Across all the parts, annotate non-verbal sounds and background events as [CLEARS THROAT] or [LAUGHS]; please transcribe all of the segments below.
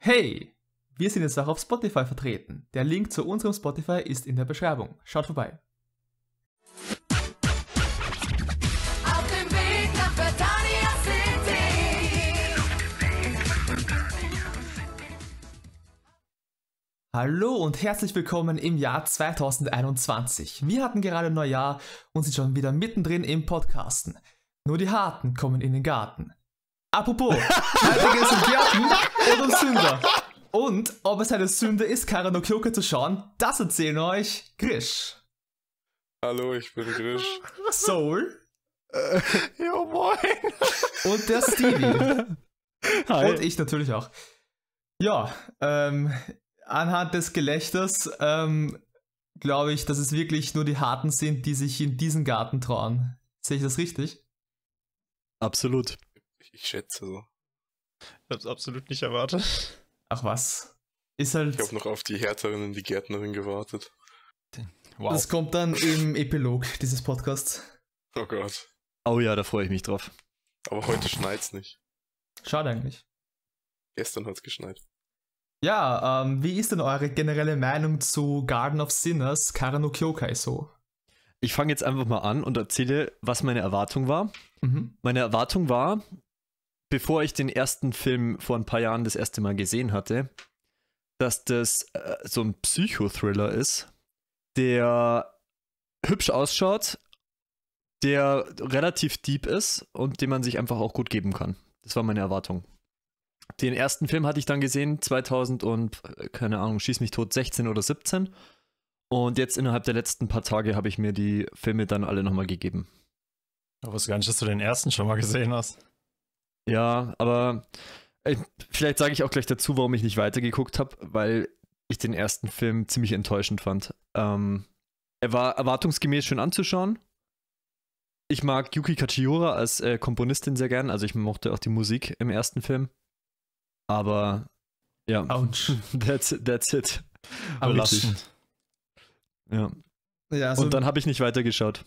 Hey, wir sind jetzt auch auf Spotify vertreten. Der Link zu unserem Spotify ist in der Beschreibung. Schaut vorbei. Auf dem Weg nach Bethania City. Hallo und herzlich willkommen im Jahr 2021. Wir hatten gerade Neujahr und sind schon wieder mittendrin im Podcasten. Nur die Harten kommen in den Garten. Apropos, heute geht es um Gärten und um Sünder. Und ob es eine Sünde ist, Kara no Kyoka zu schauen, das erzählen euch Grish, Hallo, ich bin Grisch. Soul Jo, moin. und der Stevie. Hi. Und ich natürlich auch. Ja, ähm, anhand des Gelächters ähm, glaube ich, dass es wirklich nur die Harten sind, die sich in diesen Garten trauen. Sehe ich das richtig? Absolut. Ich, ich schätze so. Ich hab's absolut nicht erwartet. Ach was. Ist halt. Ich habe noch auf die Härteren in die Gärtnerin gewartet. Wow. Das kommt dann im Epilog dieses Podcasts. Oh Gott. oh ja, da freue ich mich drauf. Aber heute schneit's nicht. Schade eigentlich. Gestern hat's geschneit. Ja, ähm, wie ist denn eure generelle Meinung zu Garden of Sinners, Kara no Kyokai so? Ich fange jetzt einfach mal an und erzähle, was meine Erwartung war. Mhm. Meine Erwartung war, bevor ich den ersten Film vor ein paar Jahren das erste Mal gesehen hatte, dass das äh, so ein Psychothriller ist, der hübsch ausschaut, der relativ deep ist und den man sich einfach auch gut geben kann. Das war meine Erwartung. Den ersten Film hatte ich dann gesehen, 2000 und, äh, keine Ahnung, schieß mich tot, 16 oder 17. Und jetzt innerhalb der letzten paar Tage habe ich mir die Filme dann alle nochmal gegeben. Ich wusste gar nicht, dass du den ersten schon mal gesehen hast. Ja, aber äh, vielleicht sage ich auch gleich dazu, warum ich nicht weitergeguckt habe, weil ich den ersten Film ziemlich enttäuschend fand. Ähm, er war erwartungsgemäß schön anzuschauen. Ich mag Yuki Kachiura als äh, Komponistin sehr gern, also ich mochte auch die Musik im ersten Film. Aber ja, Autsch. [LAUGHS] that's, that's it. Aber. Ja. Ja, also Und dann habe ich nicht weitergeschaut.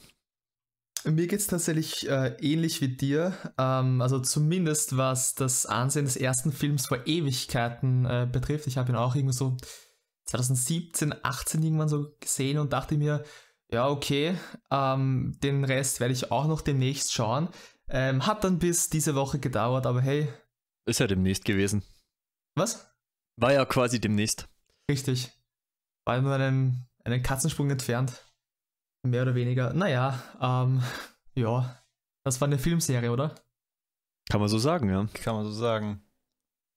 Mir geht es tatsächlich äh, ähnlich wie dir. Ähm, also zumindest was das Ansehen des ersten Films vor Ewigkeiten äh, betrifft. Ich habe ihn auch irgendwie so 2017, 18 irgendwann so gesehen und dachte mir, ja, okay, ähm, den Rest werde ich auch noch demnächst schauen. Ähm, hat dann bis diese Woche gedauert, aber hey, Ist ja demnächst gewesen. was? War ja quasi demnächst. Richtig. War nur einen, einen Katzensprung entfernt. Mehr oder weniger. Naja, ähm, [LAUGHS] ja. Das war eine Filmserie, oder? Kann man so sagen, ja. Kann man so sagen.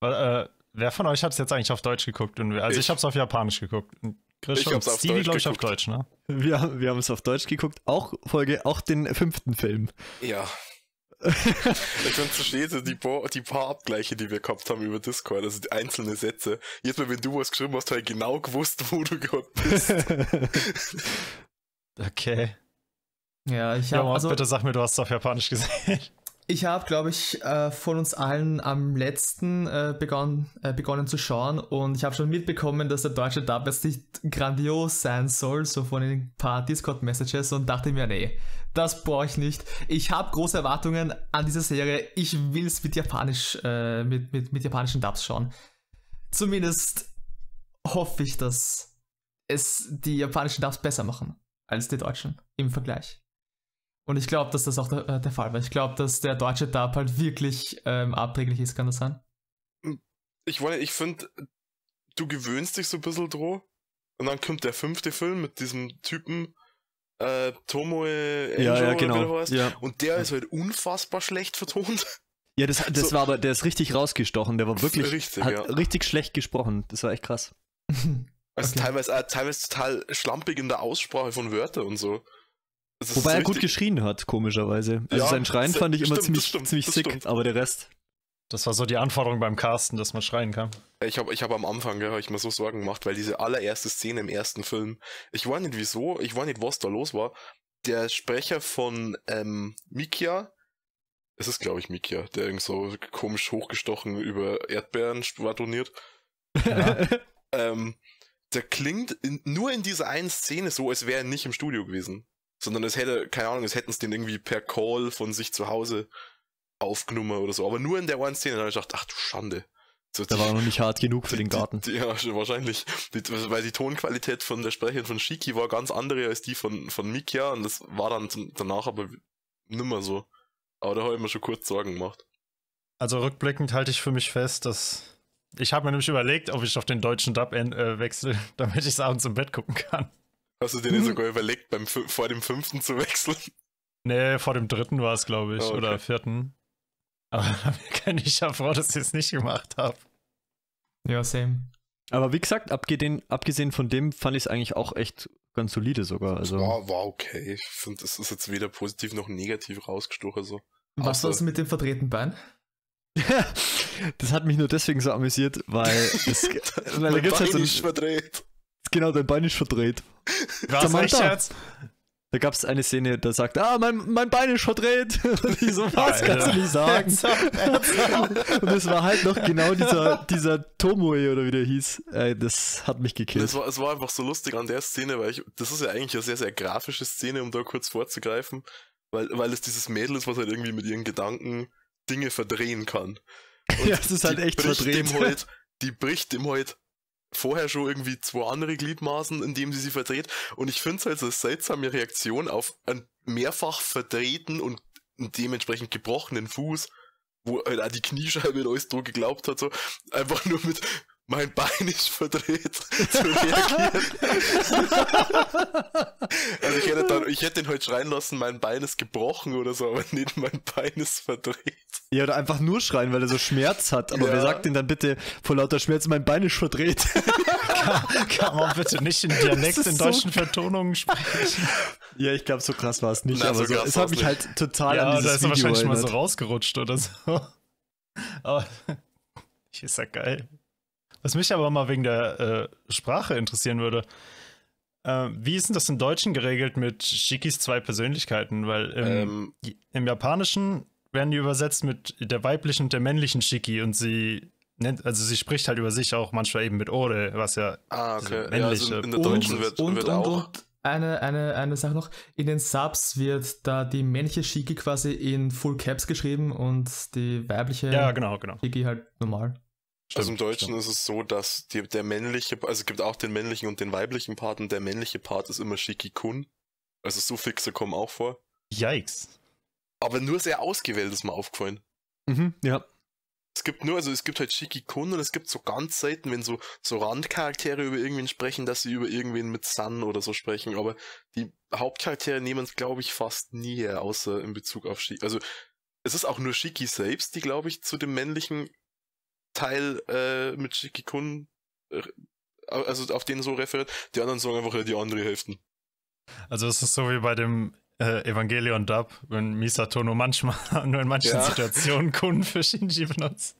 Weil, äh, wer von euch hat es jetzt eigentlich auf Deutsch geguckt? Und wer, also ich, Ich. habe es auf Japanisch geguckt. Und Chris Ich und hab's auf Stevie, Deutsch glaube ich, auf geguckt. Deutsch, ne? Wir, wir haben es auf Deutsch geguckt, auch Folge, auch den fünften Film. Ja. [LAUGHS] Ich kann verstehen, die, paar- die paar Abgleiche, die wir gehabt haben über Discord, also die einzelne Sätze. Jedes Mal, wenn du was geschrieben hast, habe ich genau gewusst, wo du gerade bist. [LAUGHS] Okay. Ja, ich Ja, habe, also, bitte sag mir, du hast es auf Japanisch gesehen. [LAUGHS] ich hab, glaube ich, äh, von uns allen am letzten äh, begonnen, äh, begonnen zu schauen und ich habe schon mitbekommen, dass der deutsche Dub jetzt nicht grandios sein soll, so von den paar Discord-Messages und dachte mir, nee, das brauche ich nicht. Ich habe große Erwartungen an diese Serie. Ich will es mit Japanisch, äh, mit, mit, mit japanischen Dubs schauen. Zumindest hoffe ich, dass es die japanischen Dubs besser machen als die deutschen im Vergleich. Und ich glaube, dass das auch der, äh, der Fall war. Ich glaube, dass der deutsche Dub halt wirklich ähm, abträglich ist, kann das sein? Ich meine, ich finde, du gewöhnst dich so ein bisschen dran. Und dann kommt der fünfte Film mit diesem Typen, äh, Tomoe Enjo, ja, ja, oder wie genau. der heißt. Ja, Und der ist halt unfassbar schlecht vertont. ja das, das So- war aber, der ist richtig rausgestochen. Der war wirklich, Richtig, hat ja. richtig schlecht gesprochen. Das war echt krass. [LAUGHS] Also Okay. teilweise, auch, teilweise total schlampig in der Aussprache von Wörtern und so. Wobei so er gut geschrien hat, komischerweise. Also Ja, sein Schreien fand ich immer stimmt, ziemlich, stimmt, ziemlich sick, stimmt. aber der Rest. Das war so die Anforderung beim Casten, dass man schreien kann. Ich habe ich hab am Anfang, ja, ich mir so Sorgen gemacht, weil diese allererste Szene im ersten Film, ich weiß nicht wieso, ich weiß nicht, was da los war. Der Sprecher von ähm, Mikia, es ist glaube ich Mikia, der irgend so komisch hochgestochen über Erdbeeren schwadroniert, [LAUGHS] ähm, der klingt in, nur in dieser einen Szene so, als wäre er nicht im Studio gewesen. Sondern es hätte, keine Ahnung, es hätten es den irgendwie per Call von sich zu Hause aufgenommen oder so. Aber nur in der einen Szene, da habe ich gedacht, ach du Schande. So Der die- war noch nicht hart genug für die- den Garten. Die, ja, wahrscheinlich. Die, weil die Tonqualität von der Sprecherin von Shiki war ganz andere als die von, von Mikia und das war dann zum- danach aber nimmer so. Aber da habe ich mir schon kurz Sorgen gemacht. Also rückblickend halte ich für mich fest, dass. Ich habe mir nämlich überlegt, ob ich auf den deutschen Dub äh, wechsle, [LAUGHS] damit ich es abends im Bett gucken kann. Hast du dir nicht [LAUGHS] sogar überlegt, beim, vor dem fünften zu wechseln? Nee, vor dem dritten war es, glaube ich, Ah, okay. oder vierten. Aber [LAUGHS] da bin ich ja froh, dass ich es nicht gemacht habe. Ja, same. Aber wie gesagt, abgesehen, abgesehen von dem fand ich es eigentlich auch echt ganz solide sogar. Also, War, war okay. Ich finde, das ist jetzt weder positiv noch negativ rausgestochen. So. Was Außer- war das mit dem verdrehten Bein? Das hat mich nur deswegen so amüsiert, weil, [LAUGHS] es, weil da Mein gibt's halt so Bein ein, ist verdreht. genau, dein Bein ist verdreht. Was, Samantha. echt jetzt? Da gab es eine Szene, da sagt, ah, mein, mein Bein ist verdreht. [LAUGHS] Und ich so, was Alter. kannst du nicht sagen? Und es war halt noch genau dieser, dieser Tomoe oder wie der hieß. Äh, das hat mich gekillt. es war, es war einfach so lustig an der Szene, weil ich, das ist ja eigentlich eine sehr, sehr grafische Szene, um da kurz vorzugreifen, weil, weil es dieses Mädel ist, was halt irgendwie mit ihren Gedanken Dinge verdrehen kann. [LAUGHS] Und Ja, es ist halt echt verdreht. Halt, [LAUGHS] die bricht dem halt vorher schon irgendwie zwei andere Gliedmaßen, indem sie sie verdreht. Und ich finde es halt so eine seltsame Reaktion auf einen mehrfach verdrehten und dementsprechend gebrochenen Fuß, wo halt auch die Kniescheibe und alles so geglaubt hat, so einfach nur mit mein Bein ist verdreht [LAUGHS] zu reagieren. also ich hätte, dann, ich hätte den halt schreien lassen, mein Bein ist gebrochen oder so, aber nicht mein Bein ist verdreht. Ja, oder einfach nur schreien, weil er so Schmerz hat. Aber Ja. wer sagt denn dann bitte vor lauter Schmerz, mein Bein ist verdreht? [LAUGHS] [LAUGHS] Kann man bitte nicht in Dialekt in so deutschen Vertonungen sprechen? ja, ich glaube, so krass war es nicht. Na, aber so so, es hat mich nicht. halt total ja, an da dieses ist er wahrscheinlich mal so erinnert. rausgerutscht oder so. Aber ist ja geil. Was mich aber mal wegen der äh, Sprache interessieren würde, äh, wie ist denn das im Deutschen geregelt mit Shikis zwei Persönlichkeiten? Weil im, Ähm, im Japanischen werden die übersetzt mit der weiblichen und der männlichen Shiki und sie nennt, also sie spricht halt über sich auch manchmal eben mit Ore, was ja ah, okay. Ja, also männliche in der Und, Deutschen wird, und, wird und, auch. und eine, eine, eine Sache noch. In den Subs wird da die männliche Shiki quasi in Full Caps geschrieben und die weibliche ja genau genau. Shiki halt normal. Also im Stimmt, Deutschen stimmt. ist es so, dass die, der männliche, also es gibt auch den männlichen und den weiblichen Part und der männliche Part ist immer Shiki-kun. Also Suffixe kommen auch vor. Yikes. Aber nur sehr ausgewählt ist mir aufgefallen. Mhm, ja. Es gibt nur, also es gibt halt Shiki-kun und es gibt so ganz selten, wenn so, so Randcharaktere über irgendwen sprechen, dass sie über irgendwen mit Sun oder so sprechen. Aber die Hauptcharaktere nehmen es, glaube ich, fast nie her, außer in Bezug auf Shiki. Also es ist auch nur Shiki selbst, die, glaube ich, zu dem männlichen Teil äh, mit Shiki-kun, äh, also auf den so referiert. Die anderen sagen einfach ja die andere Hälfte. Also es ist so wie bei dem äh, Evangelion Dub, wenn Misato nur manchmal, [LAUGHS] nur in manchen Ja. Situationen Kunden für Shinji benutzt.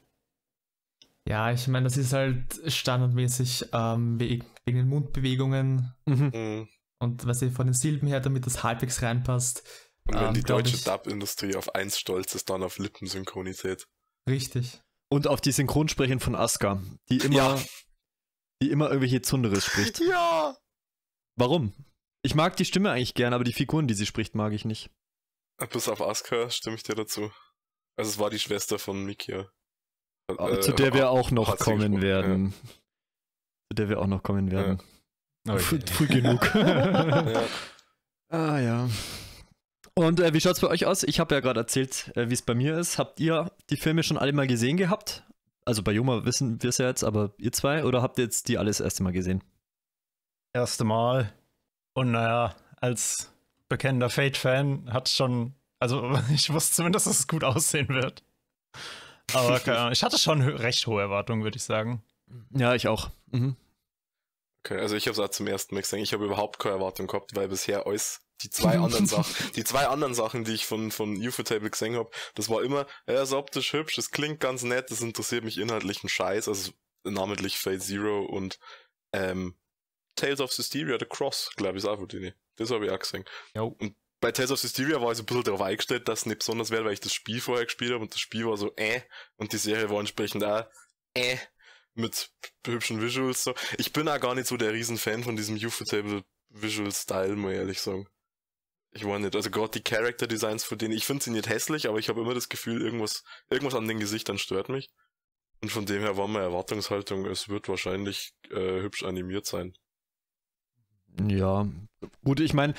Ja, ich meine, das ist halt standardmäßig ähm, we- wegen den Mundbewegungen Mhm. Mhm. und was ich von den Silben her, damit das halbwegs reinpasst. Und wenn Ähm, die deutsche ich- Dub-Industrie auf eins stolz ist, dann auf Lippensynchronität. Richtig. Und auf die Synchronsprecherin von Asuka, die immer, Ja. die immer irgendwelche Zunderes spricht. Ja! Warum? Ich mag die Stimme eigentlich gern, aber die Figuren, die sie spricht, mag ich nicht. Bis auf Asuka stimme ich dir dazu. Also es war die Schwester von Mikia. Äh, zu der wir auch noch kommen werden. Zu der wir auch noch kommen werden. Okay. Früh, früh genug. Ja. [LAUGHS] ah ja. Und äh, wie schaut's bei euch aus? Ich habe ja gerade erzählt, äh, wie es bei mir ist. Habt ihr die Filme schon alle mal gesehen gehabt? Also bei Joma wissen wir es ja jetzt, aber ihr zwei? Oder habt ihr jetzt die alles das erste Mal gesehen? Erste Mal. Und naja, als bekennender Fate-Fan hat schon, also [LAUGHS] ich wusste zumindest, dass es gut aussehen wird. Aber [LAUGHS] keine Ahnung, ich hatte schon recht hohe Erwartungen, würde ich sagen. Ja, ich auch. Mhm. Okay, also ich habe es auch zum ersten Mal gesehen. Ich habe überhaupt keine Erwartung gehabt, weil bisher alles die zwei [LAUGHS] anderen Sachen, die zwei anderen Sachen, die ich von von Ufotable gesehen habe, das war immer, er ist optisch hübsch, es klingt ganz nett, das interessiert mich inhaltlich ein Scheiß, also namentlich Fate Zero und ähm, Tales of Systeria, The Cross, glaube ich, ist auch von denen. Das habe ich auch gesehen. Jo. Und bei Tales of Systeria war ich so ein bisschen darauf eingestellt, dass es nicht besonders wäre, weil ich das Spiel vorher gespielt habe und das Spiel war so äh und die Serie war entsprechend auch äh mit hübschen Visuals so. Ich bin auch gar nicht so der Riesenfan von diesem Ufotable Visual Style, muss ich ehrlich sagen. Ich war nicht, also gerade die Character Designs von denen, ich finde sie nicht hässlich, aber ich habe immer das Gefühl, irgendwas, irgendwas an den Gesichtern stört mich. Und von dem her war meine Erwartungshaltung, es wird wahrscheinlich äh, hübsch animiert sein. Ja, gut, ich meine,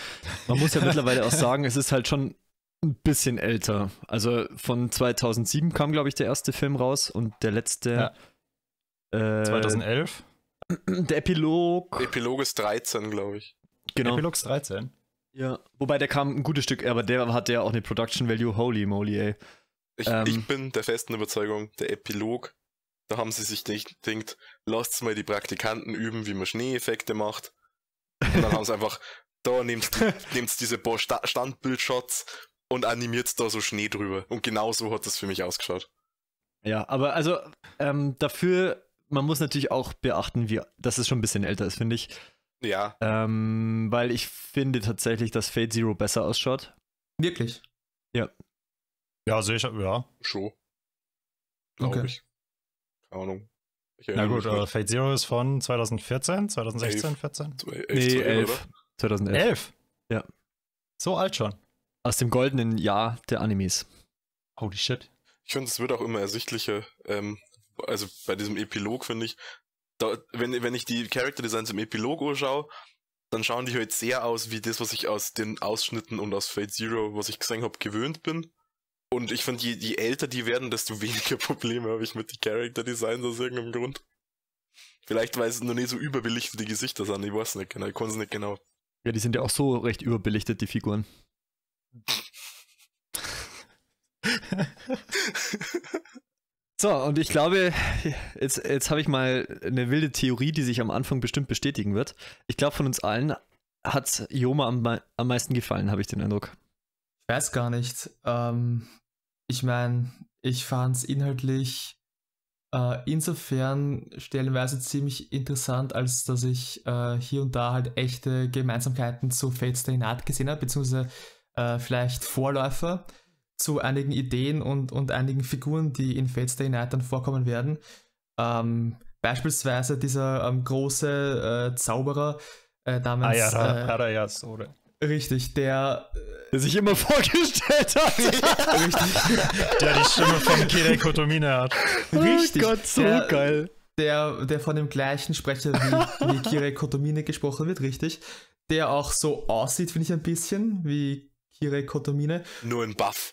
man muss ja [LAUGHS] mittlerweile auch sagen, es ist halt schon ein bisschen älter. Also von 2007 kam, glaube ich, der erste Film raus und der letzte. Äh, 2011? [CLEARS THROAT] Der Epilog. Epilog ist 13, glaube ich. Genau. Epilog 13. Ja. Wobei der kam ein gutes Stück, aber der hatte ja auch eine Production Value. Holy moly, ey. Ich, Ähm. ich bin der festen Überzeugung, der Epilog, da haben sie sich nicht denkt, lasst mal die Praktikanten üben, wie man Schneeeffekte macht. Und dann haben sie einfach, da nehmt, [LAUGHS] nehmt diese paar Sta Standbildshots und animiert da so Schnee drüber. Und genau so hat das für mich ausgeschaut. Ja, aber also ähm, dafür, man muss natürlich auch beachten, wie, dass es schon ein bisschen älter ist, finde ich. Ja, Ähm, weil ich finde tatsächlich, dass Fate Zero besser ausschaut. Wirklich. Ja, sehe ich, ja. schon. Glaube Okay. ich. Keine Ahnung. Ich Na gut, äh. Fate Zero ist von 2014, 2016, Elf. 14? Zwei- elf, Nee, zwölf, 11. oder? 2011. Elf? Ja. So alt schon. Aus dem goldenen Jahr der Animes. Holy shit. Ich finde, es wird auch immer ersichtlicher. Ähm, also bei diesem Epilog finde ich, da, wenn, wenn ich die Character Designs im Epilog anschaue, dann schauen die halt sehr aus wie das, was ich aus den Ausschnitten und aus Fate Zero, was ich gesehen habe, gewöhnt bin. Und ich finde, je, je älter die werden, desto [LAUGHS] weniger Probleme habe ich mit den Character Designs aus irgendeinem Grund. Vielleicht, weil es noch nicht so überbelichtete Gesichter sind, ich weiß nicht genau, ich kann es nicht genau. Ja, die sind ja auch so recht überbelichtet, die Figuren. [LAUGHS] [LAUGHS] So, und ich glaube, jetzt, jetzt habe ich mal eine wilde Theorie, die sich am Anfang bestimmt bestätigen wird. Ich glaube, von uns allen hat Yoma am, am meisten gefallen, habe ich den Eindruck. Ich weiß gar nicht. Ähm, ich meine, ich fand es inhaltlich äh, insofern stellenweise ziemlich interessant, als dass ich äh, hier und da halt echte Gemeinsamkeiten zu Fate Stay Night gesehen habe, beziehungsweise äh, vielleicht Vorläufer zu einigen Ideen und, und einigen Figuren, die in Fate Stay Night dann vorkommen werden. Ähm, beispielsweise dieser ähm, große äh, Zauberer äh, namens Ayara, äh, Arayasore. richtig, der Der sich immer vorgestellt hat. [LAUGHS] richtig, Der die Stimme von Kirei Kotomine hat. Richtig. Oh Gott, so Der- geil. der, der von dem gleichen Sprecher wie, wie Kirei Kotomine gesprochen wird, richtig. Der auch so aussieht, finde ich ein bisschen wie Kirei Kotomine. Nur ein Buff.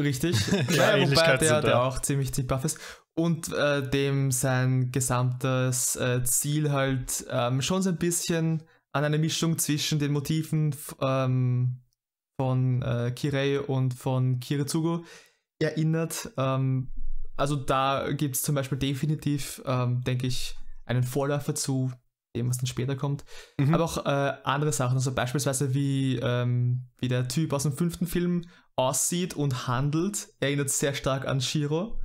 Richtig. [LAUGHS] Ja, wobei Ähnlichkeit der, der auch ziemlich, ziemlich buff ist. Und äh, dem sein gesamtes äh, Ziel halt ähm, schon so ein bisschen an eine Mischung zwischen den Motiven ähm, von äh, Kirei und von Kiritsugo erinnert. Ähm, also da gibt es zum Beispiel definitiv, ähm, denke ich, einen Vorläufer zu dem, was dann später kommt. Mhm. Aber auch äh, andere Sachen, also beispielsweise wie, ähm, wie der Typ aus dem fünften Film aussieht und handelt, erinnert sehr stark an Shiro.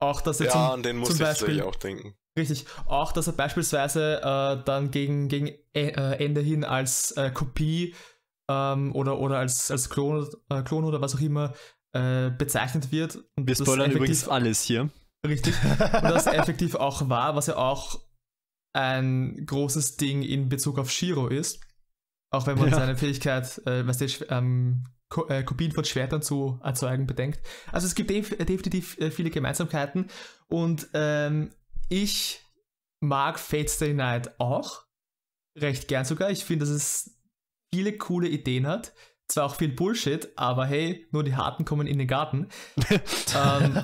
Auch, dass er Ja, zum, an den muss zum ich Beispiel, auch denken. Richtig, auch, dass er beispielsweise äh, dann gegen, gegen e äh, Ende hin als äh, Kopie ähm, oder, oder als, als Klon, äh, Klon oder was auch immer äh, bezeichnet wird. Und Wir das spoilern übrigens alles hier. Richtig. Und das effektiv auch war, was ja auch ein großes Ding in Bezug auf Shiro ist. Auch wenn man Ja. seine Fähigkeit, äh, was der Sch- ähm, Ko äh, Kopien von Schwertern zu erzeugen bedenkt. Also es gibt def definitiv äh, viele Gemeinsamkeiten und ähm, ich mag Fate Stay Night auch recht gern sogar. Ich finde, dass es viele coole Ideen hat. Zwar auch viel Bullshit, aber hey, nur die Harten kommen in den Garten. [LAUGHS] ähm,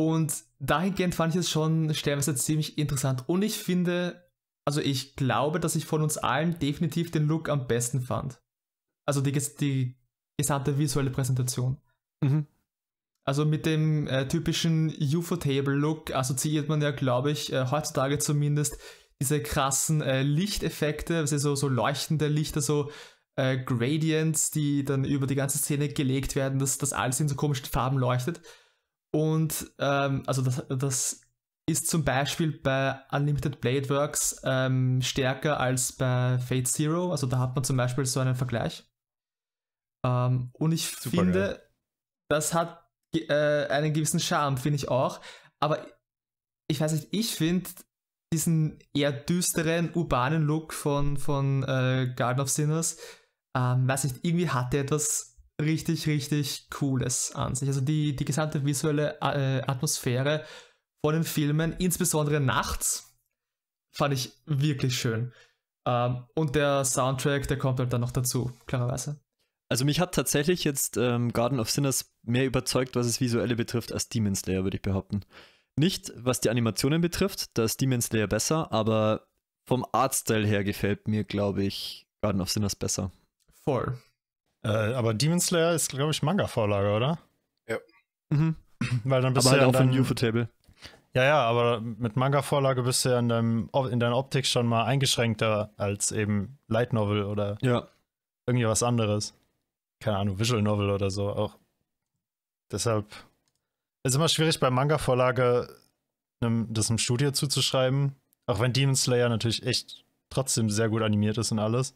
und dahingehend fand ich es schon stellenweise ziemlich interessant. Und ich finde, also ich glaube, dass ich von uns allen definitiv den Look am besten fand. Also die, die gesamte visuelle Präsentation. Mhm. Also mit dem äh, typischen UFO-Table-Look assoziiert man ja, glaube ich, äh, heutzutage zumindest diese krassen äh, Lichteffekte, also so, so leuchtende Lichter, so äh, Gradients, die dann über die ganze Szene gelegt werden, dass das alles in so komischen Farben leuchtet. Und ähm, also das, das ist zum Beispiel bei Unlimited Blade Works ähm, stärker als bei Fate Zero. Also da hat man zum Beispiel so einen Vergleich. Ähm, und ich Supergeil. finde, das hat äh, einen gewissen Charme, finde ich auch. Aber ich weiß nicht, ich finde diesen eher düsteren, urbanen Look von, von äh, Garden of Sinners, ähm, weiß nicht, irgendwie hat der etwas richtig, richtig Cooles an sich. Also die, die gesamte visuelle äh, Atmosphäre von den Filmen, insbesondere nachts, fand ich wirklich schön. Ähm, und der Soundtrack, der kommt halt dann noch dazu, klarerweise. Also mich hat tatsächlich jetzt ähm, Garden of Sinners mehr überzeugt, was das Visuelle betrifft, als Demon Slayer, würde ich behaupten. Nicht, was die Animationen betrifft, da ist Demon Slayer besser, aber vom Artstyle her gefällt mir, glaube ich, Garden of Sinners besser. Voll. Äh, aber Demon Slayer ist, glaube ich, Manga-Vorlage, oder? Mhm. [CLEARS THROAT] Weil dann bist Aber du halt ja auch von Ufotable. Ja, ja, aber mit Manga-Vorlage bist du ja in, deinem, in deiner Optik schon mal eingeschränkter als eben Light Novel oder Ja. irgendwie was anderes. Keine Ahnung, Visual Novel oder so auch. Deshalb ist immer schwierig bei Manga-Vorlage einem- das im Studio zuzuschreiben. Auch wenn Demon Slayer natürlich echt trotzdem sehr gut animiert ist und alles.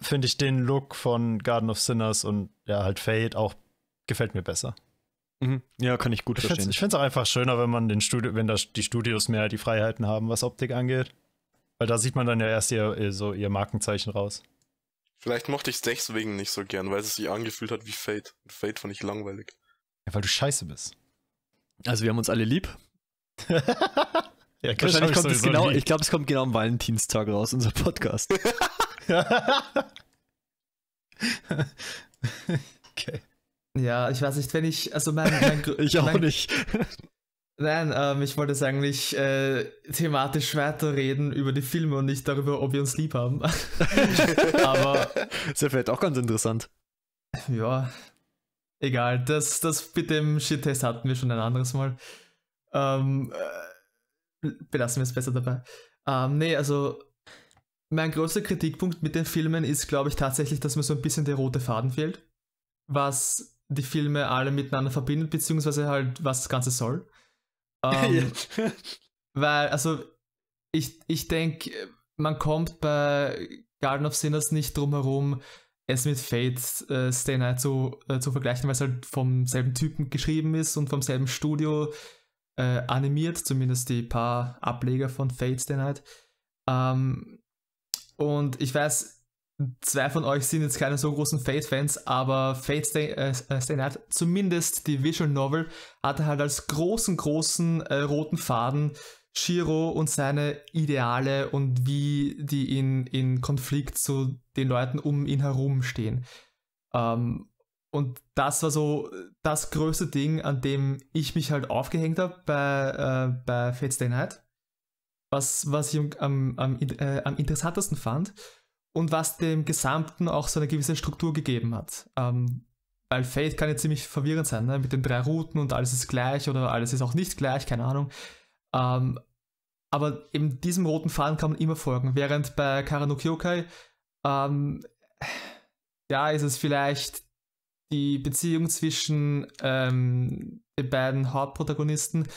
Finde ich den Look von Garden of Sinners und ja, halt Fate auch gefällt mir besser. Mhm. Ja, kann ich gut Ich finde verstehen. es ich find's auch einfach schöner, wenn man den Studio, wenn das, die Studios mehr die Freiheiten haben, was Optik angeht. Weil da sieht man dann ja erst ihr, ihr, so ihr Markenzeichen raus. Vielleicht mochte ich es deswegen nicht so gern, weil es sich angefühlt hat wie Fate. Und Fate fand ich langweilig. Ja, weil du scheiße bist. Also wir haben uns alle lieb. [LAUGHS] ja, Wahrscheinlich ich kommt es genau, lieb. ich glaube, es kommt genau am Valentinstag raus, unser Podcast. [LAUGHS] [LAUGHS] okay. Ja, ich weiß nicht, wenn ich, also mein, mein ich auch mein, nicht. Nein, ähm, ich wollte jetzt eigentlich äh, thematisch weiterreden über die Filme und nicht darüber, ob wir uns lieb haben. [LAUGHS] Aber Ist ja vielleicht auch ganz interessant. ja, egal. Das, das mit dem Shit-Test hatten wir schon ein anderes Mal. Ähm, äh, belassen wir es besser dabei. Ähm, nee, also mein größter Kritikpunkt mit den Filmen ist, glaube ich, tatsächlich, dass mir so ein bisschen der rote Faden fehlt, was die Filme alle miteinander verbindet, beziehungsweise halt, was das Ganze soll. Ähm, Weil, also, ich, ich denke, man kommt bei Garden of Sinners nicht drum herum, es mit Fate äh, Stay Night zu, äh, zu vergleichen, weil es halt vom selben Typen geschrieben ist und vom selben Studio äh, animiert, zumindest die paar Ableger von Fate Stay Night. Ähm, und ich weiß, zwei von euch sind jetzt keine so großen Fate-Fans, aber Fate Stay, äh, Stay Night, zumindest die Visual Novel, hatte halt als großen, großen äh, roten Faden Shiro und seine Ideale und wie die in, in Konflikt zu den Leuten um ihn herum stehen. Ähm, und das war so das größte Ding, an dem ich mich halt aufgehängt habe bei, äh, bei Fate Stay Night. Was, was ich am, am, äh, am interessantesten fand und was dem Gesamten auch so eine gewisse Struktur gegeben hat. Ähm, weil Fate kann ja ziemlich verwirrend sein, ne? mit den drei Routen und alles ist gleich oder alles ist auch nicht gleich, keine Ahnung. Ähm, aber eben diesem roten Faden kann man immer folgen, während bei Karano Kyokai ähm, ja, ist es vielleicht die Beziehung zwischen ähm, den beiden Hauptprotagonisten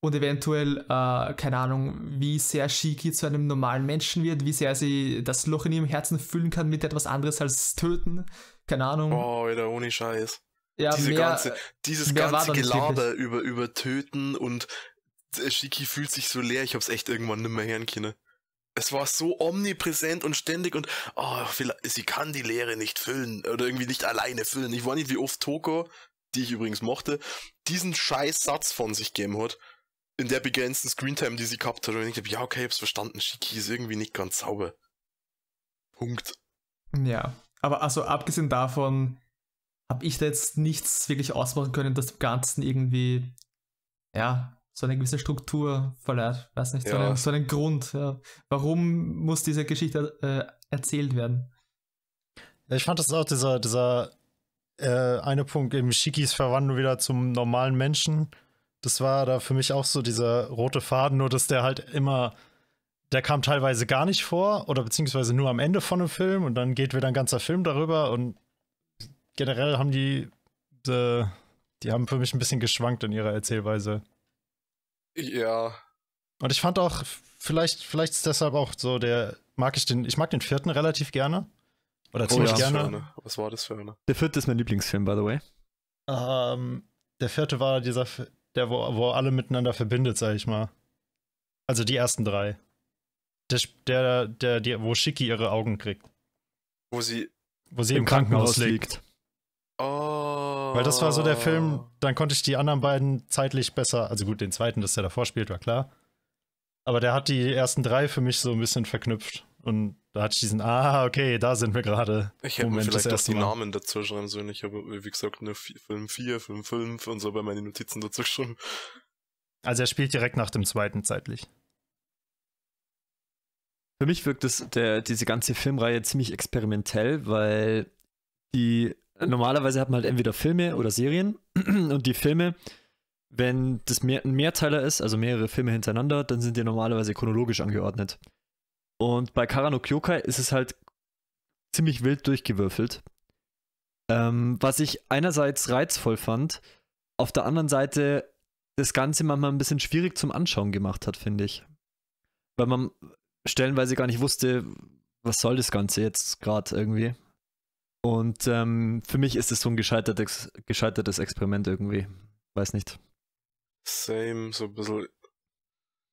und eventuell, äh, keine Ahnung, wie sehr Shiki zu einem normalen Menschen wird, wie sehr sie das Loch in ihrem Herzen füllen kann mit etwas anderes als töten. Keine Ahnung. Oh, Alter, ohne Scheiß. ja, Diese mehr, ganze, dieses ganze Gelaber über, über Töten und äh, Shiki fühlt sich so leer, ich hab's echt irgendwann nimmer hören können. Es war so omnipräsent und ständig und oh, vielleicht, sie kann die Leere nicht füllen oder irgendwie nicht alleine füllen. Ich weiß nicht, wie oft Toko, die ich übrigens mochte, diesen scheiß Satz von sich gegeben hat in der begrenzten Screentime, die sie gehabt hat. Und ich dachte, ja, okay, ich hab's verstanden, Shiki ist irgendwie nicht ganz sauber. Punkt. Ja, aber also abgesehen davon habe ich da jetzt nichts wirklich ausmachen können, das dem Ganzen irgendwie, ja, so eine gewisse Struktur verleiht. Weiß nicht, so, Ja. einen, so einen Grund. Ja. Warum muss diese Geschichte äh, erzählt werden? Ich fand das auch dieser, dieser äh, eine Punkt, eben Shikis Verwandlung wieder zum normalen Menschen. Das war da für mich auch so dieser rote Faden, nur dass der halt immer, der kam teilweise gar nicht vor oder beziehungsweise nur am Ende von einem Film und dann geht wieder ein ganzer Film darüber und generell haben die, die, die haben für mich ein bisschen geschwankt in ihrer Erzählweise. Ja, Und ich fand auch, vielleicht, vielleicht ist deshalb auch so der, mag ich den, ich mag den vierten relativ gerne. Oder was war, ziemlich das für gerne. eine? was war das für eine? Der vierte ist mein Lieblingsfilm, by the way. Ähm, der vierte war dieser, der, wo, wo alle miteinander verbindet, sag ich mal. Also die ersten drei. Der, Sp- der, der, der wo Shiki ihre Augen kriegt. Wo sie Wo sie im, Krankenhaus, liegt. Oh. Weil das war so der Film, dann konnte ich die anderen beiden zeitlich besser, also gut, den zweiten, das der davor spielt, war klar. Aber der hat die ersten drei für mich so ein bisschen verknüpft. Und da hatte ich diesen, ah, okay, da sind wir gerade. Ich hätte mir Moment, vielleicht auch die Mal. Namen dazu schreiben sollen. Ich habe, wie gesagt, nur Film 4, Film 5 und so bei meinen Notizen dazu geschrieben. Also er spielt direkt nach dem zweiten zeitlich. Für mich wirkt das, der, diese ganze Filmreihe ziemlich experimentell, weil die normalerweise hat man halt entweder Filme oder Serien [CLEARS THROAT] und die Filme, wenn das mehr, ein Mehrteiler ist, also mehrere Filme hintereinander, dann sind die normalerweise chronologisch angeordnet. Und bei Kara no Kyokai ist es halt ziemlich wild durchgewürfelt. Ähm, was ich einerseits reizvoll fand, auf der anderen Seite das Ganze manchmal ein bisschen schwierig zum Anschauen gemacht hat, finde ich. Weil man stellenweise gar nicht wusste, was soll das Ganze jetzt gerade irgendwie. Und ähm, für mich ist es so ein gescheitertes, gescheitertes Experiment irgendwie. Weiß nicht. Same, so ein bisschen.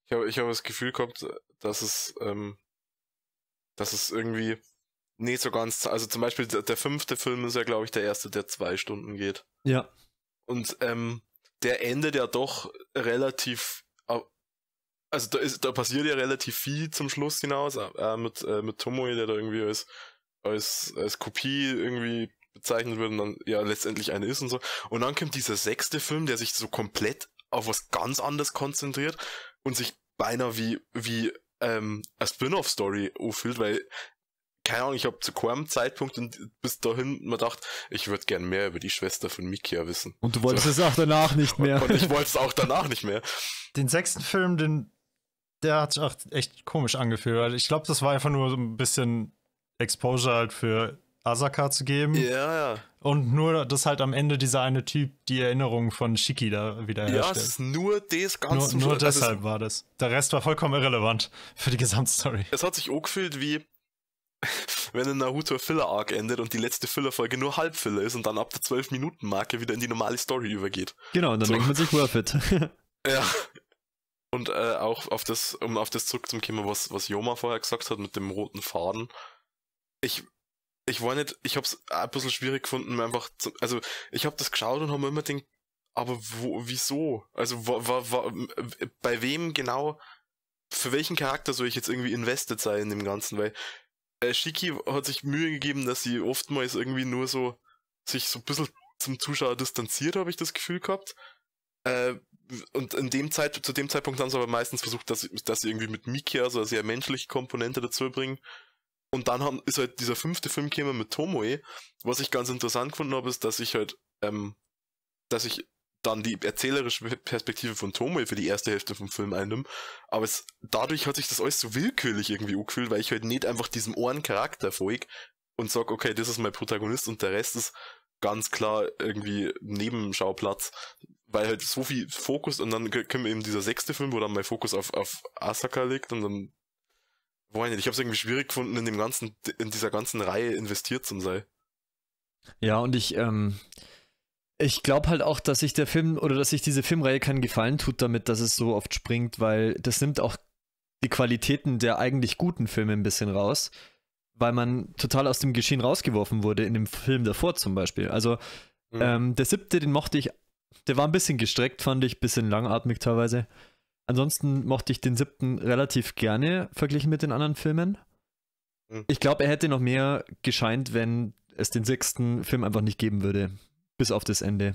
Ich habe ich hab das Gefühl gehabt, dass es, ähm, dass es irgendwie nicht so ganz, also zum Beispiel der, fünfte Film ist ja, glaube ich, der erste, der zwei Stunden geht. Ja. Und ähm, der endet ja doch relativ, also da, ist, da passiert ja relativ viel zum Schluss hinaus, äh, mit, äh, mit Tomoe, der da irgendwie als, als, als Kopie irgendwie bezeichnet wird und dann ja letztendlich eine ist und so. Und dann kommt dieser sechste Film, der sich so komplett auf was ganz anderes konzentriert und sich beinahe wie, wie ähm, eine Spin-off-Story anfühlt, weil keine Ahnung, ich habe zu keinem Zeitpunkt und bis dahin mir gedacht, ich würde gern mehr über die Schwester von Mikia wissen. Und du wolltest es auch danach nicht [LAUGHS] mehr. Und ich wollte es auch danach nicht mehr. Den sechsten Film, den, der hat sich auch echt komisch angefühlt. weil Ich glaube, das war einfach nur so ein bisschen Exposure halt für Asaka zu geben. Ja, ja. Und nur, dass halt am Ende dieser eine Typ die Erinnerung von Shiki da wieder Ja, es herstellt. ist nur das ganz nur nur. Also deshalb war das. Der Rest war vollkommen irrelevant für die Gesamtstory. Es, hat sich auch gefühlt wie, [LAUGHS] wenn ein Naruto Filler-Arc endet und die letzte Filler-Folge nur Halbfiller ist und dann ab der 12-Minuten-Marke wieder in die normale Story übergeht. genau, und dann So. denkt man sich worth it. [LAUGHS] Ja. [LAUGHS] Und äh, auch auf das, um auf das zurückzukommen, was, was Joma vorher gesagt hat mit dem roten Faden. Ich, ich war nicht, ich hab's ein bisschen schwierig gefunden, einfach, zu, also ich hab das geschaut und hab mir immer gedacht, aber wo, wieso? Also wa, wa, wa, bei wem genau, für welchen Charakter soll ich jetzt irgendwie invested sein in dem Ganzen? Weil äh, Shiki hat sich Mühe gegeben, dass sie oftmals irgendwie nur so sich so ein bisschen zum Zuschauer distanziert, habe ich das Gefühl gehabt. Äh, und in dem Zeit, zu dem Zeitpunkt haben sie aber meistens versucht, dass, dass sie irgendwie mit Mikia so eine sehr menschliche Komponente dazu bringen. Und dann haben, ist halt dieser fünfte Film gekommen mit Tomoe. Was ich ganz interessant gefunden habe, ist, dass ich halt, ähm, dass ich dann die erzählerische Perspektive von Tomoe für die erste Hälfte vom Film einnehme. Aber es, dadurch hat sich das alles so willkürlich irgendwie angefühlt, weil ich halt nicht einfach diesem einen Charakter folge und sag, okay, das ist mein Protagonist und der Rest ist ganz klar irgendwie Nebenschauplatz, weil halt so viel Fokus und dann kommt eben dieser sechste Film, wo dann mein Fokus auf, auf Asaka liegt und dann weiß ich nicht, ich habe es irgendwie schwierig gefunden, in dem ganzen, in dieser ganzen Reihe investiert zu sein. Ja, und ich, ähm, ich glaube halt auch, dass sich der Film oder dass sich diese Filmreihe keinen Gefallen tut damit, dass es so oft springt, weil das nimmt auch die Qualitäten der eigentlich guten Filme ein bisschen raus, weil man total aus dem Geschehen rausgeworfen wurde, in dem Film davor zum Beispiel. Also Mhm. ähm, der siebte, den mochte ich, der war ein bisschen gestreckt, fand ich, bisschen langatmig teilweise. Ansonsten mochte ich den siebten relativ gerne verglichen mit den anderen Filmen. Mhm. Ich glaube, er hätte noch mehr gescheint, wenn es den sechsten Film einfach nicht geben würde. Bis auf das Ende.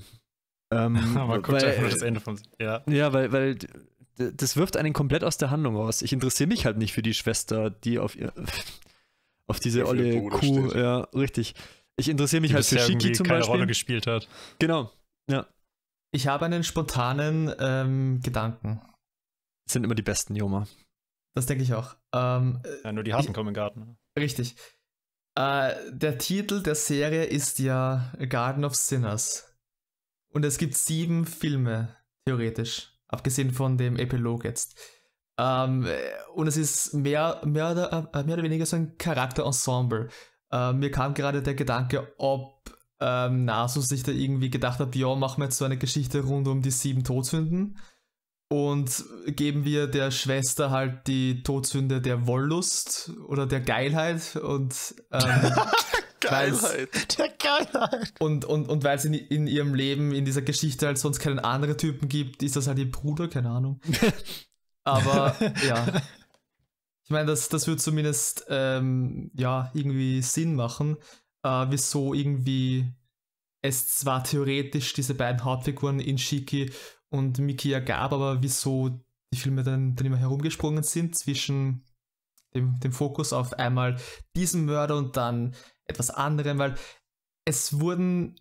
Ähm, [LAUGHS] Man guckt weil- einfach nur das Ende von. Ja. ja, weil, weil das wirft einen komplett aus der Handlung raus. Ich interessiere mich halt nicht für die Schwester, die auf ihr [LAUGHS] auf diese olle Kuh, steht. ja, richtig. Ich interessiere mich Die halt für Shiki zum keine Beispiel. Rolle gespielt hat. Genau. Ja. Ich habe einen spontanen ähm, Gedanken. Sind immer die besten, Joma. Das denke ich auch. Ähm, Ja, nur die Hasen kommen in den Garten. Richtig. Äh, der Titel der Serie ist ja Garden of Sinners. Und es gibt sieben Filme, theoretisch. Abgesehen von dem Epilog jetzt. Ähm, äh, und es ist mehr, mehr, oder, äh, mehr oder weniger so ein Charakterensemble. Äh, mir kam gerade der Gedanke, ob ähm, Nasus sich da irgendwie gedacht hat, ja, machen wir jetzt so eine Geschichte rund um die sieben Todsünden und geben wir der Schwester halt die Todsünde der Wollust oder der Geilheit und ähm, [LAUGHS] Geilheit. Der Geilheit. Und, und, und weil es in, in ihrem Leben, in dieser Geschichte halt sonst keinen anderen Typen gibt, ist das halt ihr Bruder, keine Ahnung. [LAUGHS] Aber ja. Ich meine, das, das wird zumindest ähm, ja irgendwie Sinn machen, äh, wieso irgendwie es zwar theoretisch diese beiden Hauptfiguren in Shiki und Mikia gab, aber wieso die Filme dann, dann immer herumgesprungen sind zwischen dem, dem Fokus auf einmal diesen Mörder und dann etwas anderem, weil es wurden,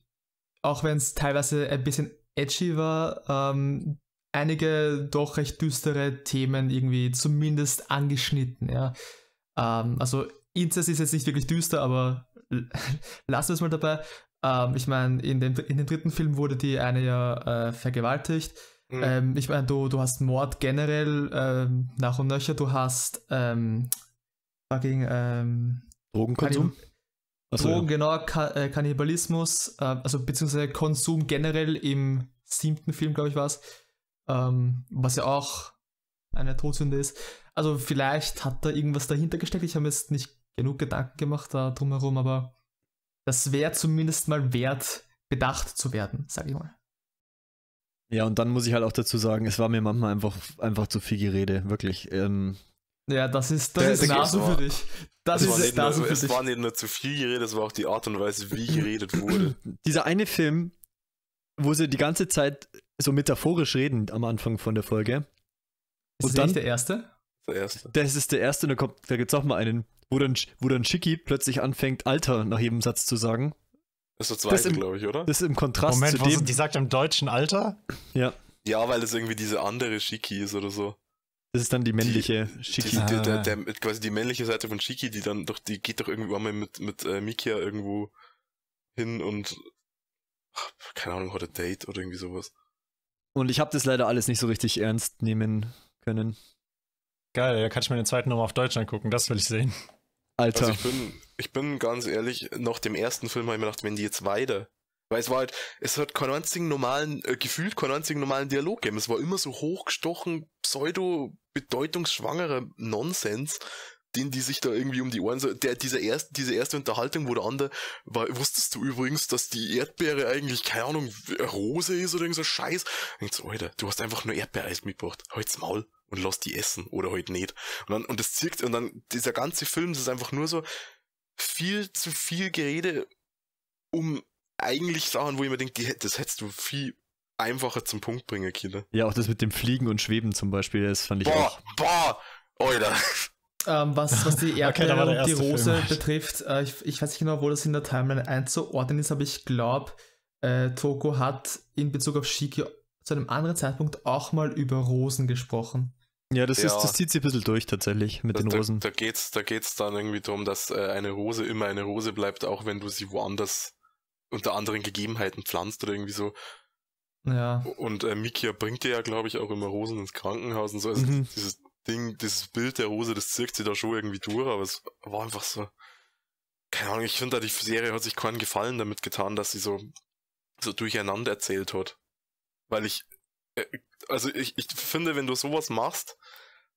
auch wenn es teilweise ein bisschen edgy war, ähm, einige doch recht düstere Themen irgendwie zumindest angeschnitten, ja. Ähm, also Inzest ist jetzt nicht wirklich düster, aber [LAUGHS] lassen wir es mal dabei. Ähm, ich meine, in dem, in dem dritten Film wurde die eine ja äh, vergewaltigt. Mhm. Ähm, ich meine, du, du hast Mord generell ähm, nach und nöcher, du hast ähm, fucking ähm, Drogenkonsum? Achso, Drogen, ja. genau, Ka äh, Kannibalismus, äh, also beziehungsweise Konsum generell im siebten Film, glaube ich, war es, ähm, was ja auch eine Todsünde ist. Also vielleicht hat da irgendwas dahinter gesteckt. Ich habe mir jetzt nicht genug Gedanken gemacht da drumherum, aber das wäre zumindest mal wert, bedacht zu werden, sage ich mal. Ja, und dann muss ich halt auch dazu sagen, es war mir manchmal einfach, einfach zu viel Gerede, wirklich. Ähm, Ja, das ist, das Der- ist gibt's für dich. Das es, war ist nur, für es dich. war nicht nur zu viel geredet, es war auch die Art und Weise, wie geredet [CLEARS THROAT] wurde. dieser eine Film, wo sie die ganze Zeit so metaphorisch reden am Anfang von der Folge, Ist und das dann- nicht der erste? Der erste. das ist der erste, und da, kommt, da gibt's auch mal einen, wo dann, wo dann Shiki plötzlich anfängt, Alter nach jedem Satz zu sagen. Das ist der zweite, im- glaube ich, oder? Das ist im Kontrast Moment, zu dem. die sagt im deutschen Alter? Ja, Ja, weil es irgendwie diese andere Shiki ist oder so. das ist dann die männliche Die, Shiki. die, der, der, Ah. der, quasi die männliche Seite von Shiki, die dann doch, die geht doch irgendwie einmal mit, mit äh, Mikia irgendwo hin und ach, keine Ahnung, hat ein Date oder irgendwie sowas. Und ich habe das leider alles nicht so richtig ernst nehmen können. Geil, da kann ich mir den zweiten nochmal auf Deutsch angucken, das will ich sehen. Alter. Also ich bin, ich bin ganz ehrlich, nach dem ersten Film habe ich mir gedacht, wenn die jetzt weiter. Weil es war halt, es hat keinen einzigen normalen, äh, gefühlt keinen einzigen normalen Dialog gegeben. Es war immer so hochgestochen, pseudo bedeutungsschwangerer Nonsens, den die sich da irgendwie um die Ohren so, der, diese erste, diese erste Unterhaltung, wo der andere war, wusstest du übrigens, dass die Erdbeere eigentlich, keine Ahnung, Rose ist oder irgend so Scheiß? Und so, Alter, du hast einfach nur Erdbeereis mitgebracht. Halt's Maul und lass die essen oder halt nicht. Und dann, und das zirkt, und dann, dieser ganze Film, das ist einfach nur so viel zu viel Gerede um eigentlich Sachen, wo ich mir denke, das hättest du viel einfacher zum Punkt bringen, Killer. Ja, auch das mit dem Fliegen und Schweben zum Beispiel, das fand ich auch. Boah, boah, Alter. Ähm, was, was die [LAUGHS] Erdbeere der und die Rose Film. betrifft, äh, ich, ich weiß nicht genau, wo das in der Timeline einzuordnen ist, aber ich glaube, äh, Toko hat in Bezug auf Shiki zu einem anderen Zeitpunkt auch mal über Rosen gesprochen. Ja, das, Ja. Ist, das zieht sich ein bisschen durch tatsächlich mit den da, Rosen. Da, da geht's, da geht's dann irgendwie darum, dass äh, eine Rose immer eine Rose bleibt, auch wenn du sie woanders unter anderen Gegebenheiten pflanzt oder irgendwie so. Ja. Und äh, Mikia bringt dir ja, glaube ich, auch immer Rosen ins Krankenhaus und so. Also Mhm. dieses Ding, dieses Bild der Rose, das zirkt sie da schon irgendwie durch, aber es war einfach so. Keine Ahnung, ich finde, da die Serie hat sich keinen Gefallen damit getan, dass sie so, so durcheinander erzählt hat. Weil ich, äh, also ich, ich finde, wenn du sowas machst,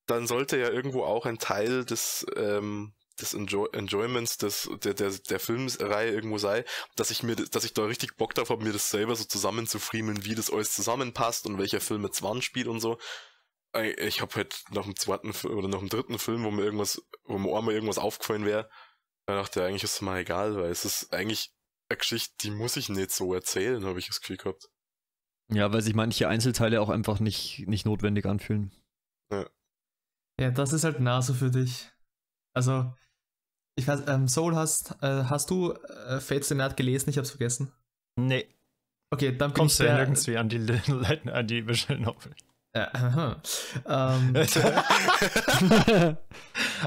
dann sollte ja irgendwo auch ein Teil des, ähm, des Enjoy Enjoyments des, der, der, der Filmreihe irgendwo sei, dass ich mir, dass ich da richtig Bock drauf habe, mir das selber so zusammenzufriemeln, wie das alles zusammenpasst und welcher Film jetzt wann spielt und so. Ich habe halt nach dem zweiten oder nach dem dritten Film, wo mir irgendwas, wo mir einmal irgendwas aufgefallen wäre, da dachte ich, eigentlich ist es mal egal, weil es ist eigentlich eine Geschichte, die muss ich nicht so erzählen, habe ich das Gefühl gehabt. Ja, weil sich manche Einzelteile auch einfach nicht, nicht notwendig anfühlen. Ja, das ist halt Nase für dich. Also, ich weiß, ähm, Soul hast, äh, hast du äh, Fates the Night gelesen? Ich hab's vergessen. Nee, Okay, dann bin kommst du ich ja nirgends wie an die, [LAUGHS] an die Visual Novel. Ja, [LAUGHS] aha. ähm, [LAUGHS]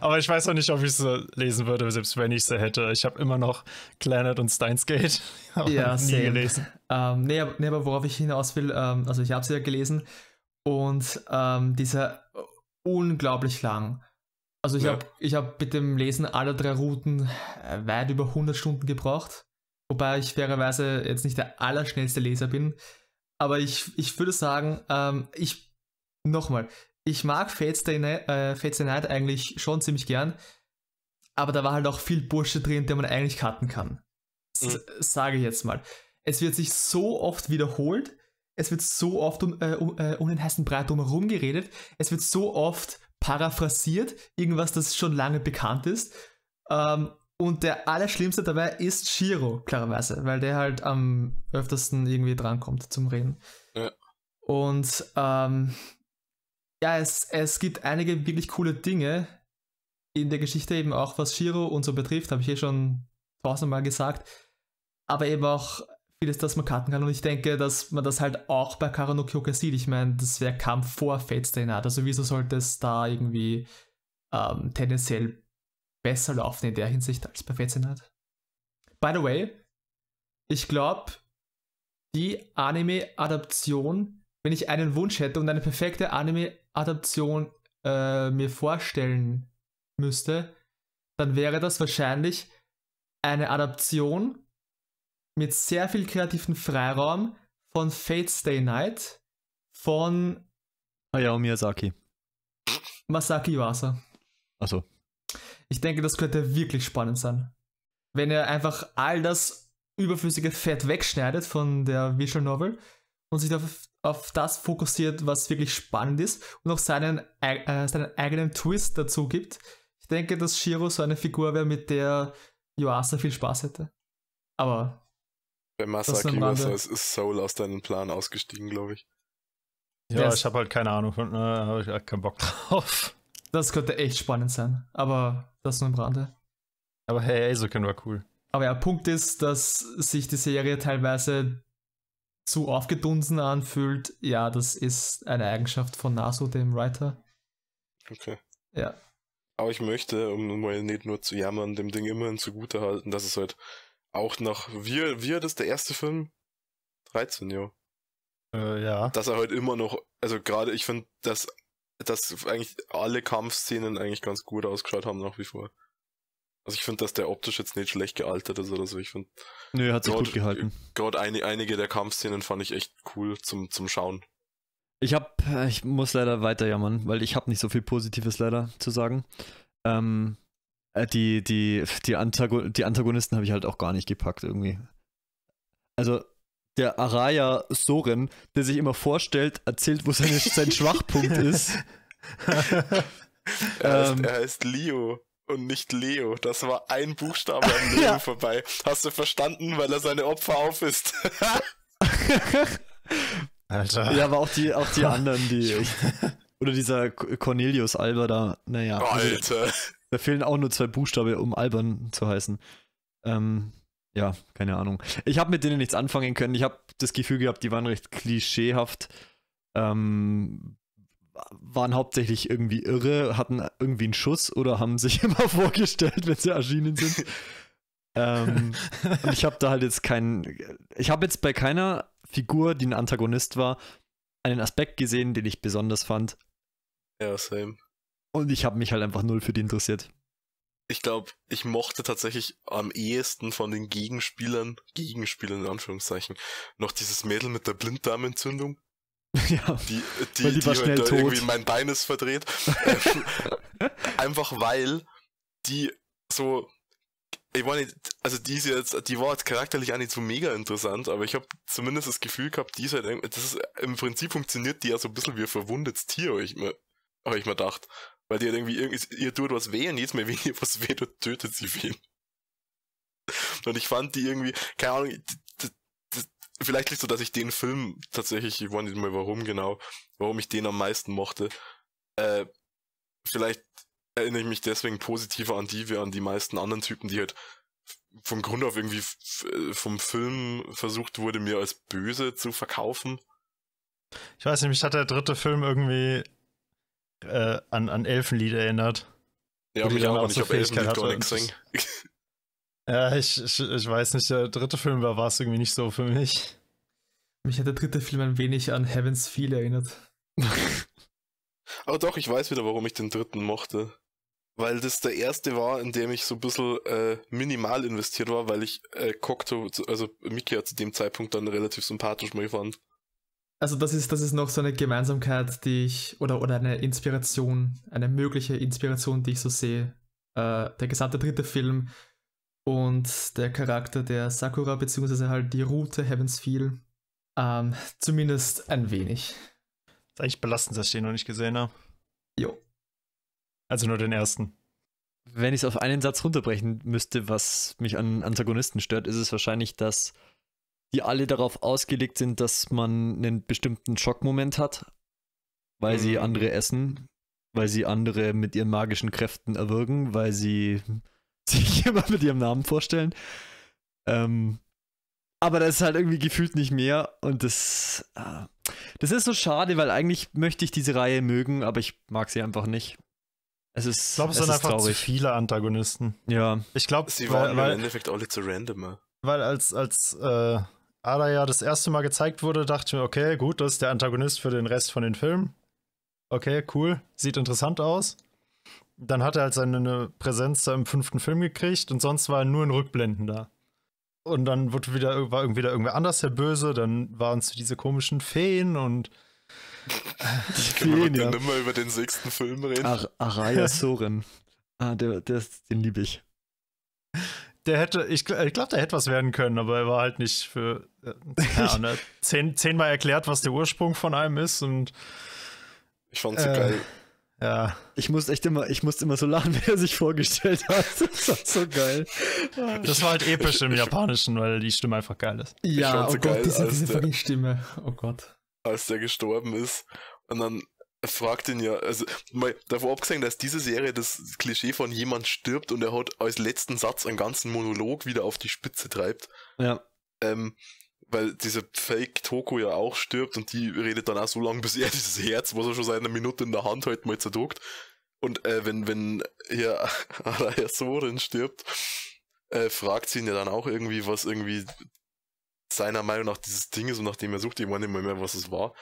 Aber ich weiß auch nicht, ob ich sie lesen würde, selbst wenn ich sie hätte. Ich habe immer noch Planet und Steins Gate [LAUGHS] Ja, nie same. gelesen. Ähm, nee, aber, nee, aber worauf ich hinaus will, ähm, also ich habe sie ja gelesen und ähm, dieser unglaublich lang. Also ich Ja. habe ich hab mit dem Lesen aller drei Routen äh, weit über 100 Stunden gebraucht, wobei ich fairerweise jetzt nicht der allerschnellste Leser bin. Aber ich, ich würde sagen, ähm, ich nochmal, ich mag Fates Day Night, äh, Fates Day Night eigentlich schon ziemlich gern, aber da war halt auch viel Bursche drin, den man eigentlich cutten kann. s- sage ich jetzt mal. Es wird sich so oft wiederholt, es wird so oft um, äh, um, äh, um den heißen Brei drumherum geredet, es wird so oft paraphrasiert, irgendwas, das schon lange bekannt ist. Ähm, und der Allerschlimmste dabei ist Shiro, klarerweise, weil der halt am öftersten irgendwie drankommt zum Reden. Ja. Und ähm, ja, es, es gibt einige wirklich coole Dinge in der Geschichte, eben auch was Shiro und so betrifft, habe ich eh schon tausendmal gesagt. Aber eben auch vieles, das man cutten kann. Und ich denke, dass man das halt auch bei Karo no Kyoka sieht. Ich meine, das wäre Kampf vor Fate Stay Night. Also wieso sollte es da irgendwie ähm, tendenziell besser laufen in der Hinsicht als bei Fate Stay Night? By the way, ich glaube, die Anime-Adaption, wenn ich einen Wunsch hätte und eine perfekte Anime-Adaption äh, mir vorstellen müsste, dann wäre das wahrscheinlich eine Adaption mit sehr viel kreativen Freiraum von Fate Stay Night von Hayao Miyazaki. Masaki Yuasa. Also, Ich denke, das könnte wirklich spannend sein. Wenn er einfach all das überflüssige Fett wegschneidet von der Visual Novel und sich auf, auf das fokussiert, was wirklich spannend ist und auch seinen, ei- äh, seinen eigenen Twist dazu gibt. Ich denke, dass Shiro so eine Figur wäre, mit der Yuasa viel Spaß hätte. Aber Bei Masaki am Rande. Uasa ist, ist Soul aus deinem Plan ausgestiegen, glaube ich. Ja, Yes. ich habe halt keine Ahnung von, äh, habe ich halt keinen Bock [LAUGHS] drauf. das könnte echt spannend sein. Aber das nur im Rande. Aber hey, Azoken war cool. Aber ja, Punkt ist, dass sich die Serie teilweise zu aufgedunsen anfühlt. Ja, das ist eine Eigenschaft von Nasu, dem Writer. Okay. Ja. Aber ich möchte, um mal nicht nur zu jammern, dem Ding immerhin zugutehalten, dass es halt auch nach, wie, wie das der erste Film? 13, ja. Äh, ja. Dass er halt immer noch, also gerade, ich finde, dass, dass eigentlich alle Kampfszenen eigentlich ganz gut ausgeschaut haben nach wie vor. Also ich finde, dass der optisch jetzt nicht schlecht gealtert ist oder so. Ich finde, nö, hat sich Gott, gut gehalten. gerade eine, einige der Kampfszenen fand ich echt cool zum, zum Schauen. Ich hab, äh, ich muss leider weiter jammern, weil ich habe nicht so viel Positives leider zu sagen. Ähm, äh, die, die, die, Antago die Antagonisten habe ich halt auch gar nicht gepackt irgendwie. Also, der Araya Soren, der sich immer vorstellt, erzählt, wo seine, sein [LAUGHS] Schwachpunkt ist. Er, heißt, Ähm. er heißt Leo und nicht Leo. Das war ein Buchstabe am [LAUGHS] Leben Ja. vorbei. Hast du verstanden, weil er seine Opfer aufisst? [LAUGHS] Alter. ja, aber auch die, auch die anderen, die. [LAUGHS] Ich, oder dieser Cornelius Alba da, naja. also, Alter. Da fehlen auch nur zwei Buchstaben, um albern zu heißen. Ähm, ja, keine Ahnung. Ich habe mit denen nichts anfangen können. Ich habe das Gefühl gehabt, die waren recht klischeehaft. Ähm, waren hauptsächlich irgendwie irre, hatten irgendwie einen Schuss oder haben sich [LAUGHS] immer vorgestellt, wenn sie erschienen sind. [LAUGHS] ähm, und ich habe da halt jetzt keinen. Ich habe jetzt bei keiner Figur, die ein Antagonist war, einen Aspekt gesehen, den ich besonders fand. Ja, same. Und ich habe mich halt einfach null für die interessiert. Ich glaube, ich mochte tatsächlich am ehesten von den Gegenspielern, Gegenspielern in Anführungszeichen, noch dieses Mädel mit der Blinddarmentzündung, [LAUGHS] ja. die, die, Weil die die, war schnell tot. irgendwie mein Bein ist verdreht. Ähm, [LAUGHS] Einfach weil die so, ich war nicht, also die ist jetzt, die war jetzt charakterlich auch nicht so mega interessant, aber ich habe zumindest das Gefühl gehabt, die ist halt, das ist, im Prinzip funktioniert die ja so ein bisschen wie ein verwundetes Tier, habe ich mir, hab ich mir gedacht. Weil die halt irgendwie, irgendwie, ihr tut was weh und jedes Mal, [LAUGHS] wenn ihr was weh tut, tötet sie wen. Und ich fand die irgendwie, keine Ahnung, vielleicht liegt so, dass ich den Film tatsächlich, ich weiß nicht mal warum genau, warum ich den am meisten mochte. Äh, vielleicht erinnere ich mich deswegen positiver an die wie an die meisten anderen Typen, die halt vom Grund auf irgendwie äh, vom Film versucht wurde, mir als böse zu verkaufen. Ich weiß nicht, mich hat der dritte Film irgendwie äh, an, an Elfenlied erinnert. Ja, mich auch, auch und ich so habe Elfenlied gar hatte. Ja, ich, ich, ich weiß nicht, der dritte Film war war es irgendwie nicht so für mich. Mich hat der dritte Film ein wenig an Heaven's Feel erinnert. [LAUGHS] Aber doch, ich weiß wieder, warum ich den dritten mochte. Weil das der erste war, in dem ich so ein bisschen äh, minimal investiert war, weil ich äh, Kokto, also Mikia zu dem Zeitpunkt dann relativ sympathisch mal fand. Also das ist, das ist noch so eine Gemeinsamkeit, die ich, oder, oder eine Inspiration, eine mögliche Inspiration, die ich so sehe. Äh, der gesamte dritte Film und der Charakter der Sakura, beziehungsweise halt die Route Heaven's Feel, ähm, zumindest ein wenig. Ist eigentlich belastend, dass ich den noch nicht gesehen habe. Jo. Also nur den ersten. Wenn ich es auf einen Satz runterbrechen müsste, was mich an Antagonisten stört, ist es wahrscheinlich, dass die alle darauf ausgelegt sind, dass man einen bestimmten Schockmoment hat, weil sie Mhm. andere essen, weil sie andere mit ihren magischen Kräften erwürgen, weil sie sich [LAUGHS] immer mit ihrem Namen vorstellen. Ähm, aber das ist halt irgendwie gefühlt nicht mehr und das, äh, das ist so schade, weil eigentlich möchte ich diese Reihe mögen, aber ich mag sie einfach nicht. Es ist, Ich glaube, es, es sind ist einfach zu traurig. viele Antagonisten. Ja, Ich glaube, Sie weil, waren im weil, Endeffekt alle zu randomer. weil als, als äh, Ada ja das erste Mal gezeigt wurde, dachte ich mir, okay, gut, das ist der Antagonist für den Rest von den Filmen. Okay, cool, sieht interessant aus. Dann hat er halt seine Präsenz da im fünften Film gekriegt und sonst war er nur in Rückblenden da. Und dann wurde wieder, war irgendwie wieder irgendwer anders der Böse, dann waren es diese komischen Feen und Können wir Feen, ja. nimmer über den sechsten Film reden? Ar Araya [LAUGHS] Soren. Ah, der, der ist, den liebe ich. der hätte, ich, ich glaube, der hätte was werden können, aber er war halt nicht für äh, ja, und er hat [LAUGHS] zehn, zehnmal erklärt, was der Ursprung von einem ist und Ich fand's so Äh. geil. Ja, Ich muss echt immer, ich musste immer so lachen, [LAUGHS] wie er sich vorgestellt hat. Das war so geil. das war halt episch im Japanischen, weil die Stimme einfach geil ist. Ja, oh so geil, Gott, diese, diese der- fucking Stimme. Oh Gott. als der gestorben ist. Und dann fragt ihn ja, also mal davor abgesehen, dass diese Serie das Klischee von jemand stirbt und er hat als letzten Satz einen ganzen Monolog wieder auf die Spitze treibt. Ja, Ähm, weil diese Fake Toko ja auch stirbt und die redet dann auch so lange, bis er [LAUGHS] dieses Herz, was er schon seit einer Minute in der Hand hält, mal zerdruckt. Und äh, wenn, wenn hier [LAUGHS] Araya Soren stirbt, äh, fragt sie ihn ja dann auch irgendwie, was irgendwie seiner Meinung nach dieses Ding ist und nachdem er sucht, ich weiß nicht mehr, mehr was es war.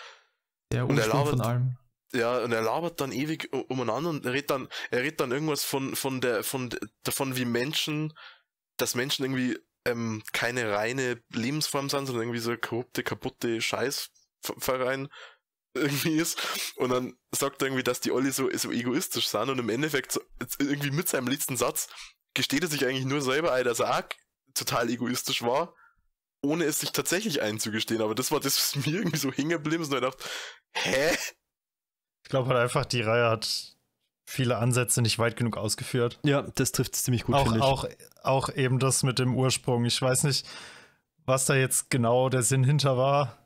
Der Und er Ursprung von labert- allem. Ja, und er labert dann ewig umeinander und er redet dann, er redet dann irgendwas von, von der, von, davon, wie Menschen, dass Menschen irgendwie ähm, keine reine Lebensform sind, sondern irgendwie so korrupte, kaputte Scheißverein [LAUGHS] irgendwie ist. Und dann sagt er irgendwie, dass die alle so, so egoistisch sind und im Endeffekt so, irgendwie mit seinem letzten Satz gesteht er sich eigentlich nur selber ein, dass er auch total egoistisch war, ohne es sich tatsächlich einzugestehen. Aber das war das, was mir irgendwie so hängen ist und ich dachte, hä? Ich glaube halt einfach, die Reihe hat viele Ansätze nicht weit genug ausgeführt. ja, das trifft es ziemlich gut, auch, finde ich. auch, auch eben das mit dem Ursprung. Ich weiß nicht, was da jetzt genau der Sinn hinter war.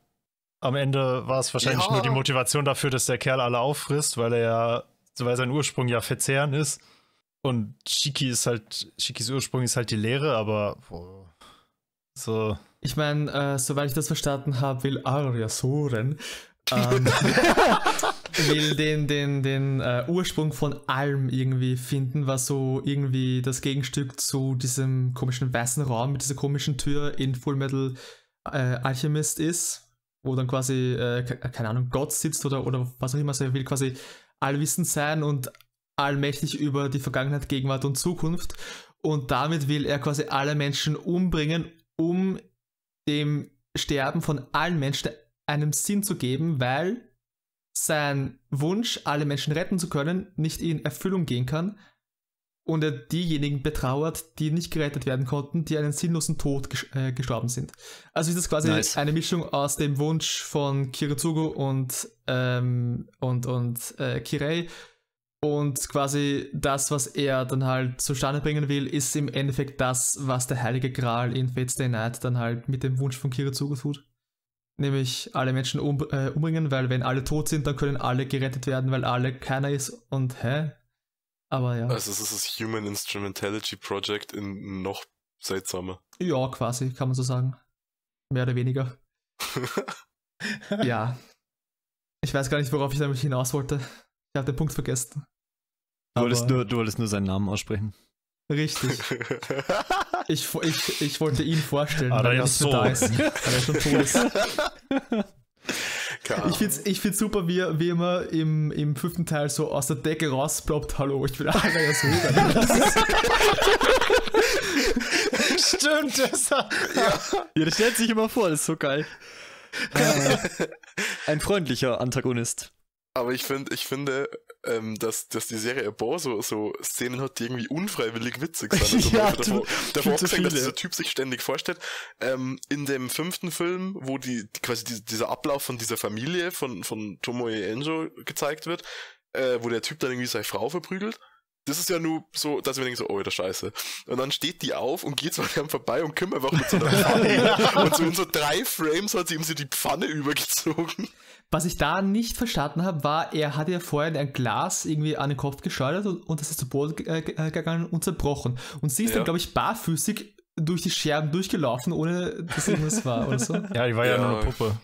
Am Ende war es wahrscheinlich Ja. nur die Motivation dafür, dass der Kerl alle auffrisst, weil er ja, weil sein Ursprung ja verzehren ist. Und Shiki ist halt, Shikis Ursprung ist halt die Lehre, aber boah, so. Ich meine, äh, soweit ich das verstanden habe, will Arya Soren ähm, [LAUGHS] [LAUGHS] will den, den, den äh, Ursprung von allem irgendwie finden, was so irgendwie das Gegenstück zu diesem komischen weißen Raum mit dieser komischen Tür in Full Metal äh, Alchemist ist, wo dann quasi, äh, ke- keine Ahnung, Gott sitzt oder, oder was auch immer, er will quasi allwissend sein und allmächtig über die Vergangenheit, Gegenwart und Zukunft. Und damit will er quasi alle Menschen umbringen, um dem Sterben von allen Menschen einen Sinn zu geben, weil sein Wunsch, alle Menschen retten zu können, nicht in Erfüllung gehen kann und er diejenigen betrauert, die nicht gerettet werden konnten, die einen sinnlosen Tod ges äh, gestorben sind. Also ist das quasi Nice. eine Mischung aus dem Wunsch von Kiritsugu und, ähm, und, und äh, Kirei und quasi das, was er dann halt zustande bringen will, ist im Endeffekt das, was der Heilige Gral in Fate's Day Night dann halt mit dem Wunsch von Kiritsugu tut. Nämlich alle Menschen um, äh, umbringen, weil wenn alle tot sind, dann können alle gerettet werden, weil alle keiner ist und hä? Aber ja. Also es ist das Human Instrumentality Project in noch seltsamer. Ja, quasi, kann man so sagen. Mehr oder weniger. [LAUGHS] Ja. Ich weiß gar nicht, worauf ich damit hinaus wollte. Ich habe den Punkt vergessen. Du wolltest, nur, du wolltest nur seinen Namen aussprechen. Richtig. [LAUGHS] Ich, ich, ich wollte ihn vorstellen, Ah, weil er ja, nicht mehr so. da ist. [LAUGHS] Weil er schon tot ist. Ich find's, ich find's super, wie, er- wie immer im, im fünften Teil so aus der Decke rausploppt. Hallo, ich bin Alter, ja so. Stimmt, das Ja, das stellt sich immer vor, das ist so geil. Äh, [LAUGHS] ein freundlicher Antagonist. Aber ich finde, ich finde, ähm, dass, dass die Serie ein paar so, so Szenen hat, die irgendwie unfreiwillig witzig sind. [LAUGHS] Also Ja, davor, du- davor viel zu gesehen, dass viele. dieser Typ sich ständig vorstellt. Ähm, in dem fünften Film, wo die, die quasi die, dieser Ablauf von dieser Familie von, von Tomoe Enjo gezeigt wird, äh, wo der Typ dann irgendwie seine Frau verprügelt. Das ist ja nur so, dass wir denken so, oh, der Scheiße. Und dann steht die auf und geht so an vorbei und kümmert einfach mit so einer [LAUGHS] Pfanne. Und so in so drei Frames hat sie ihm so die Pfanne übergezogen. Was ich da nicht verstanden habe, war, er hat ja vorher ein Glas irgendwie an den Kopf geschleudert und, und das ist zu Boden ge- äh, gegangen und zerbrochen. Und sie ist Ja. dann, glaube ich, barfüßig durch die Scherben durchgelaufen, ohne dass irgendwas war oder so. Ja, die war ja, Ja. nur eine Puppe.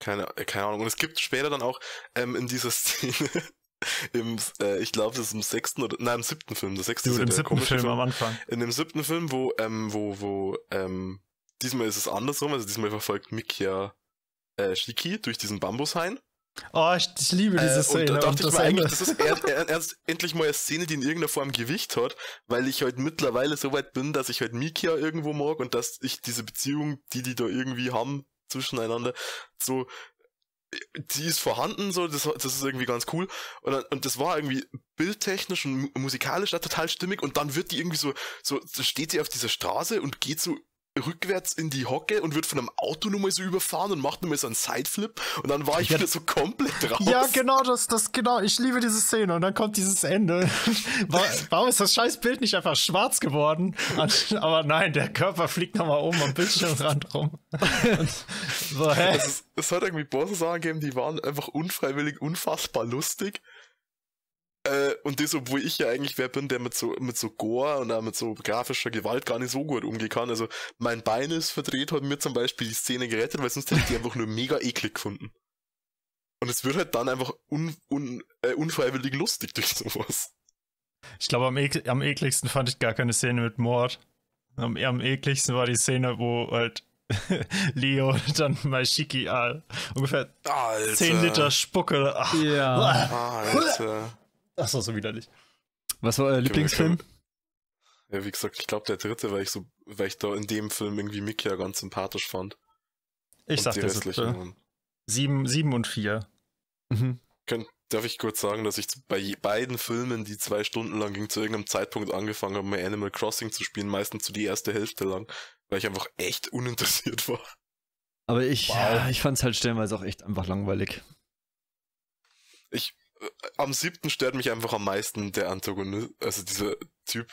Keine, äh, keine Ahnung. Und es gibt später dann auch ähm, in dieser [LAUGHS] Szene, im, äh, ich glaube, das ist im sechsten oder, nein, im siebten Film, der sechste ist ja im der siebten komische Film am Anfang. In dem siebten Film, wo, ähm, wo, wo, ähm, diesmal ist es andersrum, also diesmal verfolgt Mick ja äh, Shiki durch diesen Bambushain. Oh, ich, ich liebe diese Äh, Szene. und da dachte ich das mir Ende. eigentlich, das ist er, er, erst endlich mal eine Szene, die in irgendeiner Form Gewicht hat, weil ich halt mittlerweile so weit bin, dass ich halt Mikia irgendwo mag und dass ich diese Beziehung, die die da irgendwie haben zwischeneinander, so die ist vorhanden, so, das, das ist irgendwie ganz cool. Und, dann- und das war irgendwie bildtechnisch und mu- musikalisch da total stimmig. Und dann wird die irgendwie so, so, so steht sie auf dieser Straße und geht so rückwärts in die Hocke und wird von einem Auto nur mal so überfahren und macht nur mal so einen Sideflip. Und dann war ich wieder so komplett raus. Ja, genau, das, das, genau. Ich liebe diese Szene. Und dann kommt dieses Ende. [LAUGHS] Wa- Warum ist das scheiß Bild nicht einfach schwarz geworden? [LAUGHS] Aber nein, der Körper fliegt nochmal oben am Bildschirmrand rum. Und so, hä? Es, es hat irgendwie Bosse-Sachen gegeben, die waren einfach unfreiwillig unfassbar lustig. Äh, und das, obwohl ich ja eigentlich wer bin, der mit so, mit so Gore und auch mit so grafischer Gewalt gar nicht so gut umgehen kann. Also mein Bein ist verdreht, hat mir zum Beispiel die Szene gerettet, weil sonst hätte ich die einfach nur mega eklig gefunden. Und es wird halt dann einfach un, un, äh, unfreiwillig lustig durch sowas. Ich glaube, am, ekl am ekligsten fand ich gar keine Szene mit Mord. Am, am ekligsten war die Szene, wo halt [LAUGHS] Leo dann mal Shiki ah, ungefähr Alter. 10 Liter Spucke. Ach, Ja. [LAUGHS] Alter. Das war so widerlich. Was war euer Lieblingsfilm? Ja, wie gesagt, ich glaube der dritte, weil ich so, weil ich da in dem Film irgendwie Mickey ja ganz sympathisch fand. Ich und sag das waren- Sieben, sieben und vier. Mhm. Könnt, darf ich kurz sagen, dass ich bei beiden Filmen, die zwei Stunden lang gingen, zu irgendeinem Zeitpunkt angefangen habe, mal Animal Crossing zu spielen, meistens zu die erste Hälfte lang, weil ich einfach echt uninteressiert war. Aber ich, Wow. ich fand es halt stellenweise auch echt einfach langweilig. Ich, am siebten stört mich einfach am meisten der Antagonist, also dieser Typ,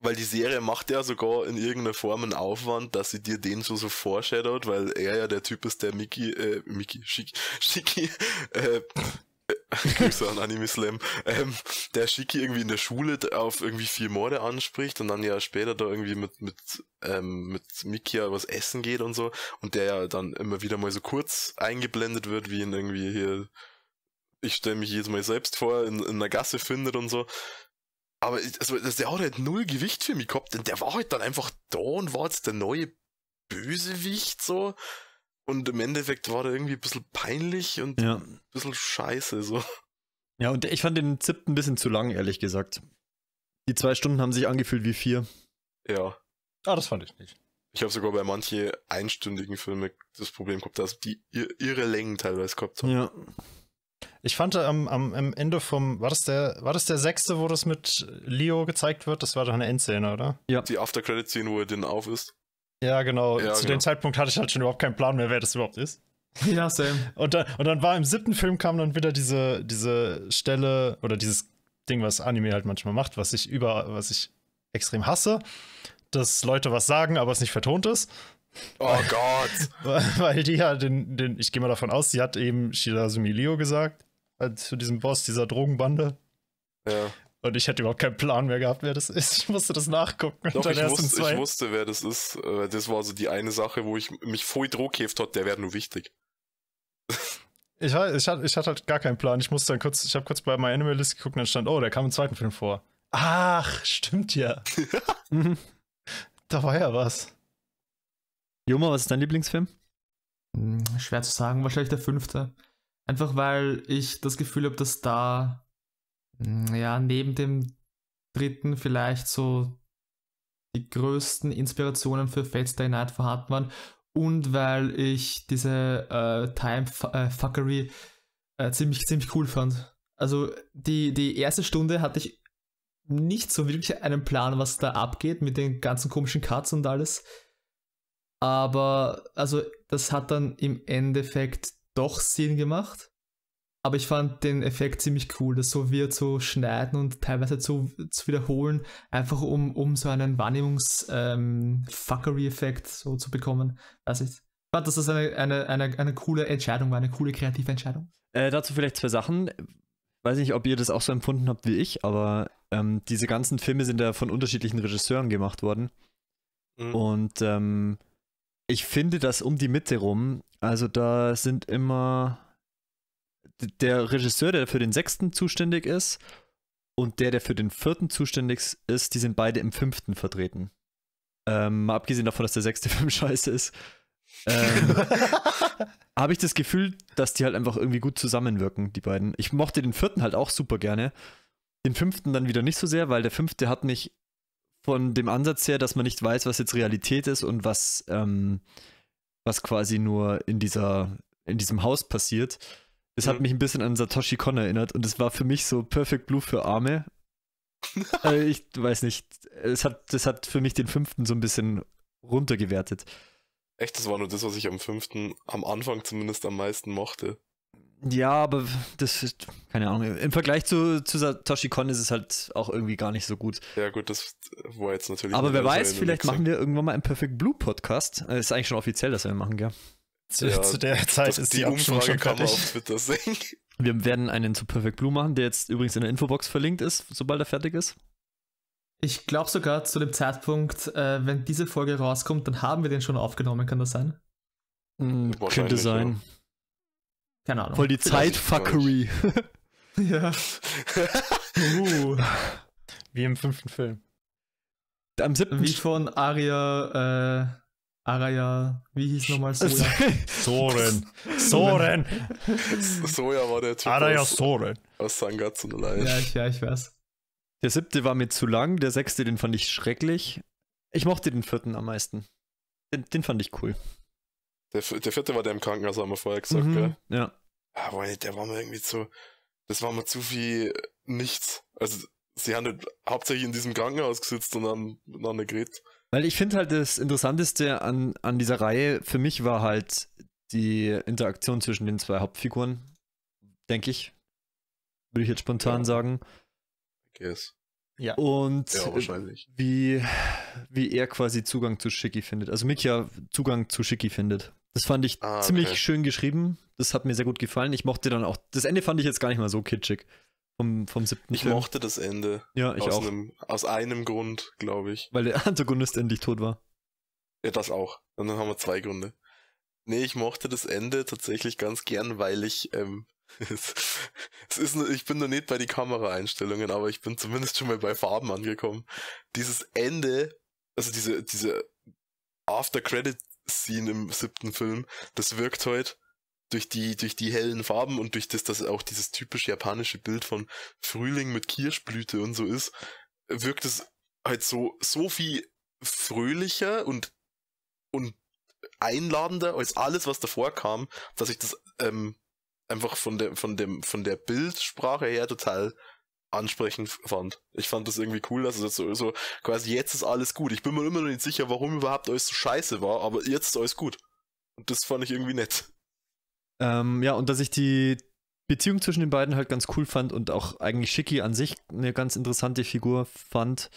weil die Serie macht ja sogar in irgendeiner Form einen Aufwand, dass sie dir den so so foreshadow, weil er ja der Typ ist, der Mickey, äh, Mickey, Shiki, Shiki, äh, [LAUGHS] Grüße an Anime Slam, ähm, der Shiki irgendwie in der Schule auf irgendwie vier Morde anspricht und dann ja später da irgendwie mit, mit, ähm, mit Mickey ja was essen geht und so und der ja dann immer wieder mal so kurz eingeblendet wird, wie ihn irgendwie hier, ich stelle mich jedes Mal selbst vor, in, in einer Gasse findet und so. Aber also, der hat halt null Gewicht für mich gehabt, denn der war halt dann einfach da und war jetzt der neue Bösewicht so. Und im Endeffekt war der irgendwie ein bisschen peinlich und Ja. ein bisschen scheiße so. Ja, und ich fand den siebten ein bisschen zu lang, ehrlich gesagt. Die zwei Stunden haben sich angefühlt wie vier. Ja. Ah, das fand ich nicht. Ich habe sogar bei manchen einstündigen Filmen das Problem gehabt, dass die ihre Längen teilweise gehabt haben. Ja. Ich fand am, am, am Ende vom, war das der, war das der sechste, wo das mit Leo gezeigt wird? Das war doch eine Endszene, oder? Die After-Credit-Szene, wo er den auf ist. Ja, genau. Ja, Zu genau. dem Zeitpunkt hatte ich halt schon überhaupt keinen Plan mehr, wer das überhaupt ist. Ja, same. [LAUGHS] Und dann, und dann war im siebten Film kam dann wieder diese, diese Stelle oder dieses Ding, was Anime halt manchmal macht, was ich über, was ich extrem hasse, dass Leute was sagen, aber es nicht vertont ist. Oh Gott! [LAUGHS] Weil die ja den, den, ich gehe mal davon aus, sie hat eben Shirazumi Leo gesagt, zu diesem Boss dieser Drogenbande. Ja. Und ich hätte überhaupt keinen Plan mehr gehabt, wer das ist. Ich musste das nachgucken. Doch, ich wusste, ich wusste, wer das ist. Äh, Das war so die eine Sache, wo ich mich voll drohkäft hat, der wäre nur wichtig. Ich, ich, hatte, ich hatte halt gar keinen Plan. Ich musste dann kurz, ich habe kurz bei meiner Anime List geguckt und dann stand, oh, der kam im zweiten Film vor. Ach, stimmt ja. [LAUGHS] Da war ja was. Joma, was ist dein Lieblingsfilm? Hm, Schwer zu sagen, wahrscheinlich der fünfte. Einfach weil ich das Gefühl habe, dass da, hm, ja, neben dem dritten vielleicht so die größten Inspirationen für Fate Stay Night vorhanden waren und weil ich diese äh, Time-Fuckery äh, ziemlich, ziemlich cool fand. Also die, die erste Stunde hatte ich nicht so wirklich einen Plan, was da abgeht mit den ganzen komischen Cuts und alles. Aber also das hat dann im Endeffekt doch Sinn gemacht. Aber ich fand den Effekt ziemlich cool, das so wird zu schneiden und teilweise zu, zu wiederholen, einfach um, um so einen Wahrnehmungs-Fuckery-Effekt so zu bekommen. Weiß ich. Ich fand, dass das eine, eine, eine, eine coole Entscheidung war, eine coole kreative Entscheidung. Äh, dazu vielleicht zwei Sachen. Weiß nicht, ob ihr das auch so empfunden habt wie ich, aber ähm, diese ganzen Filme sind ja von unterschiedlichen Regisseuren gemacht worden. Mhm. Und ähm, ich finde, dass um die Mitte rum, also da sind immer der Regisseur, der für den sechsten zuständig ist, und der, der für den vierten zuständig ist, die sind beide im fünften vertreten. Ähm, mal abgesehen davon, dass der sechste [LAUGHS] Film scheiße ist. Ähm, [LAUGHS] habe ich das Gefühl, dass die halt einfach irgendwie gut zusammenwirken, die beiden. Ich mochte den vierten halt auch super gerne. Den fünften dann wieder nicht so sehr, weil der fünfte hat mich von dem Ansatz her, dass man nicht weiß, was jetzt Realität ist und was, ähm, was quasi nur in dieser, in diesem Haus passiert. Es hat Mhm. mich ein bisschen an Satoshi Kon erinnert und es war für mich so Perfect Blue für Arme. [LAUGHS] äh, ich weiß nicht. Es hat, das hat für mich den fünften so ein bisschen runtergewertet. Echt, das war nur das, was ich am fünften, am Anfang zumindest am meisten mochte. Ja, aber das ist, keine Ahnung. Im Vergleich zu, zu Satoshi Kon ist es halt auch irgendwie gar nicht so gut. Ja, gut, das war jetzt natürlich. Aber wer weiß, vielleicht machen wir irgendwann mal einen Perfect Blue Podcast. Äh, Ist eigentlich schon offiziell, dass wir ihn machen, gell? Zu, Ja, zu der Zeit Das, ist die die Abstimmung Umfrage schon kann man auf Twitter sehen. [LAUGHS] Wir werden einen zu Perfect Blue machen, der jetzt übrigens in der Infobox verlinkt ist, sobald er fertig ist. Ich glaube sogar zu dem Zeitpunkt, äh, wenn diese Folge rauskommt, dann haben wir den schon aufgenommen, kann das sein? Hm, Wahrscheinlich, könnte sein. Keine Ahnung. Voll die Zeitfuckery. [LAUGHS] Ja. Uh, Wie im fünften Film. Am siebten wie von Aria, äh, Araya, wie hieß nochmal so? [LAUGHS] Soren. [LAUGHS] Soren. Soja war der Typ Araya aus, Soren. aus Sangatsu no Lion. ja, ich, ja, ich weiß. Der siebte war mir zu lang, der sechste, den fand ich schrecklich. Ich mochte den vierten am meisten. Den, den fand ich cool. Der, der vierte war der im Krankenhaus, haben wir vorher gesagt, Mhm, gell? Ja. Ah, boah, der war mir irgendwie zu. Das war mir zu viel nichts. Also, sie haben nicht hauptsächlich in diesem Krankenhaus gesitzt und haben miteinander geredet. Weil ich finde halt das Interessanteste an, an dieser Reihe für mich war halt die Interaktion zwischen den zwei Hauptfiguren, denke ich. Würde ich jetzt spontan Ja. sagen. I guess. Ja. Und Ja, wahrscheinlich. wie, wie er quasi Zugang zu Shiki findet. Also Mikia Zugang zu Shiki findet. Das fand ich Ah, ziemlich okay. schön geschrieben. Das hat mir sehr gut gefallen. Ich mochte dann auch. Das Ende fand ich jetzt gar nicht mal so kitschig. Vom, vom siebten Ich Film. mochte das Ende. Ja, ich aus, auch. Einem, aus einem Grund, glaube ich. Weil der [LAUGHS] Antagonist endlich tot war. Ja, das auch. Und dann haben wir zwei Gründe. Nee, ich mochte das Ende tatsächlich ganz gern, weil ich, ähm, [LAUGHS] es, ist, ich bin noch nicht bei den Kameraeinstellungen, aber ich bin zumindest schon mal bei Farben angekommen. Dieses Ende, also diese, diese After-Credit-Scene im siebten Film, das wirkt halt durch die, durch die hellen Farben und durch das, dass auch dieses typisch japanische Bild von Frühling mit Kirschblüte und so ist, wirkt es halt so, so viel fröhlicher und und einladender als alles, was davor kam, dass ich das ähm, einfach von der, von dem, von der Bildsprache her total ansprechend fand. Ich fand das irgendwie cool, dass es jetzt so, so quasi jetzt ist alles gut. Ich bin mir immer noch nicht sicher, warum überhaupt alles so scheiße war, aber jetzt ist alles gut. Und das fand ich irgendwie nett. Ähm, ja, und dass ich die Beziehung zwischen den beiden halt ganz cool fand und auch eigentlich Shiki an sich eine ganz interessante Figur fand.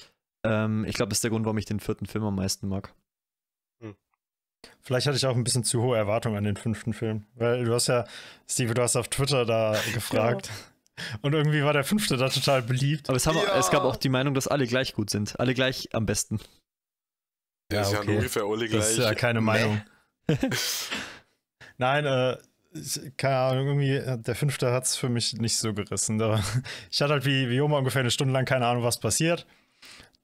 Ähm, ich glaube, das ist der Grund, warum ich den vierten Film am meisten mag. Vielleicht hatte ich auch ein bisschen zu hohe Erwartungen an den fünften Film. Weil du hast ja, Steve, du hast auf Twitter da [LAUGHS] gefragt. Und irgendwie war der fünfte da total beliebt. Aber es, haben, Ja. es gab auch die Meinung, dass alle gleich gut sind. Alle gleich am besten. Ja, ist ja okay. ungefähr alle gleich. Das ist ja keine. Meinung. [LAUGHS] Nein, äh, keine Ahnung, irgendwie, äh, der fünfte hat es für mich nicht so gerissen. [LAUGHS] Ich hatte halt wie, wie Oma ungefähr eine Stunde lang keine Ahnung, was passiert.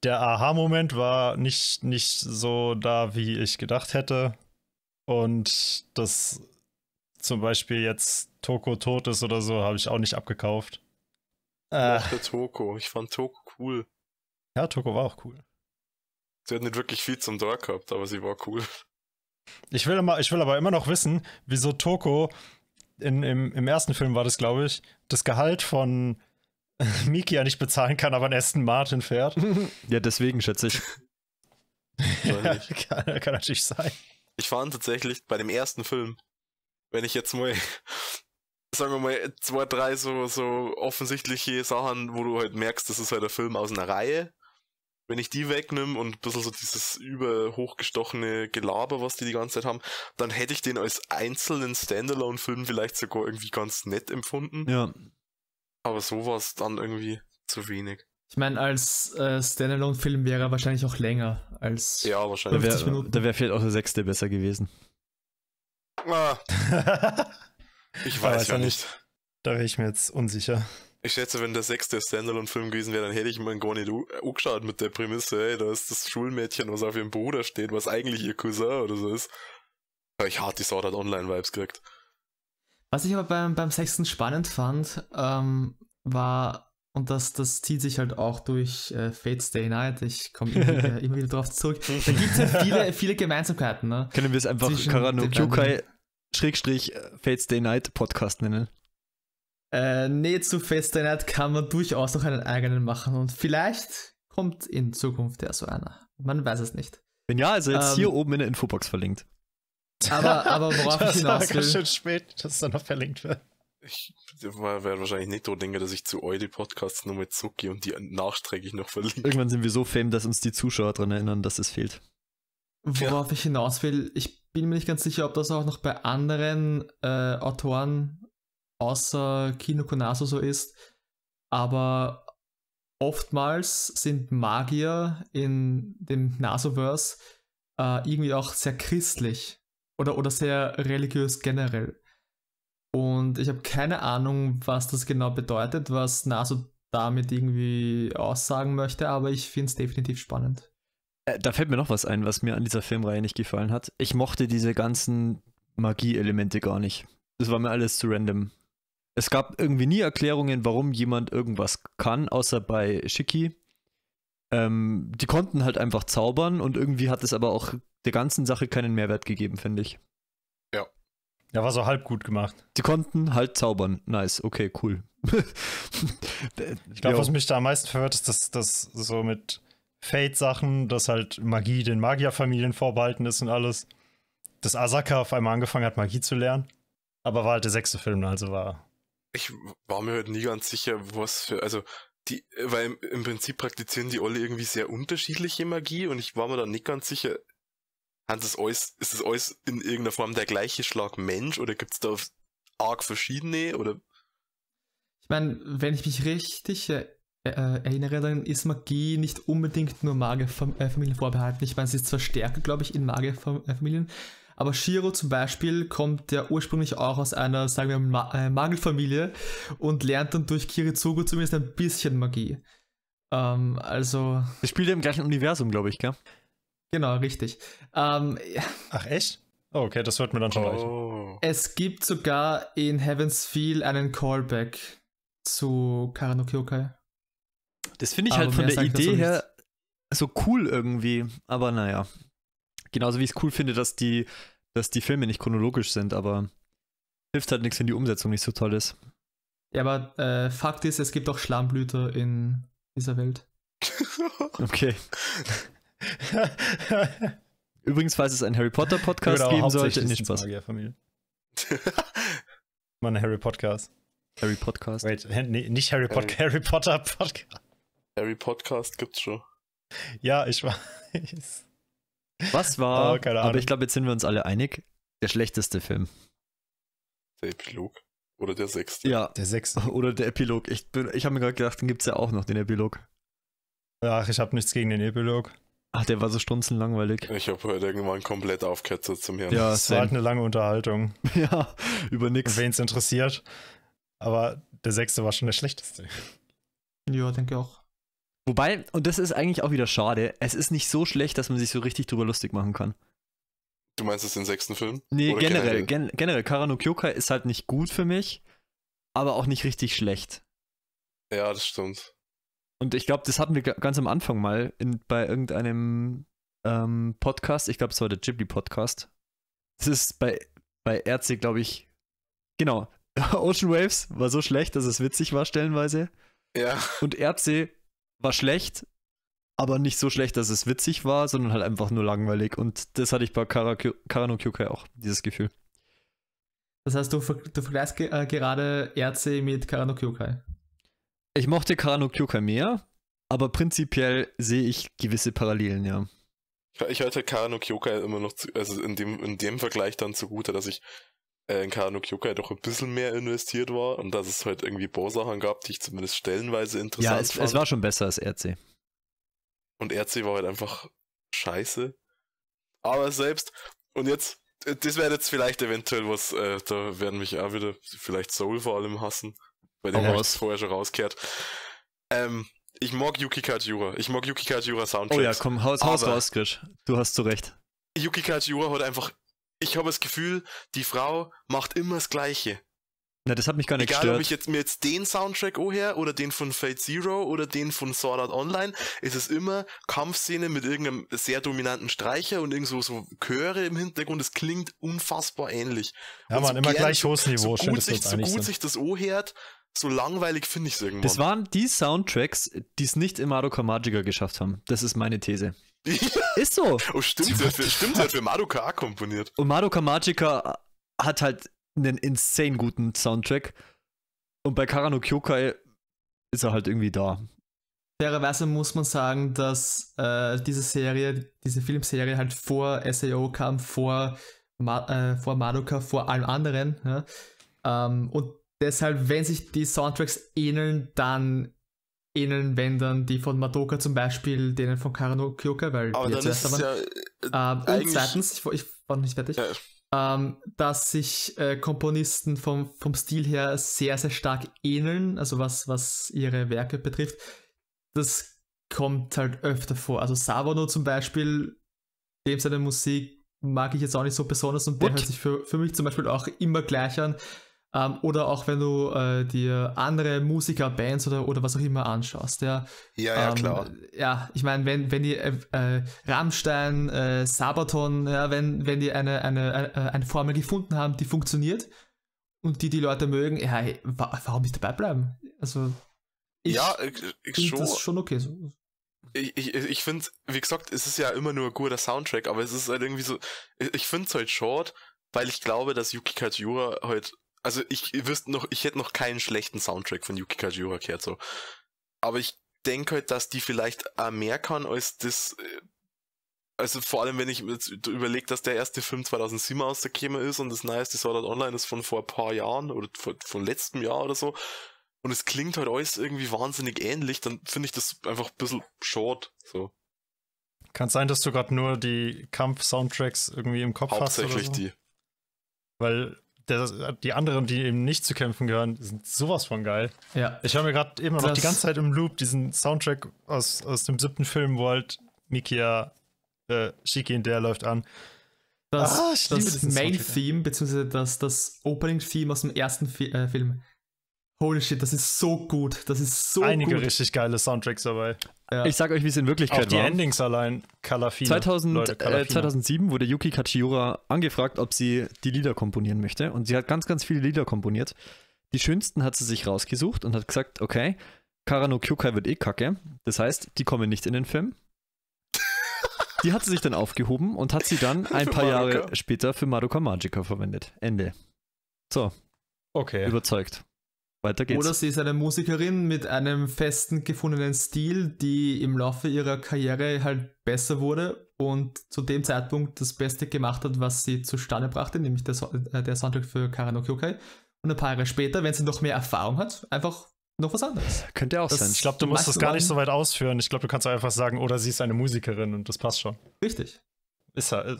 Der Aha-Moment war nicht, nicht so da, wie ich gedacht hätte. Und dass zum Beispiel jetzt Toko tot ist oder so, habe ich auch nicht abgekauft. Ich Äh, mochte Toko. Ich fand Toko cool. ja, Toko war auch cool. Sie hat nicht wirklich viel zum Tor gehabt, aber sie war cool. Ich will, immer, ich will aber immer noch wissen, wieso Toko in, im, im ersten Film war das, glaube ich, das Gehalt von [LAUGHS] Miki ja nicht bezahlen kann, aber ein Aston Martin fährt. [LAUGHS] Ja, deswegen schätze ich. [LAUGHS] ja, kann, kann natürlich sein. Ich fand tatsächlich bei dem ersten Film, wenn ich jetzt mal, sagen wir mal, zwei, drei so, so offensichtliche Sachen, wo du halt merkst, das ist halt ein Film aus einer Reihe, wenn ich die wegnehme und ein bisschen so dieses überhochgestochene Gelaber, was die die ganze Zeit haben, dann hätte ich den als einzelnen Standalone-Film vielleicht sogar irgendwie ganz nett empfunden. Ja. Aber so war es dann irgendwie zu wenig. Ich meine, als äh, Standalone-Film wäre er wahrscheinlich auch länger als. Ja, Da wahrscheinlich. 50 wäre Minuten. da wär vielleicht auch der sechste besser gewesen. Ah, [LAUGHS] ich weiß ist ja nicht. Da wäre ich mir jetzt unsicher. Ich schätze, wenn der sechste Standalone-Film gewesen wäre, dann hätte ich mir gar nicht u- angeschaut mit der Prämisse, ey, da ist das Schulmädchen, was auf ihrem Bruder steht, was eigentlich ihr Cousin oder so ist. Aber ich hart die Sword Art Online-Vibes gekriegt. Was ich aber beim, beim sechsten spannend fand, ähm, war, und das, das zieht sich halt auch durch äh, Fate's Day Night, ich komme immer, wieder- [LAUGHS] immer wieder drauf zurück, da gibt es ja viele, viele Gemeinsamkeiten, ne? Können wir es einfach Karano den Kyokai Schrägstrich äh, Fates Day Night Podcast nennen? Äh, nee, zu Fate's Day Night kann man durchaus noch einen eigenen machen und vielleicht kommt in Zukunft ja so einer. Man weiß es nicht. Wenn ja, also jetzt Ähm, hier oben in der Infobox verlinkt. Aber, aber worauf das ich ist aber hinaus ganz schön will, spät, dass es dann noch verlinkt wird. Ich werde wahrscheinlich nicht so denken, dass ich zu euch die Podcasts nur mit Zucki und die nachträglich noch verlinke. Irgendwann sind wir so fame, dass uns die Zuschauer daran erinnern, dass es fehlt. worauf ich hinaus will, ich bin mir nicht ganz sicher, ob das auch noch bei anderen äh, Autoren außer Kino Konaso so ist, aber oftmals sind Magier in dem Nasoverse äh, irgendwie auch sehr christlich oder, oder sehr religiös generell. Und ich habe keine Ahnung, was das genau bedeutet, was Naso damit irgendwie aussagen möchte, aber ich finde es definitiv spannend. Äh, da fällt mir noch was ein, was mir an dieser Filmreihe nicht gefallen hat. Ich mochte diese ganzen Magie-Elemente gar nicht. Das war mir alles zu random. Es gab irgendwie nie Erklärungen, warum jemand irgendwas kann, außer bei Shiki. Ähm, die konnten halt einfach zaubern und irgendwie hat es aber auch der ganzen Sache keinen Mehrwert gegeben, finde ich. Ja, war so halb gut gemacht. Die konnten halt zaubern. Nice, okay, cool. [LAUGHS] Ich glaube, was mich da am meisten verwirrt, ist, dass das so mit Fate-Sachen, dass halt Magie den Magierfamilien vorbehalten ist und alles. Dass Asaka auf einmal angefangen hat, Magie zu lernen. Aber war halt der sechste Film, also war. Ich war mir halt nie ganz sicher, was für, also, die, weil im, im Prinzip praktizieren die alle irgendwie sehr unterschiedliche Magie und ich war mir da nicht ganz sicher, es alles, ist es alles in irgendeiner Form der gleiche Schlag Mensch oder gibt es da arg verschiedene oder Ich meine, wenn ich mich richtig äh, äh, erinnere, dann ist Magie nicht unbedingt nur Magierfamilien vorbehalten. Ich meine, sie ist zwar stärker, glaube ich, in Magierfamilien, aber Shiro zum Beispiel kommt ja ursprünglich auch aus einer, sagen wir, Ma äh, Magelfamilie und lernt dann durch Kirizugo zumindest ein bisschen Magie. Ähm, also, Das spielt ja im gleichen Universum, glaube ich, gell? genau, richtig. Ähm, Ach, echt? Oh, okay, das wird mir dann schon reichen. Oh. es gibt sogar in Heaven's Feel einen Callback zu Karano Kyokai. Das finde ich Aber halt von der Idee her so cool irgendwie. Aber naja. Genauso wie ich es cool finde, dass die, dass die Filme nicht chronologisch sind, aber hilft halt nichts, wenn die Umsetzung nicht so toll ist. Ja, aber äh, Fakt ist, es gibt auch Schlammblüter in dieser Welt. [LAUGHS] Okay. [LAUGHS] Übrigens, falls es einen Harry Potter Podcast Oder geben sollte, nicht Spaß. Magierfamilie. [LAUGHS] Mal eine Harry Podcast. Harry Podcast. Wait, nee, nicht Harry, Pod Harry. Harry Potter Podcast. Harry Podcast gibt's schon. Ja, ich weiß. Was war, Oh, keine aber ich glaube, jetzt sind wir uns alle einig, der schlechteste Film. Der Epilog. Oder der sechste. Ja. Der sechste. [LAUGHS] Oder der Epilog. Ich, bin- ich habe mir gerade gedacht, den gibt es ja auch noch, den Epilog. Ach, ich habe nichts gegen den Epilog. Ach, der war so strunzenlangweilig. Ich habe heute irgendwann komplett aufgehört so zum Hören. Ja, Das war halt eine lange Unterhaltung. [LAUGHS] ja, über nix. Wen es interessiert. Aber der sechste war schon der schlechteste. Ja, denke auch. Wobei, und das ist eigentlich auch wieder schade, es ist nicht so schlecht, dass man sich so richtig drüber lustig machen kann. Du meinst jetzt den sechsten Film? Nee, Oder generell, gen generell, Karano Kyokai ist halt nicht gut für mich, aber auch nicht richtig schlecht. Ja, das stimmt. Und ich glaube, das hatten wir ga- ganz am Anfang mal in, bei irgendeinem ähm, Podcast. Ich glaube, es war der Ghibli-Podcast. Das ist bei, bei RC, glaube ich, genau. [LAUGHS] Ocean Waves war so schlecht, dass es witzig war stellenweise. Ja. Und RC war schlecht, aber nicht so schlecht, dass es witzig war, sondern halt einfach nur langweilig. Und das hatte ich bei Kara, Karano Kyukai auch, dieses Gefühl. Das heißt, du, ver du vergleichst ge äh, gerade RC mit Karano Kyokai. Ich mochte Karano Kyukai mehr, aber prinzipiell sehe ich gewisse Parallelen, ja. Ich halte Karano Kyokai immer noch, zu, also in dem, in dem Vergleich dann zugute, dass ich in Karano Kyokai doch ein bisschen mehr investiert war und dass es halt irgendwie Bausachen gab, die ich zumindest stellenweise interessant Ja, es, fand. es war schon besser als RC. Und RC war halt einfach scheiße. Aber selbst, und jetzt, äh, das wäre jetzt vielleicht eventuell was, äh, da werden mich auch wieder vielleicht Soul vor allem hassen. Bei dem habe ich es vorher schon rausgehört. Ähm, ich mag Yuki Kajiura. Ich mag Yuki Kajiura Soundtracks. Oh ja, komm, haus, haus raus, Krisch. Du hast zu Recht. Yuki Kajiura hat einfach, ich habe das Gefühl, die Frau macht immer das Gleiche. Na, das hat mich gar nicht Egal, gestört. ob ich jetzt mir jetzt den Soundtrack her oder den von Fate Zero oder den von Sword Art Online, ist es immer Kampfszene mit irgendeinem sehr dominanten Streicher und irgend so, so Chöre im Hintergrund. Es klingt unfassbar ähnlich. Ja, Und man, so immer gern- gleich hohes Niveau. So Schön, gut, sich, so gut sind. sich das anhört, so langweilig finde ich es irgendwann. das waren die Soundtracks, die es nicht im Madoka Magica geschafft haben. Das ist meine These. [LAUGHS] Ist so. oh, stimmt, sie hat für, stimmt, sie hat für Madoka auch komponiert. Und Madoka Magica hat halt einen insane guten Soundtrack. Und bei Karano Kyokai ist er halt irgendwie da. Fairerweise muss man sagen, dass äh, diese Serie, diese Filmserie halt vor SAO kam, vor, Ma äh, vor Madoka, vor allem anderen. Ja? Ähm, und deshalb, wenn sich die Soundtracks ähneln, dann ähneln, wenn dann die von Madoka zum Beispiel denen von Karano Kyokai, weil Aber wir zuerst da ja. waren. Ähm, und zweitens, ich, ich war noch nicht fertig, Ja, ähm, dass sich äh, Komponisten vom, vom Stil her sehr, sehr stark ähneln, also was, was ihre Werke betrifft. Das kommt halt öfter vor. Also Savano zum Beispiel, dem seine Musik mag ich jetzt auch nicht so besonders und der What? hört sich für, für mich zum Beispiel auch immer gleich an. Ähm, oder auch wenn du äh, dir andere Musiker, Bands oder, oder was auch immer anschaust. Ja, ja, ja, ähm, klar. Ja, ich meine, wenn, wenn die äh, äh, Rammstein, äh, Sabaton, ja, wenn, wenn die eine, eine, äh, eine Formel gefunden haben, die funktioniert und die die Leute mögen, ja, hey, wa warum nicht dabei bleiben? Also, ich ja, ich, ich finde schon. das schon okay. So. ich, ich, ich finde, wie gesagt, es ist ja immer nur ein guter Soundtrack, aber es ist halt irgendwie so, ich, finde es halt short, weil ich glaube, dass Yuki Kajiura halt, also ich wüsste noch, ich hätte noch keinen schlechten Soundtrack von Yuki Kajiura gehört, so. Aber ich denke halt, dass die vielleicht auch mehr kann als das, äh, also vor allem, wenn ich jetzt überlege, dass der erste Film 2007 ausgekommen ist und das neueste Sword Art Online ist von vor ein paar Jahren oder von, von letztem Jahr oder so und es klingt halt alles irgendwie wahnsinnig ähnlich, dann finde ich das einfach ein bisschen short, so. Kann sein, dass du gerade nur die Kampf-Soundtracks irgendwie im Kopf hast. Hauptsächlich oder so? die. Weil der, die anderen, die eben nicht zu kämpfen gehören, sind sowas von geil. Ja. Ich höre mir gerade immer noch Das- die ganze Zeit im Loop diesen Soundtrack aus, aus dem siebten Film, wo halt Mikia, äh, Shiki und der läuft an. Das, Ah, das. Main-Theme, beziehungsweise das, das Opening-Theme aus dem ersten Fi äh, Film. Holy shit, das ist so gut. Das ist so Einige gut. richtig geile Soundtracks dabei. Ja. Ich sag euch, wie es in Auch Wirklichkeit die war. Endings allein, Kalafina. 2000, Leute, äh, Kalafina. 2007 wurde Yuki Kachiura angefragt, ob sie die Lieder komponieren möchte. Und sie hat ganz, ganz viele Lieder komponiert. Die schönsten hat sie sich rausgesucht und hat gesagt, okay, Karano Kyokai wird eh kacke. Das heißt, die kommen nicht in den Film. Die hat sie sich dann aufgehoben und hat sie dann ein [LAUGHS] paar Jahre später für Madoka Magica verwendet. Ende. So, Okay. überzeugt. Weiter geht's. Oder sie ist eine Musikerin mit einem festen gefundenen Stil, die im Laufe ihrer Karriere halt besser wurde und zu dem Zeitpunkt das Beste gemacht hat, was sie zustande brachte, nämlich der, so äh, der Soundtrack für Karano Kyokai. Und ein paar Jahre später, wenn sie noch mehr Erfahrung hat, einfach noch was anderes. Könnte auch Das- sein. Ich glaube, du musst das gar nicht so weit ausführen. Ich glaube, du kannst einfach sagen, oder sie ist eine Musikerin und das passt schon. Richtig. Ist halt,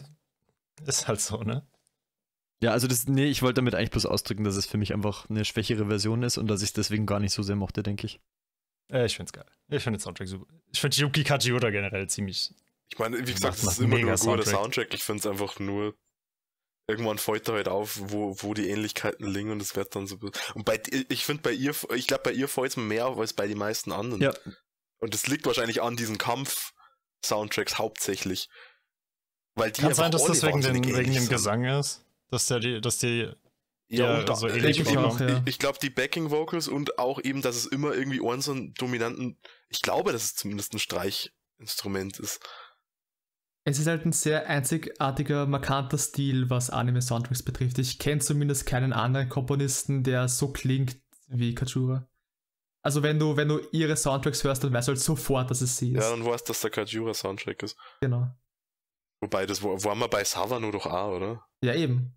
ist halt so, ne? Ja, also das, nee, ich wollte damit eigentlich bloß ausdrücken, dass es für mich einfach eine schwächere Version ist und dass ich es deswegen gar nicht so sehr mochte, denke ich. Äh, ich find's geil. Ich finde den Soundtrack super. Ich finde Yuki Kajiura generell ziemlich. Ich meine, wie gesagt, es ist immer nur ein guter Soundtrack. Ich finde es einfach nur. Irgendwann fällt er halt auf, wo, wo die Ähnlichkeiten liegen und es wird dann so. Und bei ich finde bei ihr, ich glaube bei ihr fällt es mir mehr auf als bei den meisten anderen. Ja. Und das liegt wahrscheinlich an diesen Kampf-Soundtracks hauptsächlich. Weil die Kann sein, dass das wegen, den, wegen dem sind. Gesang ist. Dass, der die, dass die Ja, und so ich, ähnlich ich, ich, auch, ja. ich glaube, die Backing Vocals und auch eben, dass es immer irgendwie einen so einen dominanten, ich glaube, dass es zumindest ein Streichinstrument ist. Es ist halt ein sehr einzigartiger, markanter Stil, was Anime-Soundtracks betrifft. Ich kenne zumindest keinen anderen Komponisten, der so klingt wie Kajura. Also wenn du, wenn du ihre Soundtracks hörst, dann weißt du halt sofort, dass es sie ist. Ja, dann weißt dass der Kajura Soundtrack ist. genau. Wobei, das war, waren wir bei Savano doch auch, oder? Ja, eben.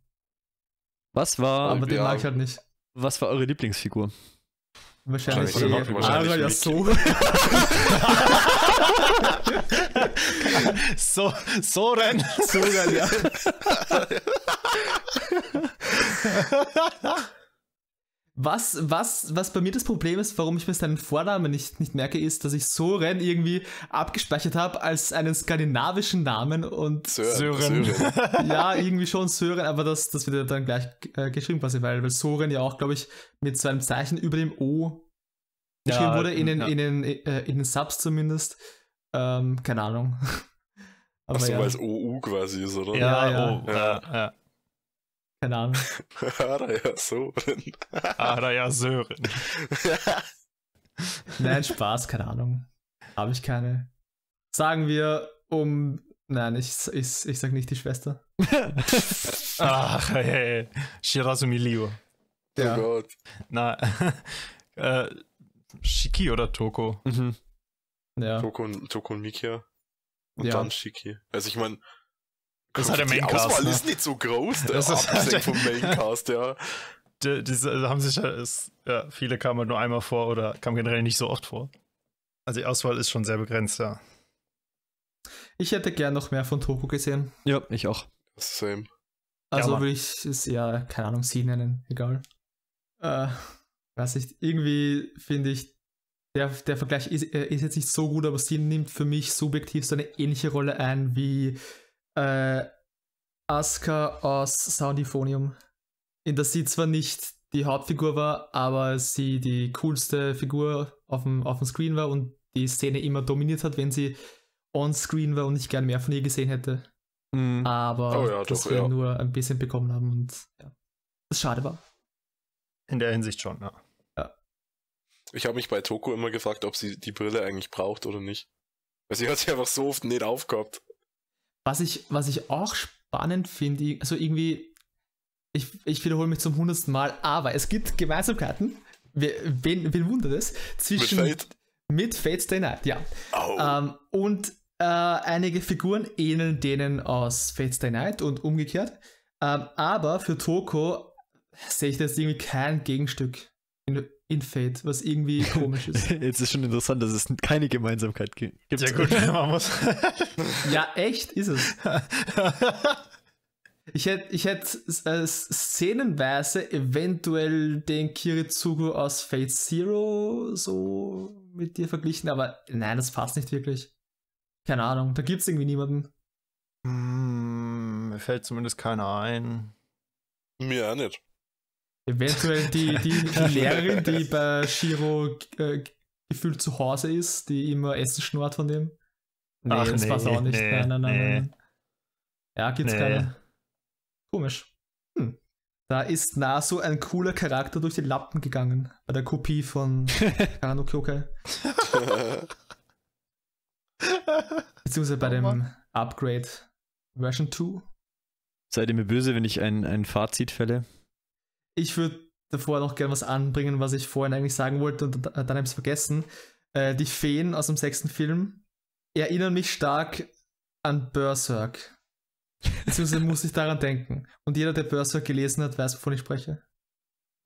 Was war, Aber den ja. mag ich halt nicht. was war eure Lieblingsfigur? Wahrscheinlich, Wahrscheinlich- wahrscheinlich Ara. Yasuo. so, so rennen. so geil, ja. [LAUGHS] Was, was, was bei mir das Problem ist, warum ich mir seinen Vornamen nicht, nicht merke, ist, dass ich Soren irgendwie abgespeichert habe als einen skandinavischen Namen und Sören. ja, irgendwie schon Sören, aber das, das wird ja dann gleich äh, geschrieben quasi, weil, weil Soren ja auch, glaube ich, mit so einem Zeichen über dem O geschrieben Ja, wurde, in den, ja. in, den, äh, in den Subs zumindest. Ähm, keine Ahnung. [LAUGHS] Aber Achso, ja, weil es OU quasi ist, oder? Ja, Ja, oh, ja. Ja. keine Ahnung. ja, ja, so. Ah, ja, Sören. [LAUGHS] Nein, Spaß, keine Ahnung. Habe ich keine. Sagen wir um. Nein, ich, ich, ich sag nicht die Schwester. [LAUGHS] Ach, hey. Shirazumi Liu. Oh Gott. Na, [LAUGHS] äh, Shiki oder Toko? Mhm. Ja. Toko und, Toko und Mikia. Und Ja. dann Shiki. Also ich meine, Das hat der die Maincast, Auswahl ne? ist nicht so groß, der Das ist- abgesehen [LAUGHS] vom Maincast, ja. Die, diese haben sich ja, ist, ja, viele kamen halt nur einmal vor oder kamen generell nicht so oft vor. Also die Auswahl ist schon sehr begrenzt, ja. Ich hätte gern noch mehr von Toko gesehen. Ja, ich auch. Same. Also Mann. würde ich es ja, keine Ahnung, sie nennen, egal. Äh, weiß nicht, irgendwie finde ich, der, der Vergleich ist, äh, ist jetzt nicht so gut, aber sie nimmt für mich subjektiv so eine ähnliche Rolle ein wie äh, Asuka aus Soundiphonium. In der sie zwar nicht die Hauptfigur war, aber sie die coolste Figur auf dem, auf dem Screen war und die Szene immer dominiert hat, wenn sie on-screen war und ich gern mehr von ihr gesehen hätte Mhm. aber Oh ja, dass doch, wir ja. nur ein bisschen bekommen haben und ja, das schade war. In der Hinsicht schon, ja. Ich habe mich bei Toko immer gefragt, ob sie die Brille eigentlich braucht oder nicht. Weil sie hat sie einfach so oft nicht aufgehabt. Was ich, was ich auch spannend finde, also irgendwie, ich, ich wiederhole mich zum hundertsten Mal, aber es gibt Gemeinsamkeiten, wen, wen, wundert es, Mit zwischen Fate. mit Fate Stay Night, ja. Au. Ähm, und äh, einige Figuren ähneln denen aus Fate Stay Night und umgekehrt. Ähm, aber für Toko sehe ich da jetzt irgendwie kein Gegenstück in, in Fate, was irgendwie [LAUGHS] komisch ist. Jetzt ist schon interessant, dass es keine Gemeinsamkeit gi- gibt. Ja gut, [LAUGHS] man muss. [LAUGHS] Ja, echt ist es. Ich hätte ich hätt, äh, szenenweise eventuell den Kiritsugu aus Fate Zero so mit dir verglichen, aber nein, das passt nicht wirklich. Keine Ahnung, da gibt es irgendwie niemanden. Hm, mir fällt zumindest keiner ein. Mir auch nicht. Eventuell die, die, [LAUGHS] die Lehrerin, die bei Shiro äh, gefühlt zu Hause ist, die immer Essen schnurrt von dem. Nee, Ach, das nee, passt auch nicht. nee, nein, nein, nein, nee. nein. Ja, gibt's Nee. keine. Komisch. Hm. Da ist Nasu ein cooler Charakter durch die Lappen gegangen. Bei der Kopie von [LAUGHS] Karano Kyokai. [LAUGHS] Beziehungsweise bei Oh dem. Upgrade Version 2. Seid ihr mir böse, wenn ich ein, ein Fazit fälle? Ich würde davor noch gerne was anbringen, was ich vorhin eigentlich sagen wollte und dann habe ich es vergessen. Äh, die Feen aus dem sechsten Film erinnern mich stark an Berserk. Beziehungsweise muss ich daran denken. Und jeder, der Berserk gelesen hat, weiß, wovon ich spreche.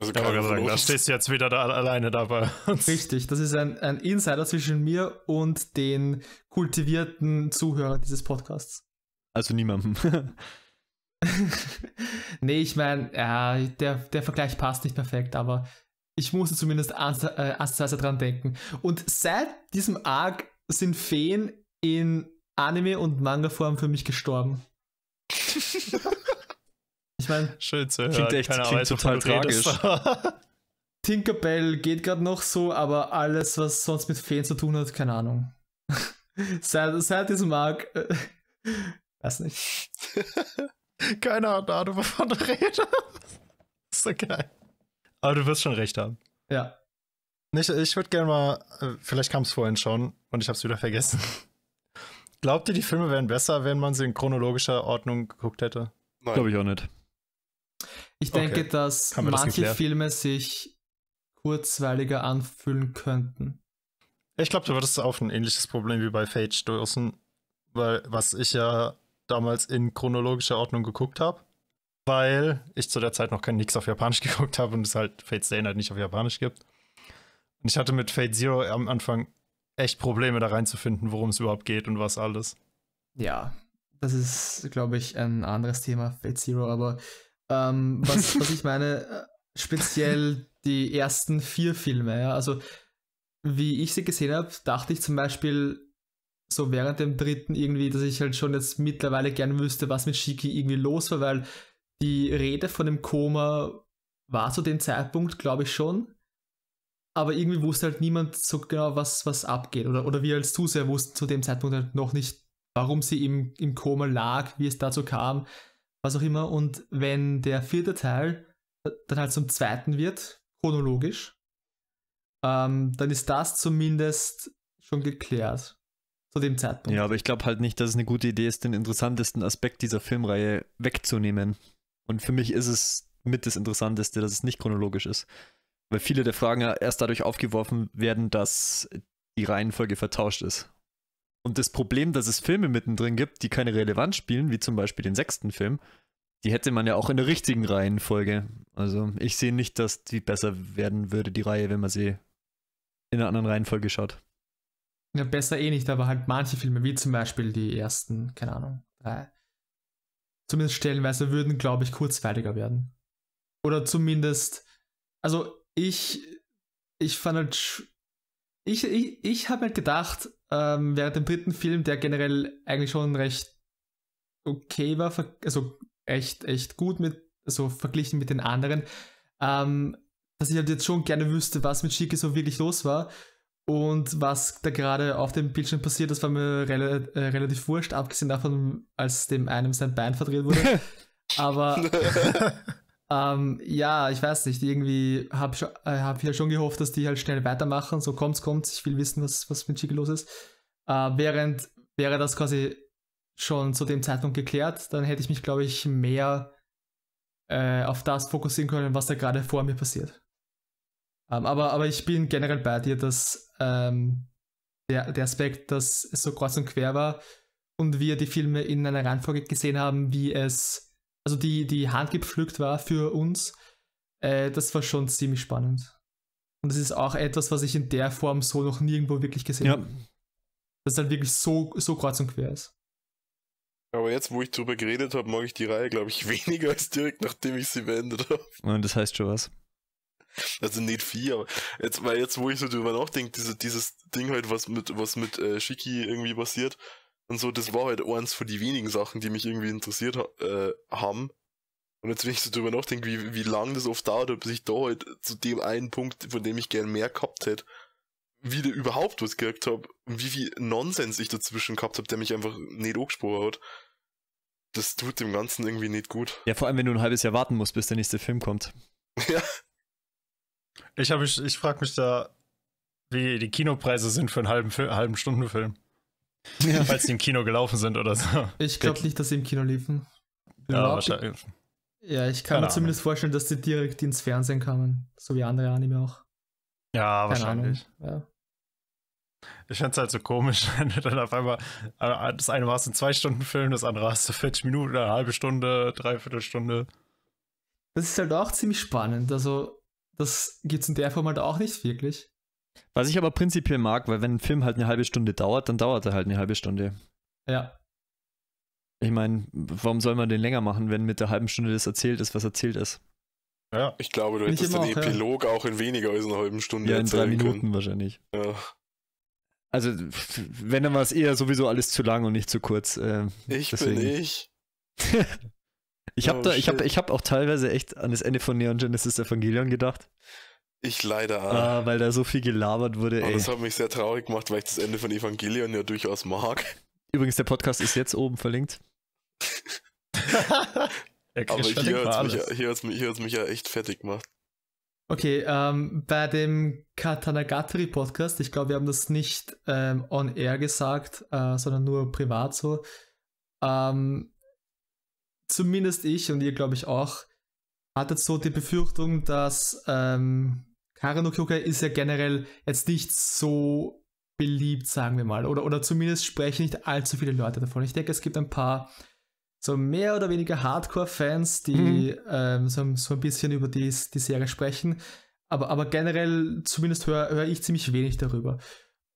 Also keiner gerade sagen, da stehst du jetzt wieder da alleine da bei uns. Richtig, das ist ein, ein Insider zwischen mir und den kultivierten Zuhörern dieses Podcasts. Also niemandem. [LAUGHS] [LAUGHS] nee, ich meine, ja, der, der Vergleich passt nicht perfekt, aber ich musste zumindest ans- äh, ansatzweise dran denken. Und seit diesem Arc sind Feen in Anime- und Manga-Form für mich gestorben. [LAUGHS] Ich meine, Schön zu hören. Klingt echt- Keine klingt Ahnung, total du redest. [LAUGHS] Tinkerbell geht gerade noch so, aber alles, was sonst mit Feen zu tun hat, keine Ahnung. seit, seit diesem Arc, äh, weiß nicht. Keine Ahnung, wovon du redest. [LAUGHS] ist so geil. Aber du wirst schon recht haben. Ja. Ich, ich würde gerne mal, äh, vielleicht kam es vorhin schon und ich habe es wieder vergessen. [LAUGHS] Glaubt ihr, die Filme wären besser, wenn man sie in chronologischer Ordnung geguckt hätte? Nein. Glaube ich auch nicht. Ich Okay. denke, dass Haben wir das manche geklärt? Filme sich kurzweiliger anfühlen könnten. Ich glaube, du würdest auf ein ähnliches Problem wie bei Fate stoßen, weil was ich ja damals in chronologischer Ordnung geguckt habe, weil ich zu der Zeit noch kein Nix auf Japanisch [LAUGHS] geguckt habe und es halt Fate Stay Night nicht auf Japanisch gibt. Und ich hatte mit Fate Zero am Anfang echt Probleme da reinzufinden, worum es überhaupt geht und was alles. Ja, das ist, glaube ich, ein anderes Thema, Fate Zero, aber ähm, was, [LAUGHS] was ich meine, äh, speziell die ersten vier Filme, ja, also wie ich sie gesehen habe, dachte ich zum Beispiel so während dem dritten irgendwie, dass ich halt schon jetzt mittlerweile gern wüsste, was mit Shiki irgendwie los war, weil die Rede von dem Koma war zu dem Zeitpunkt, glaube ich schon. Aber irgendwie wusste halt niemand so genau, was, was abgeht. Oder, oder wir als Zuseher wussten zu dem Zeitpunkt halt noch nicht, warum sie im, im Koma lag, wie es dazu kam, was auch immer. Und wenn der vierte Teil dann halt zum zweiten wird, chronologisch, ähm, dann ist das zumindest schon geklärt. Zu dem Zeitpunkt. Ja, aber ich glaube halt nicht, dass es eine gute Idee ist, den interessantesten Aspekt dieser Filmreihe wegzunehmen. Und für mich ist es mit das Interessanteste, dass es nicht chronologisch ist. Weil viele der Fragen ja erst dadurch aufgeworfen werden, dass die Reihenfolge vertauscht ist. Und das Problem, dass es Filme mittendrin gibt, die keine Relevanz spielen, wie zum Beispiel den sechsten Film, die hätte man ja auch in der richtigen Reihenfolge. Also ich sehe nicht, dass die besser werden würde, die Reihe, wenn man sie in einer anderen Reihenfolge schaut. Ja, besser eh nicht, aber halt manche Filme, wie zum Beispiel die ersten, keine Ahnung, drei, zumindest stellenweise würden, glaube ich, kurzweiliger werden. Oder zumindest, also ich, ich fand halt, ich, ich, ich habe halt gedacht, ähm, während dem dritten Film, der generell eigentlich schon recht okay war, also echt, echt gut mit, also verglichen mit den anderen, ähm, dass ich halt jetzt schon gerne wüsste, was mit Shiki so wirklich los war. Und was da gerade auf dem Bildschirm passiert, das war mir rela äh, relativ wurscht, abgesehen davon, als dem einem sein Bein verdreht wurde. [LAUGHS] Aber [LAUGHS] ähm, ja, ich weiß nicht, irgendwie habe äh, hab ich ja schon gehofft, dass die halt schnell weitermachen. So kommt's, kommt's, ich will wissen, was, was mit Chico los ist. Äh, während wäre das quasi schon zu dem Zeitpunkt geklärt, dann hätte ich mich, glaube ich, mehr äh, auf das fokussieren können, was da gerade vor mir passiert. Ähm, aber, aber ich bin generell bei dir, dass ähm, der, der Aspekt, dass es so kreuz und quer war und wir die Filme in einer Reihenfolge gesehen haben, wie es, also die, die handgepflückt war für uns, äh, das war schon ziemlich spannend. Und das ist auch etwas, was ich in der Form so noch nirgendwo wirklich gesehen Ja, habe. Dass es halt wirklich so, so kreuz und quer ist. Aber jetzt, wo ich drüber geredet habe, mag ich die Reihe, glaube ich, [LAUGHS] weniger als direkt nachdem ich sie beendet habe. und das heißt schon was. Also nicht viel, aber jetzt, weil jetzt, wo ich so drüber nachdenke, diese, dieses Ding halt, was mit, was mit äh, Shiki irgendwie passiert und so, das war halt eins von die wenigen Sachen, die mich irgendwie interessiert äh, haben. Und jetzt, wenn ich so drüber nachdenke, wie, wie lang das oft dauert, bis ich da halt zu dem einen Punkt, von dem ich gern mehr gehabt hätte, wieder überhaupt was gekriegt habe und wie viel Nonsens ich dazwischen gehabt habe, der mich einfach nicht angesprochen hat. Das tut dem Ganzen irgendwie nicht gut. Ja, vor allem, wenn du ein halbes Jahr warten musst, bis der nächste Film kommt. [LAUGHS] ja. Ich, hab mich- ich frage mich da, wie die Kinopreise sind für einen halben, halben Stundenfilm. [LAUGHS] Falls die im Kino gelaufen sind oder so. Ich glaube nicht, dass sie im Kino liefen. Ja, Glaub- wahrscheinlich. Ja, ich kann Keine mir zumindest vorstellen, dass die direkt ins Fernsehen kamen. So wie andere Anime auch. Ja, Keine wahrscheinlich. Ahnung. Ja. Ich fände es halt so komisch, [LAUGHS] wenn du dann auf einmal, äh, das eine warst ein Zwei-Stunden-Film, das andere hast du 40 Minuten, eine halbe Stunde, dreiviertel Stunde. Das ist halt auch ziemlich spannend. Also, das gibt es in der Form halt auch nicht wirklich. Was ich aber prinzipiell mag, weil wenn ein Film halt eine halbe Stunde dauert, dann dauert er halt eine halbe Stunde. Ja. Ich meine, warum soll man den länger machen, wenn mit der halben Stunde das erzählt ist, was erzählt ist? Ja, Ich glaube, du hättest den auch, ja. Epilog auch in weniger als einer halben Stunde Ja, in drei Minuten können. wahrscheinlich. Ja. Also, wenn, dann war es eher sowieso alles zu lang und nicht zu kurz. Äh, Ich deswegen. bin ich. [LAUGHS] ich habe Oh, da, ich habe, shit. ich habe auch teilweise echt an das Ende von Neon Genesis Evangelion gedacht, Ich leider auch. ah, weil da so viel gelabert wurde. Und Ey. das hat mich sehr traurig gemacht, weil ich das Ende von Evangelion ja durchaus mag. Übrigens, der Podcast ist jetzt oben verlinkt. [LAUGHS] Er Aber hier hat es mich, hier hat's mich, hier hat's mich ja echt fertig gemacht. Okay, ähm, bei dem Katanagatari Podcast, ich glaube, wir haben das nicht ähm, on air gesagt, äh, sondern nur privat so. Ähm, zumindest ich und ihr, glaube ich, auch, hattet so die Befürchtung, dass ähm, Karen no Kyokai ist ja generell jetzt nicht so beliebt, sagen wir mal. Oder, oder zumindest sprechen nicht allzu viele Leute davon. Ich denke, es gibt ein paar so mehr oder weniger Hardcore-Fans, die ähm, so, so ein bisschen über die, die Serie sprechen. Aber, aber generell, zumindest höre hör ich ziemlich wenig darüber.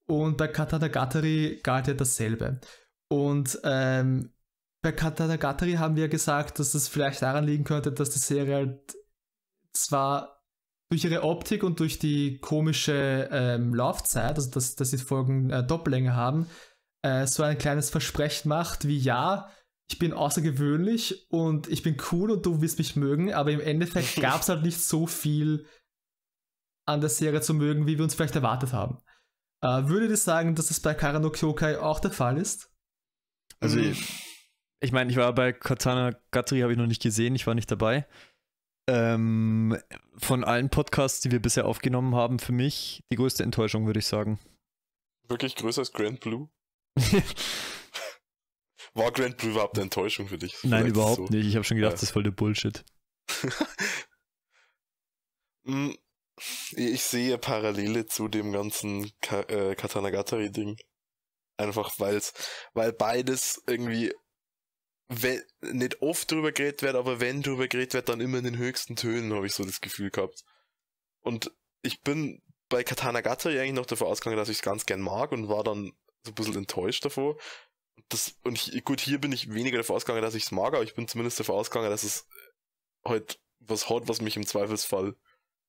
Und bei Katanagatari galt ja dasselbe. Und ähm, bei Katanagatari haben wir gesagt, dass es vielleicht daran liegen könnte, dass die Serie halt zwar durch ihre Optik und durch die komische ähm, Laufzeit, also dass, dass die Folgen äh, Doppellänge haben, äh, so ein kleines Versprechen macht, wie ja, ich bin außergewöhnlich und ich bin cool und du wirst mich mögen, aber im Endeffekt [LAUGHS] gab es halt nicht so viel an der Serie zu mögen, wie wir uns vielleicht erwartet haben. Äh, würdet ihr sagen, dass es bei Karano Kyokai auch der Fall ist? Also, Mhm. ich, ich meine, ich war bei Katana Gatri, habe ich noch nicht gesehen, ich war nicht dabei. Ähm, von allen Podcasts, die wir bisher aufgenommen haben, für mich die größte Enttäuschung, würde ich sagen. Wirklich größer als Grand Blue? [LAUGHS] War Grand Blue überhaupt eine Enttäuschung für dich? Nein, Vielleicht überhaupt so. nicht. Ich habe schon gedacht, Ja. das ist voll der Bullshit. [LAUGHS] Mm, ich sehe Parallele zu dem ganzen Ka äh, Katanagatari-Ding. Einfach weil's, weil beides irgendwie wenn, nicht oft drüber geredet wird, aber wenn drüber geredet wird, dann immer in den höchsten Tönen, habe ich so das Gefühl gehabt. Und ich bin bei Katanagatari eigentlich noch davon ausgegangen, dass ich es ganz gern mag und war dann so ein bisschen enttäuscht davor. Das, und ich, gut, hier bin ich weniger davon ausgegangen, dass ich es mag, aber ich bin zumindest davon ausgegangen, dass es halt was hat, was mich im Zweifelsfall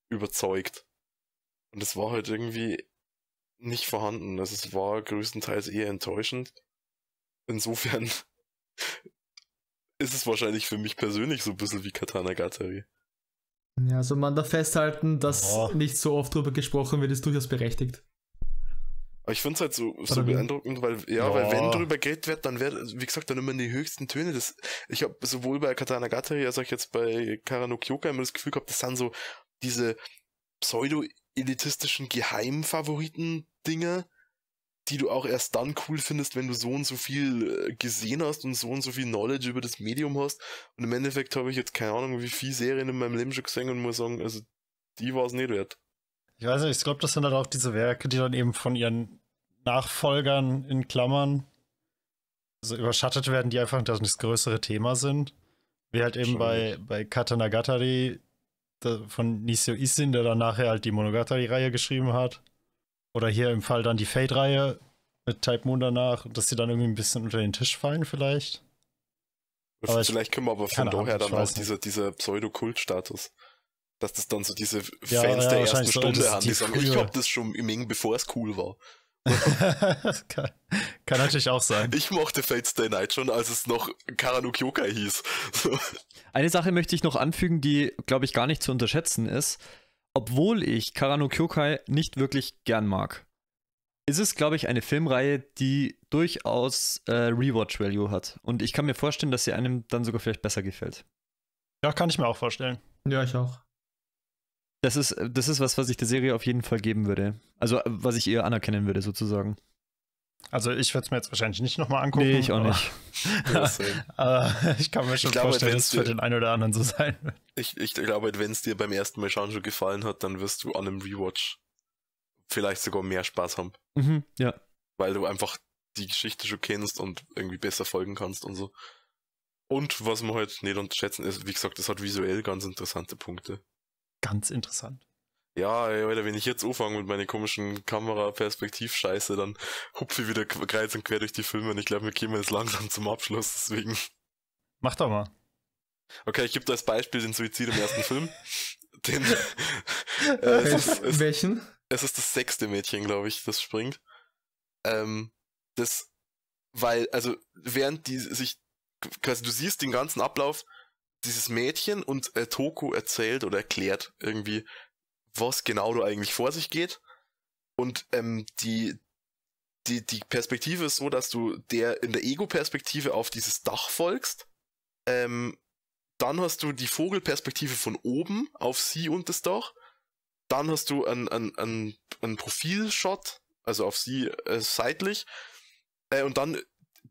überzeugt. Und es war halt irgendwie nicht vorhanden. Also es war größtenteils eher enttäuschend. Insofern [LAUGHS] ist es wahrscheinlich für mich persönlich so ein bisschen wie Katana Gatari. Ja, also man darf festhalten, dass Oh. nicht so oft drüber gesprochen wird, ist durchaus berechtigt. Aber ich finde es halt so, so beeindruckend, weil, ja, Ja. weil wenn drüber geredet wird, dann wird, wie gesagt, dann immer in die höchsten Töne. Das, ich habe sowohl bei Katana Gatari als auch jetzt bei Karano Kyoka immer das Gefühl gehabt, das sind so diese pseudo-elitistischen Geheimfavoriten-Dinger, die du auch erst dann cool findest, wenn du so und so viel äh, gesehen hast und so und so viel Knowledge über das Medium hast. Und im Endeffekt habe ich jetzt keine Ahnung, wie viele Serien in meinem Leben schon gesehen und muss sagen, also die war es nicht wert. Ich weiß nicht, ich glaube, das sind halt auch diese Werke, die dann eben von ihren Nachfolgern in Klammern so überschattet werden, die einfach das größere Thema sind. Wie halt eben Schon bei, bei Katanagatari von Nisio Isin, der dann nachher halt die Monogatari-Reihe geschrieben hat. Oder hier im Fall dann die Fate-Reihe mit Type Moon danach, dass sie dann irgendwie ein bisschen unter den Tisch fallen vielleicht. Aber ich- Vielleicht können wir aber von daher ich dann nicht. dieser, dieser Pseudo-Kult-Status. Dass das dann so diese Ja, Fans ja, der ersten so, Stunde das- haben, die die sagen, ich hab das schon im Ing, bevor es cool war. [LAUGHS] kann, kann natürlich auch sein. Ich mochte Fate Stay Night schon, als es noch Karano Kyokai hieß. So. [LAUGHS] Eine Sache möchte ich noch anfügen, die, glaube ich, gar nicht zu unterschätzen ist. Obwohl ich Karano Kyokai nicht wirklich gern mag, ist es, glaube ich, eine Filmreihe, die durchaus äh, Rewatch-Value hat. Und ich kann mir vorstellen, dass sie einem dann sogar vielleicht besser gefällt. Ja, kann ich mir auch vorstellen. Ja, ich auch. Das ist, das ist was, was ich der Serie auf jeden Fall geben würde. Also, was ich ihr anerkennen würde, sozusagen. Also ich werde es mir jetzt wahrscheinlich nicht nochmal angucken. Nee, ich auch aber- nicht. [LAUGHS] Ich kann mir schon glaube, vorstellen, dass es für den einen oder anderen so sein wird. ich, ich glaube, wenn es dir beim ersten Mal schauen schon gefallen hat, dann wirst du an einem Rewatch vielleicht sogar mehr Spaß haben. Mhm, ja. Weil du einfach die Geschichte schon kennst und irgendwie besser folgen kannst und so. Und was man halt nicht unterschätzen ist, wie gesagt, das hat visuell ganz interessante Punkte. Ganz interessant. Ja, ey, Alter, wenn ich jetzt anfange mit meiner komischen Kamera-Perspektiv-Scheiße, dann hupfe ich wieder kreuz und quer durch die Filme und ich glaube, wir kommen jetzt langsam zum Abschluss, deswegen. Mach doch mal. Okay, ich gebe da als Beispiel den Suizid im ersten Film. [LAUGHS] Den, äh, es, ist, es, Welchen? es ist das sechste Mädchen, glaube ich, das springt. Ähm, das, weil, also, während die sich, quasi, du siehst den ganzen Ablauf, dieses Mädchen und äh, Toko erzählt oder erklärt irgendwie, was genau da eigentlich vor sich geht. Und ähm, die, die, die Perspektive ist so, dass du der in der Ego-Perspektive auf dieses Dach folgst. Ähm, Dann hast du die Vogelperspektive von oben auf sie und das Dach. Dann hast du einen, einen, einen, einen Profilshot, also auf sie äh, seitlich. Äh, und dann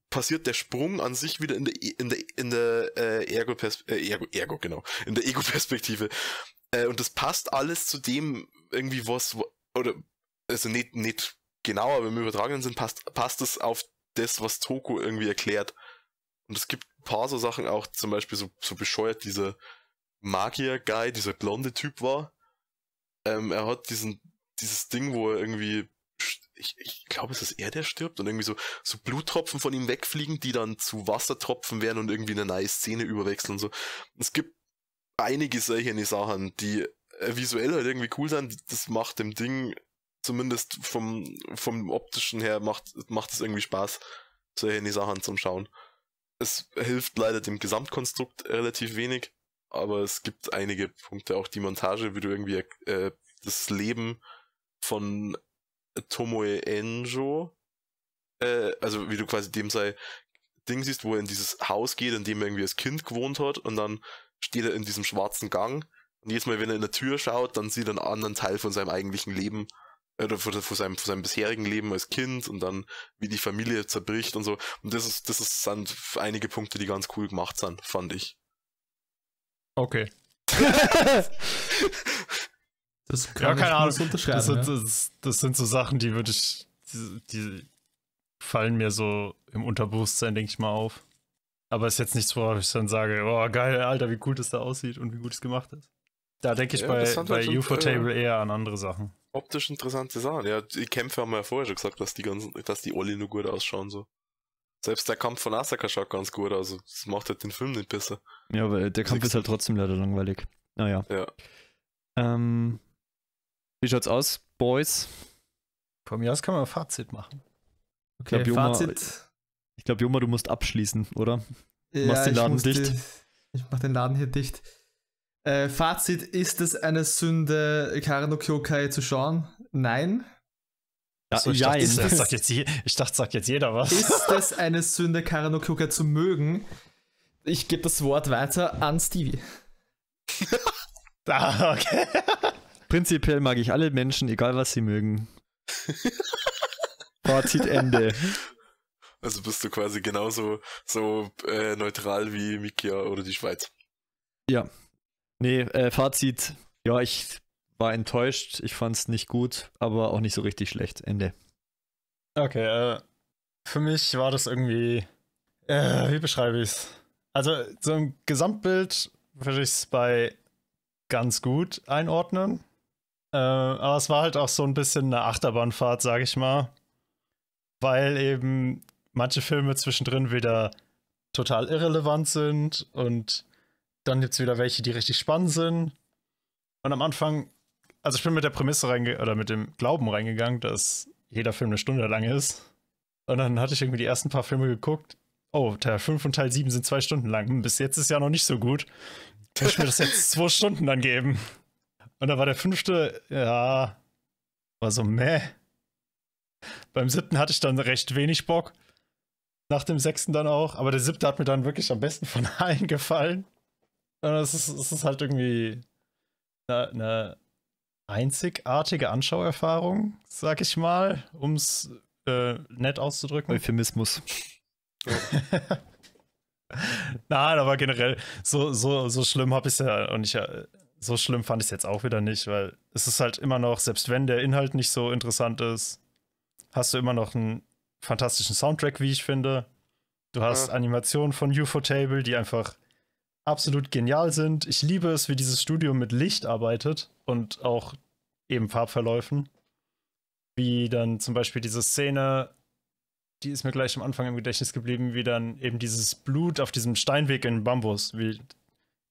passiert der Sprung an sich wieder in der in der in der äh, Ergo, äh, Ergo Ergo genau in der Ego Perspektive äh, und das passt alles zu dem irgendwie was oder also nicht nicht genau aber im übertragenen Sinn passt passt es auf das was Toko irgendwie erklärt und es gibt ein paar so Sachen auch zum Beispiel so so bescheuert dieser Magier Guy dieser blonde Typ war ähm, er hat diesen dieses Ding wo er irgendwie ich, ich glaube, es ist er, der stirbt und irgendwie so, so Bluttropfen von ihm wegfliegen, die dann zu Wassertropfen werden und irgendwie eine neue Szene überwechseln und so. Es gibt einige solche Sachen, die äh, visuell halt irgendwie cool sind. Das macht dem Ding zumindest vom, vom optischen her macht, macht es irgendwie Spaß, solche Sachen zum Schauen. Es hilft leider dem Gesamtkonstrukt relativ wenig, aber es gibt einige Punkte, auch die Montage, wie du irgendwie äh, das Leben von Tomoe Enjo, äh, also wie du quasi dem sei Ding siehst, wo er in dieses Haus geht, in dem er irgendwie als Kind gewohnt hat und dann steht er in diesem schwarzen Gang und jedes Mal, wenn er in der Tür schaut, dann sieht er einen anderen Teil von seinem eigentlichen Leben oder von, von, seinem, von seinem bisherigen Leben als Kind und dann wie die Familie zerbricht und so. Und das ist, das ist, sind einige Punkte, die ganz cool gemacht sind, fand ich. Okay. [LAUGHS] Das Ja, kann keine ich Ahnung. unterschreiben. Das sind, ja. das, das sind so Sachen, die würde ich. Die, die fallen mir so im Unterbewusstsein, denke ich mal, auf. Aber ist jetzt nichts, worauf ich dann sage, oh geil, Alter, wie cool das da aussieht und wie gut es gemacht ist. Da denke ich Ja, bei, bei halt schon, UFO-Table äh, eher an andere Sachen. Optisch interessante Sachen. Ja, die Kämpfe haben wir ja vorher schon gesagt, dass die ganzen, dass die Olli nur gut ausschauen, so. Selbst der Kampf von Asaka schaut ganz gut aus. Also, das macht halt den Film nicht besser. Ja, aber der Kampf Sechs- ist halt trotzdem leider langweilig. Naja. Ja. Ähm, wie schaut's aus, Boys? Von mir aus kann man ein Fazit machen. Okay, glaub, Joma- Fazit. Ich glaube, Joma, du musst abschließen, oder? Ja, machst den ich Laden dicht. Die, [LAUGHS] ich mach den Laden hier dicht. Äh, Fazit, ist es eine Sünde, Karano Kyokai zu schauen? Nein. Ja, So, ich, ja, dachte, ist das das- sagt jetzt je, [LAUGHS] ich dachte, sagt jetzt jeder was. Ist [LAUGHS] es eine Sünde, Karano Kyokai zu mögen? Ich gebe das Wort weiter an Stevie. ah, okay. Prinzipiell mag ich alle Menschen, egal was sie mögen. Fazit Ende. Also bist du quasi genauso so äh, neutral wie Mikia oder die Schweiz. Ja. Nee, äh, Fazit. Ja, ich war enttäuscht. Ich fand's nicht gut, aber auch nicht so richtig schlecht. Ende. Okay, äh, für mich war das irgendwie. Äh, wie beschreibe ich es? Also, so im Gesamtbild würde ich es bei ganz gut einordnen. Äh, aber es war halt auch so ein bisschen eine Achterbahnfahrt, sag ich mal. Weil eben manche Filme zwischendrin wieder total irrelevant sind und dann gibt es wieder welche, die richtig spannend sind. Und am Anfang, also ich bin mit der Prämisse reinge oder mit dem Glauben reingegangen, dass jeder Film eine Stunde lang ist. Und dann hatte ich irgendwie die ersten paar Filme geguckt. Oh, Teil 5 und Teil 7 sind zwei Stunden lang. Hm, Bis jetzt ist ja noch nicht so gut. Muss ich mir das jetzt zwei Stunden dann geben? Und dann war der fünfte, ja, war so meh. Beim siebten hatte ich dann recht wenig Bock. Nach dem sechsten dann auch. Aber der siebte hat mir dann wirklich am besten von [LAUGHS] allen gefallen. Und es ist, es ist halt irgendwie eine, eine einzigartige Anschauerfahrung, sag ich mal, um es äh, nett auszudrücken. Euphemismus. [LAUGHS] Nein, aber generell, so, so, so schlimm habe ich es ja und ich ja, so schlimm fand ich es jetzt auch wieder nicht, weil es ist halt immer noch, selbst wenn der Inhalt nicht so interessant ist, hast du immer noch einen fantastischen Soundtrack, wie ich finde. Du hast Ja. Animationen von UFO-Table, die einfach absolut genial sind. Ich liebe es, wie dieses Studio mit Licht arbeitet und auch eben Farbverläufen. Wie dann zum Beispiel diese Szene, die ist mir gleich am Anfang im Gedächtnis geblieben, wie dann eben dieses Blut auf diesem Steinweg in Bambus, wie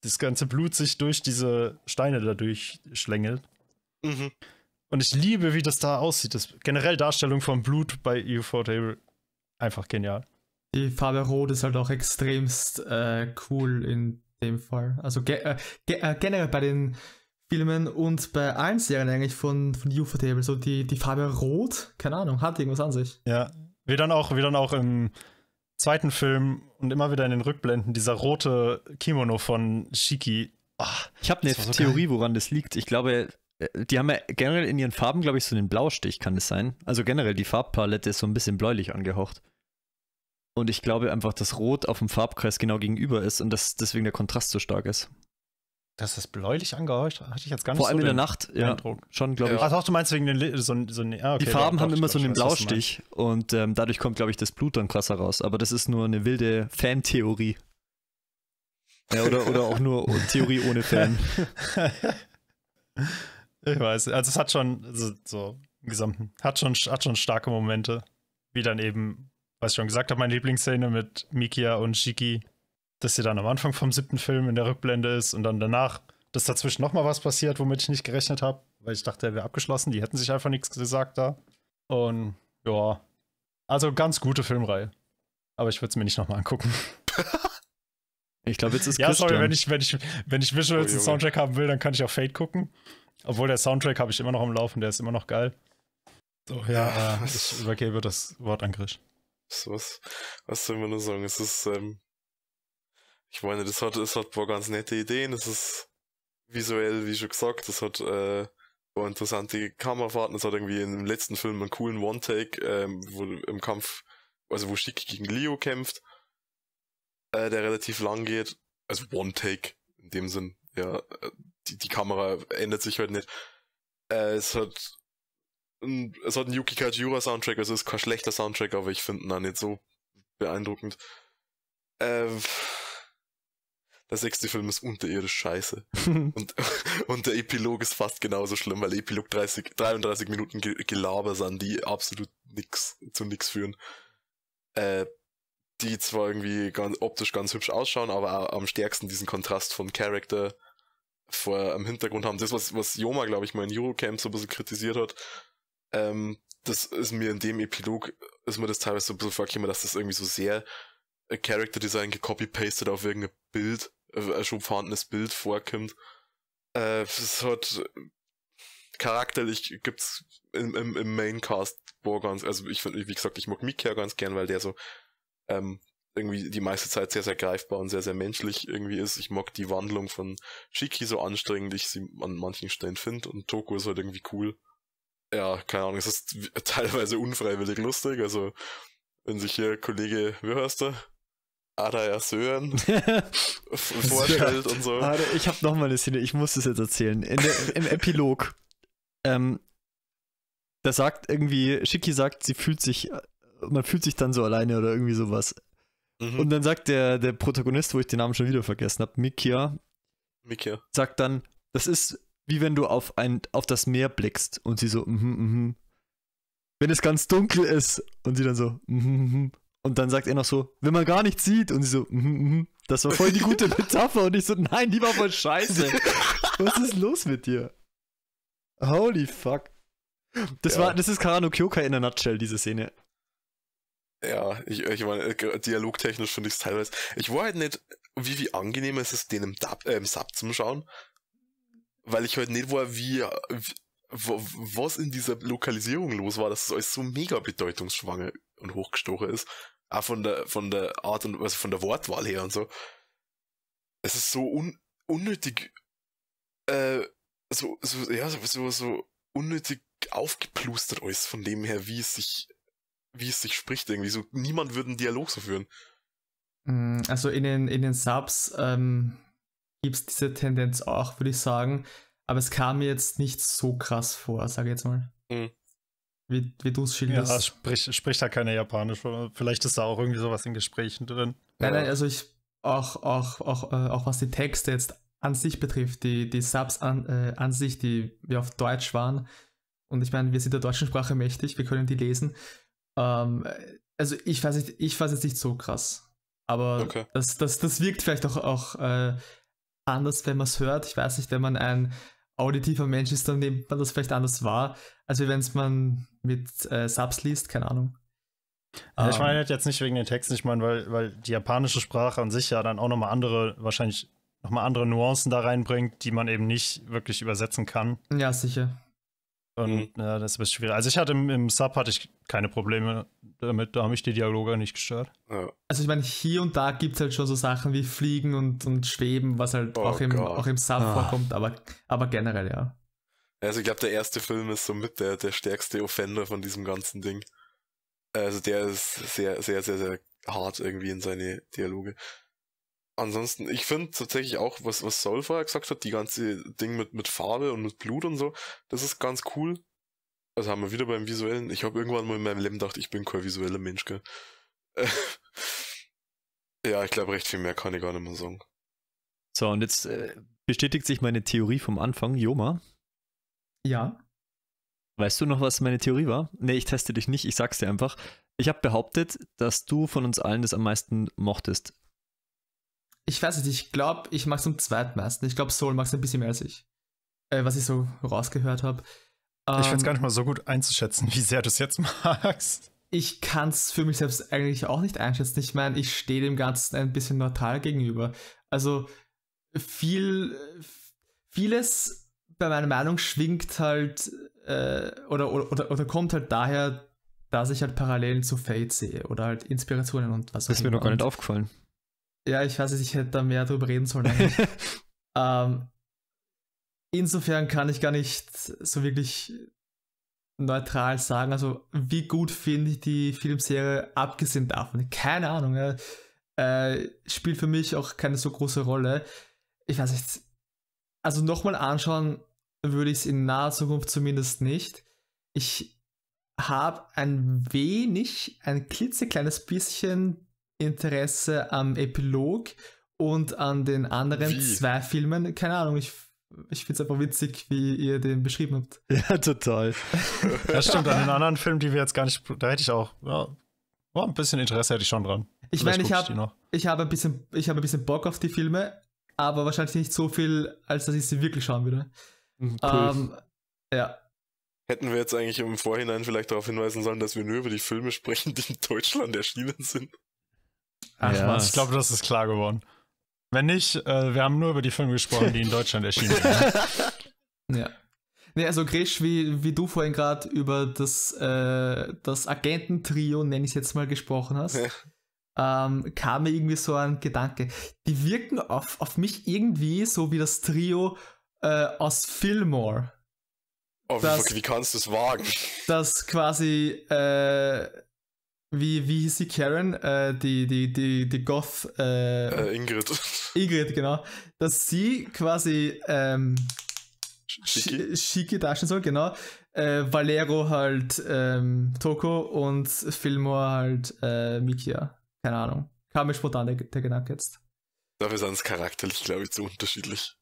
das ganze Blut sich durch diese Steine da durchschlängelt. Mhm. Und ich liebe, wie das da aussieht. Das generell Darstellung von Blut bei UFO Table einfach genial. Die Farbe Rot ist halt auch extremst äh, cool in dem Fall. Also ge äh, ge äh, generell bei den Filmen und bei allen Serien eigentlich von, von UFO Table. So die, die Farbe Rot, keine Ahnung, hat irgendwas an sich. Ja. Wie dann auch, wie dann auch im zweiten Film und immer wieder in den Rückblenden dieser rote Kimono von Shiki. Ah, Ich habe eine so Theorie, woran das liegt. Ich glaube, die haben ja generell in ihren Farben, glaube ich, so einen Blaustich, kann das sein? Also generell die Farbpalette ist so ein bisschen bläulich angehaucht. Und ich glaube einfach, dass Rot auf dem Farbkreis genau gegenüber ist und dass deswegen der Kontrast so stark ist. dass das bläulich angehaucht hatte ich jetzt gar nicht Vor allem so in der Nacht, ja. Eindruck. Schon, glaube ich. Ach, doch, du meinst wegen den so, so, ah, okay, die Farben haben immer so einen. Blaustich und ähm, dadurch kommt, glaube ich, das Blut dann krasser raus. Aber das ist nur eine wilde Fan-Theorie. Ja, oder, oder auch nur [LAUGHS] Theorie ohne Fan. [LAUGHS] ich weiß, also es hat schon so, so im Gesamten, hat schon, hat schon starke Momente. Wie dann eben, was ich schon gesagt habe, meine Lieblingsszene mit Mikia und Shiki, dass sie dann am Anfang vom siebten Film in der Rückblende ist und dann danach, dass dazwischen nochmal was passiert, womit ich nicht gerechnet habe, weil ich dachte, er wäre abgeschlossen. Die hätten sich einfach nichts gesagt da. Und ja, also ganz gute Filmreihe. Aber ich würde es mir nicht nochmal angucken. Ich glaube, jetzt ist Ja, sorry, Christian. wenn ich, wenn ich, wenn ich Visuals Oh, einen Junge. Soundtrack haben will, dann kann ich auch Fate gucken. Obwohl der Soundtrack habe ich immer noch am Laufen, der ist immer noch geil. So, ja, äh, [LAUGHS] ich übergebe das Wort an Grisch. Was, was soll man nur sagen? Es ist, ähm, ich meine, das hat, es hat ein paar ganz nette Ideen. Es ist visuell, wie schon gesagt, es hat äh, interessante Kamerafahrten. Es hat irgendwie im letzten Film einen coolen One-Take, ähm, wo im Kampf, also wo Shiki gegen Leo kämpft, äh, der relativ lang geht. Also One-Take in dem Sinn. Ja, äh, die, die Kamera ändert sich halt nicht. Äh, es hat ein- es hat einen Yuki Kajiura Soundtrack, also es ist kein schlechter Soundtrack, aber ich finde ihn auch nicht so beeindruckend. Ähm, der sechste Film ist unterirdisch scheiße. [LAUGHS] Und, und der Epilog ist fast genauso schlimm, weil Epilog 30, 33 Minuten Ge Gelaber sind, die absolut nix, zu nix führen. Äh, die zwar irgendwie ganz, optisch ganz hübsch ausschauen, aber auch am stärksten diesen Kontrast von Character vor am Hintergrund haben. Das, was, was Joma, glaube ich, mal in Eurocamp so ein bisschen kritisiert hat, ähm, das ist mir in dem Epilog, ist mir das teilweise so ein bisschen vorgekommen, dass das irgendwie so sehr Character Design gecopy-pasted auf irgendein Bild, äh, schon vorhandenes Bild vorkommt. Äh, es hat charakterlich gibt's im, im, im Maincast boah, ganz, also ich finde, wie gesagt, ich mag Mika ganz gern, weil der so ähm, irgendwie die meiste Zeit sehr, sehr greifbar und sehr, sehr menschlich irgendwie ist. Ich mag die Wandlung von Shiki so anstrengend, ich sie an manchen Stellen finde und Toko ist halt irgendwie cool. Ja, keine Ahnung, es ist [LAUGHS] teilweise unfreiwillig lustig, also wenn sich hier Kollege, wie heißt der? Adaya Sören [LAUGHS] [LAUGHS] vorstellt und so. Warte, ich habe noch mal eine Szene, ich muss das jetzt erzählen. Der, Im Epilog, ähm, da sagt irgendwie, Shiki sagt, sie fühlt sich, man fühlt sich dann so alleine oder irgendwie sowas. Mhm. Und dann sagt der, der Protagonist, wo ich den Namen schon wieder vergessen habe, Mikia, Mika. sagt dann, das ist wie wenn du auf, ein, auf das Meer blickst und sie so, mhm, mhm. Wenn es ganz dunkel ist und sie dann so, mhm, mhm. Und dann sagt er noch so, wenn man gar nichts sieht und sie so, mhm, mhm. Das war voll die gute [LAUGHS] Metapher und ich so, nein, die war voll scheiße. [LAUGHS] Was ist los mit dir? Holy fuck. Das Ja. war, das ist Karano Kyokai in a nutshell, diese Szene. Ja, ich, ich meine, äh, dialogtechnisch finde ich es teilweise. Ich war halt nicht, wie, wie angenehm ist es, den im, Dub, äh, im Sub zum Schauen, weil ich halt nicht war, wie, wie was in dieser Lokalisierung los war, dass es alles so mega bedeutungsschwanger und hochgestochen ist. Auch von der, von der Art und, also von der Wortwahl her und so. Es ist so un, unnötig, äh, so, so, ja, so, so unnötig aufgeplustert alles von dem her, wie es sich wie es sich spricht irgendwie. So, niemand würde einen Dialog so führen. Mm, Also in den, in den Subs ähm, gibt es diese Tendenz auch, würde ich sagen. Aber es kam mir jetzt nicht so krass vor, sage ich jetzt mal. Mhm. Wie, wie du es Ja, schilderst. spricht, spricht da keiner Japanisch. Vielleicht ist da auch irgendwie sowas in Gesprächen drin. Nein, nein, also ich auch, auch, auch, äh, auch was die Texte jetzt an sich betrifft, die, die Subs an, äh, an sich, die wir auf Deutsch waren. Und ich meine, wir sind der deutschen Sprache mächtig, wir können die lesen. Ähm, also ich weiß nicht, ich weiß jetzt nicht so krass. Aber Okay. das, das, das wirkt vielleicht auch, auch äh, anders, wenn man es hört. Ich weiß nicht, wenn man ein auditiver Mensch ist, dann nimmt man das vielleicht anders wahr, als wenn es man mit äh, Subs liest, keine Ahnung. Ja, ich Ähm, meine jetzt nicht wegen den Texten, ich meine, weil, weil die japanische Sprache an sich ja dann auch nochmal andere, wahrscheinlich nochmal andere Nuancen da reinbringt, die man eben nicht wirklich übersetzen kann. Ja, sicher. Und Mhm. ja, das ist ein bisschen schwierig. Also ich hatte im, im Sub hatte ich keine Probleme damit, da haben mich die Dialoge nicht gestört. Ja. Also ich meine, hier und da gibt es halt schon so Sachen wie Fliegen und, und Schweben, was halt Oh auch, im, Gott. auch im Sub Ah. vorkommt, aber, aber generell ja. Also ich glaube, der erste Film ist somit der, der stärkste Offender von diesem ganzen Ding. Also der ist sehr, sehr, sehr, sehr hart irgendwie in seine Dialoge. Ansonsten, ich finde tatsächlich auch, was, was Sol vorher gesagt hat, die ganze Ding mit, mit Farbe und mit Blut und so, das ist ganz cool. Also haben wir wieder beim Visuellen. Ich habe irgendwann mal in meinem Leben gedacht, ich bin kein visueller Mensch, gell. [LAUGHS] ja, ich glaube, recht viel mehr kann ich gar nicht mehr sagen. So, und jetzt äh, bestätigt sich meine Theorie vom Anfang. Joma, Ja. weißt du noch, was meine Theorie war? Nee, ich teste dich nicht, ich sag's dir einfach. Ich habe behauptet, dass du von uns allen das am meisten mochtest. Ich weiß nicht, ich glaube, ich mag es am zweitmeisten. Ich glaube, Soul mag es ein bisschen mehr als ich. Äh, was ich so rausgehört habe. ich finde es Ähm, gar nicht mal so gut einzuschätzen, [LAUGHS] wie sehr du es jetzt magst. Ich kann es für mich selbst eigentlich auch nicht einschätzen. Ich meine, ich stehe dem Ganzen ein bisschen neutral gegenüber. Also viel, vieles bei meiner Meinung schwingt halt äh, oder, oder, oder, oder kommt halt daher, dass ich halt Parallelen zu Fate sehe oder halt Inspirationen und was Das ist mir immer. noch gar nicht Und- aufgefallen. Ja, ich weiß nicht, ich hätte da mehr drüber reden sollen [LAUGHS] ähm, insofern kann ich gar nicht so wirklich neutral sagen. Also, wie gut finde ich die Filmserie, abgesehen davon? Keine Ahnung. Ja. Äh, spielt für mich auch keine so große Rolle. Ich weiß nicht. Also, nochmal anschauen würde ich es in naher Zukunft zumindest nicht. Ich habe ein wenig, ein klitzekleines bisschen Interesse am Epilog und an den anderen Wie? zwei Filmen. Keine Ahnung, ich, ich finde es einfach witzig, wie ihr den beschrieben habt. [LAUGHS] Ja, total. Ja, stimmt, an den anderen Filmen, die wir jetzt gar nicht, da hätte ich auch, ja, ja, ein bisschen Interesse hätte ich schon dran. Ich Vielleicht meine, ich habe ich hab ein, bisschen- ich hab ein bisschen Bock auf die Filme, aber wahrscheinlich nicht so viel, als dass ich sie wirklich schauen würde. Cool. Ähm, ja. Hätten wir jetzt eigentlich im Vorhinein vielleicht darauf hinweisen sollen, dass wir nur über die Filme sprechen, die in Deutschland erschienen sind. Ach Ja. was. Ich glaube, das ist klar geworden. Wenn nicht, äh, wir haben nur über die Filme gesprochen, die in Deutschland erschienen sind. [LAUGHS] Ja. Nee, also Grisch, wie, wie du vorhin gerade über das, äh, das Agententrio, nenne ich es jetzt mal, gesprochen hast, ähm, kam mir irgendwie so ein Gedanke. Die wirken auf, auf mich irgendwie so wie das Trio äh, aus Fillmore, Oh, wie, Das- wie kannst du es wagen? das quasi, äh, wie, wie hieß sie, Karen, äh, die, die, die, die Goth, äh, Äh, Ingrid. Ingrid, genau, dass sie quasi ähm. Schicki. Schicki darstellen soll, genau. Äh, Valero halt ähm, Toko und Fillmore halt äh, Mikia. Keine Ahnung. Kam mir spontan der, der Gedanke jetzt. Dafür sind es charakterlich, glaube ich, zu unterschiedlich.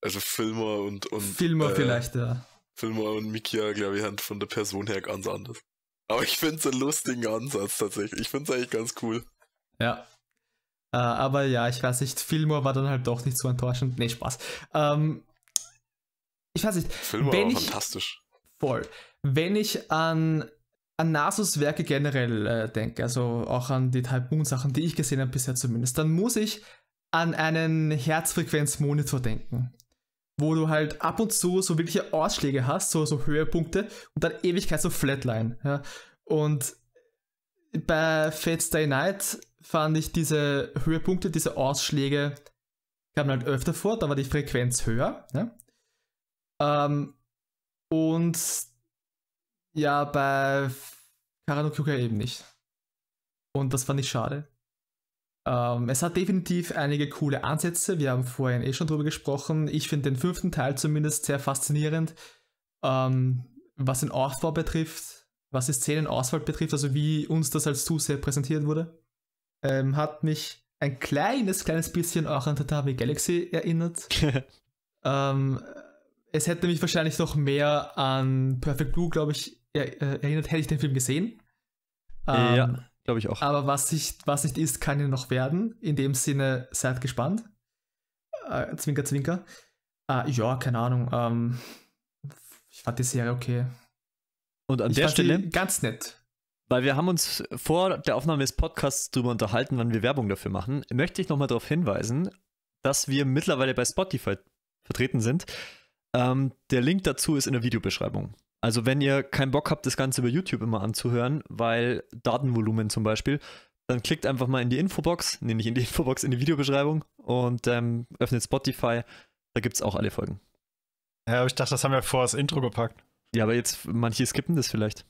Also Filmer und, und Fillmore äh, vielleicht, ja. Filmer und Mikia, glaube ich, sind von der Person her ganz anders. Aber ich finde es einen lustigen Ansatz tatsächlich. Ich finde es eigentlich ganz cool. Ja. Äh, aber ja, ich weiß nicht, Fillmore war dann halt doch nicht so enttäuschend. Nee, Spaß. Ähm, ich weiß nicht, Filmer Wenn war ich- fantastisch. Voll. Wenn ich an, an Nasus Werke generell äh, denke, also auch an die Type Moon Sachen, die ich gesehen habe bisher zumindest, dann muss ich an einen Herzfrequenzmonitor denken. Wo du halt ab und zu so wirkliche Ausschläge hast, so, so Höhepunkte und dann Ewigkeit so Flatline. Ja. Und bei Fate Stay Night fand ich diese Höhepunkte, diese Ausschläge kamen halt öfter vor, da war die Frequenz höher. Ja. Ähm, und ja, bei Karano eben nicht. Und das fand ich schade. Ähm, es hat definitiv einige coole Ansätze. Wir haben vorhin eh schon drüber gesprochen. Ich finde den fünften Teil zumindest sehr faszinierend. Ähm, was den Aufbau betrifft, was die Szenenauswahl betrifft, also wie uns das als Zuseher präsentiert wurde. Ähm, hat mich ein kleines, kleines bisschen auch an Tatami Galaxy erinnert. [LAUGHS] Ähm, es hätte mich wahrscheinlich noch mehr an Perfect Blue, glaube ich, er, äh, erinnert, hätte ich den Film gesehen. Ähm, ja, glaube ich auch. Aber was nicht, was nicht ist, kann ja noch werden. In dem Sinne, seid gespannt. Äh, zwinker, zwinker. Äh, ja, keine Ahnung. Ähm, ich fand die Serie okay. Und an ich der Stelle, ganz nett. weil wir haben uns vor der Aufnahme des Podcasts darüber unterhalten, wann wir Werbung dafür machen, möchte ich nochmal darauf hinweisen, dass wir mittlerweile bei Spotify vertreten sind. Ähm, der Link dazu ist in der Videobeschreibung. Also wenn ihr keinen Bock habt, das Ganze über YouTube immer anzuhören, weil Datenvolumen zum Beispiel, dann klickt einfach mal in die Infobox, nee, nicht in die [LAUGHS] Infobox, in die Videobeschreibung und ähm, öffnet Spotify. Da gibt es auch alle Folgen. Ja, aber ich dachte, das haben wir vor das Intro gepackt. Ja, aber jetzt, manche skippen das vielleicht.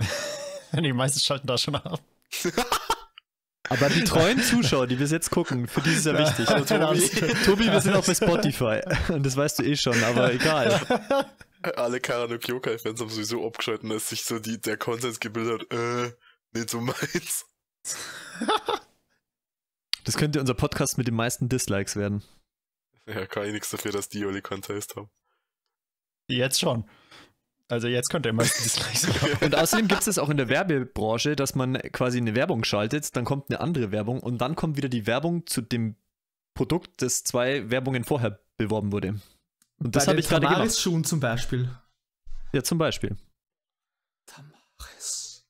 [LAUGHS] Die meisten schalten da schon ab. [LAUGHS] Aber die treuen Zuschauer, die bis jetzt gucken, für die ist es ja wichtig. Tobi, Tobi. Tobi, wir sind auch bei Spotify. Und das weißt du eh schon, aber egal. Alle Karanok Yokai-Fans haben sowieso abgeschalten, dass sich so die, der Konsens gebildet hat, äh, nicht so meins. [LAUGHS] Das könnte unser Podcast mit den meisten Dislikes werden. Ja, kann ich nichts dafür, dass die alle Contest haben. Jetzt schon. Also jetzt könnt ihr meistens gleich [LAUGHS] haben. Und außerdem gibt es das auch in der Werbebranche, dass man quasi eine Werbung schaltet, dann kommt eine andere Werbung und dann kommt wieder die Werbung zu dem Produkt, das zwei Werbungen vorher beworben wurde. Und das habe ich gerade gemacht. Tamaris-Schuhen zum Beispiel. Ja, zum Beispiel. [LAUGHS] Tamaris.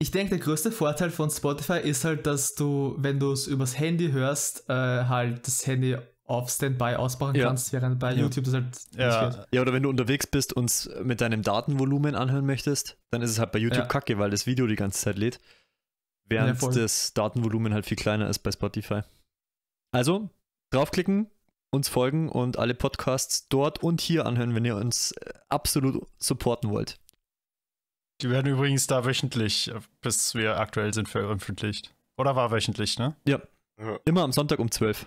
Ich denke, der größte Vorteil von Spotify ist halt, dass du, wenn du es übers Handy hörst, äh, halt das Handy auf Standby ausmachen Ja. kannst, während bei Ja. YouTube das halt nicht geht. ja, Ja, oder wenn du unterwegs bist und es mit deinem Datenvolumen anhören möchtest, dann ist es halt bei YouTube Ja. kacke, weil das Video die ganze Zeit lädt. Während Ja, das Datenvolumen halt viel kleiner ist bei Spotify. Also, draufklicken, uns folgen und alle Podcasts dort und hier anhören, wenn ihr uns äh, absolut supporten wollt. Die werden übrigens da wöchentlich, äh, bis wir aktuell sind, veröffentlicht. Oder war wöchentlich, ne? Ja. Immer am Sonntag um 12.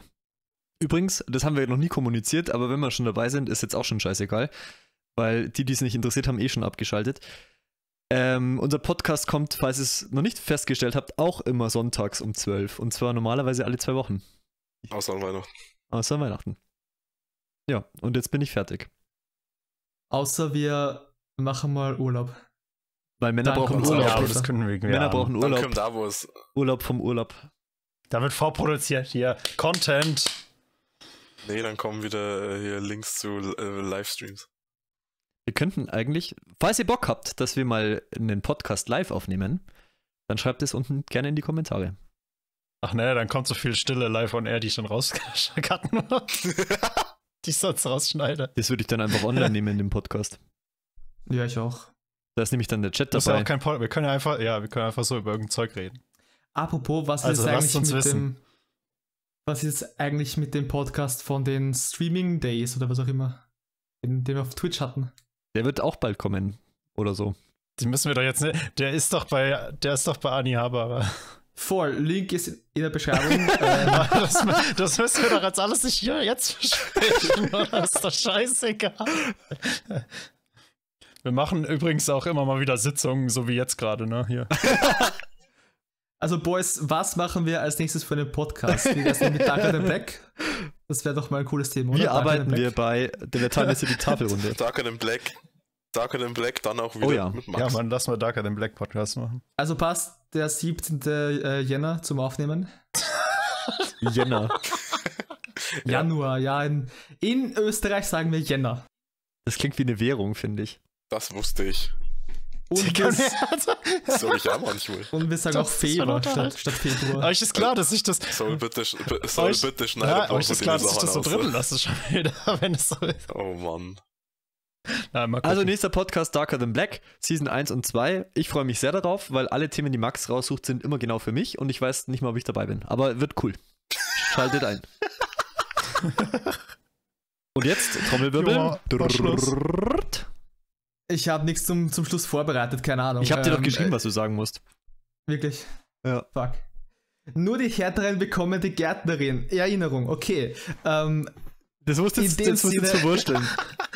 Übrigens, das haben wir noch nie kommuniziert, aber wenn wir schon dabei sind, ist jetzt auch schon scheißegal, weil die, die es nicht interessiert haben, eh schon abgeschaltet. Ähm, unser Podcast kommt, falls ihr es noch nicht festgestellt habt, auch immer sonntags um 12. Und zwar normalerweise alle zwei Wochen. Außer an Weihnachten. Außer Weihnachten. Ja, und jetzt bin ich fertig. Außer wir machen mal Urlaub. Weil Männer Dann brauchen Urlaub. ja, das können wir. Männer ja. brauchen Dann Urlaub. kommt Davos. Urlaub vom Urlaub. Da wird vorproduziert hier. Content. Nee, dann kommen wieder äh, hier Links zu äh, Livestreams. Wir könnten eigentlich, falls ihr Bock habt, dass wir mal einen Podcast live aufnehmen, dann schreibt es unten gerne in die Kommentare. Ach ne, dann kommt so viel Stille live on air, die ich dann rauscutten [LAUGHS] [LAUGHS] die ich sonst rausschneide. Das würde ich dann einfach online [LAUGHS] nehmen in dem Podcast. Ja, ich auch. Da ist nämlich dann der Chat Das ist ja dabei. auch kein Pod Wir können ja einfach, ja, wir können einfach so über irgendein Zeug reden. Apropos, was Also ist eigentlich uns mit wissen. dem was ist eigentlich mit dem Podcast von den Streaming Days oder was auch immer, den, den wir auf Twitch hatten? Der wird auch bald kommen oder so. Die müssen wir doch jetzt nicht. Der ist doch bei, der ist doch bei Ani Haber. Voll, Link ist in der Beschreibung. [LAUGHS] ähm, das, das müssen wir doch jetzt alles nicht hier jetzt besprechen, oder? Das ist doch scheißegal. Wir machen übrigens auch immer mal wieder Sitzungen, so wie jetzt gerade, ne? Hier. [LAUGHS] also Boys, was machen wir als nächstes für einen Podcast? Wie wär's denn mit Darker Than Black? Das wäre doch mal ein cooles Thema, oder? Wie arbeiten wir bei der Timeless City Tafelrunde? Darker than Black. Darker than Black, dann auch wieder Oh ja. mit Max. Ja, Mann, lass mal Darker den Black Podcast machen. Also passt der 17. äh, Jänner zum Aufnehmen? [LAUGHS] Jänner. [LAUGHS] Ja. Januar, ja. In, in Österreich sagen wir Jänner. Das klingt wie eine Währung, finde ich. Das wusste ich. Und wir, Das soll ich auch manchmal. und wir sagen Das auch Februar statt, statt Februar. Euch ist klar, dass ich das. Soll bitte, soll euch, bitte schneiden. ja, euch ist klar, dass ich das so drin drin lasse schon wieder, [LAUGHS] wenn es so ist. Oh Mann. [LAUGHS] Na. Also nächster Podcast Darker Than Black, Season 1 und 2. Ich freue mich sehr darauf, weil alle Themen, die Max raussucht, sind immer genau für mich und ich weiß nicht mal, ob ich dabei bin. Aber wird cool. Schaltet ein. [LAUGHS] und jetzt Trommelwirbel. Ich habe nichts zum, zum Schluss vorbereitet, keine Ahnung. Ich habe dir doch Ähm, geschrieben, äh, was du sagen musst. Wirklich? Ja. Fuck. Nur die Härteren bekommen die Gärtnerin. Erinnerung, okay. Ähm, Das musst du jetzt, musst verwursteln.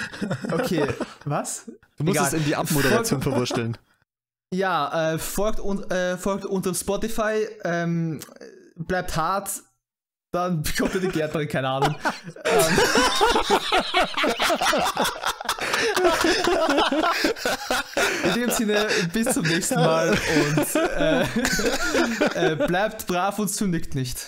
[LAUGHS] okay. Was? Du musst Egal. es in die Abmoderation verwursteln. Ja, äh, folgt, un äh, folgt unter Spotify, ähm, bleibt hart, dann [LAUGHS] bekommt ihr die Gärtnerin, keine Ahnung. ähm, in dem Sinne, bis zum nächsten Mal und äh, äh, bleibt brav und zündigt nicht.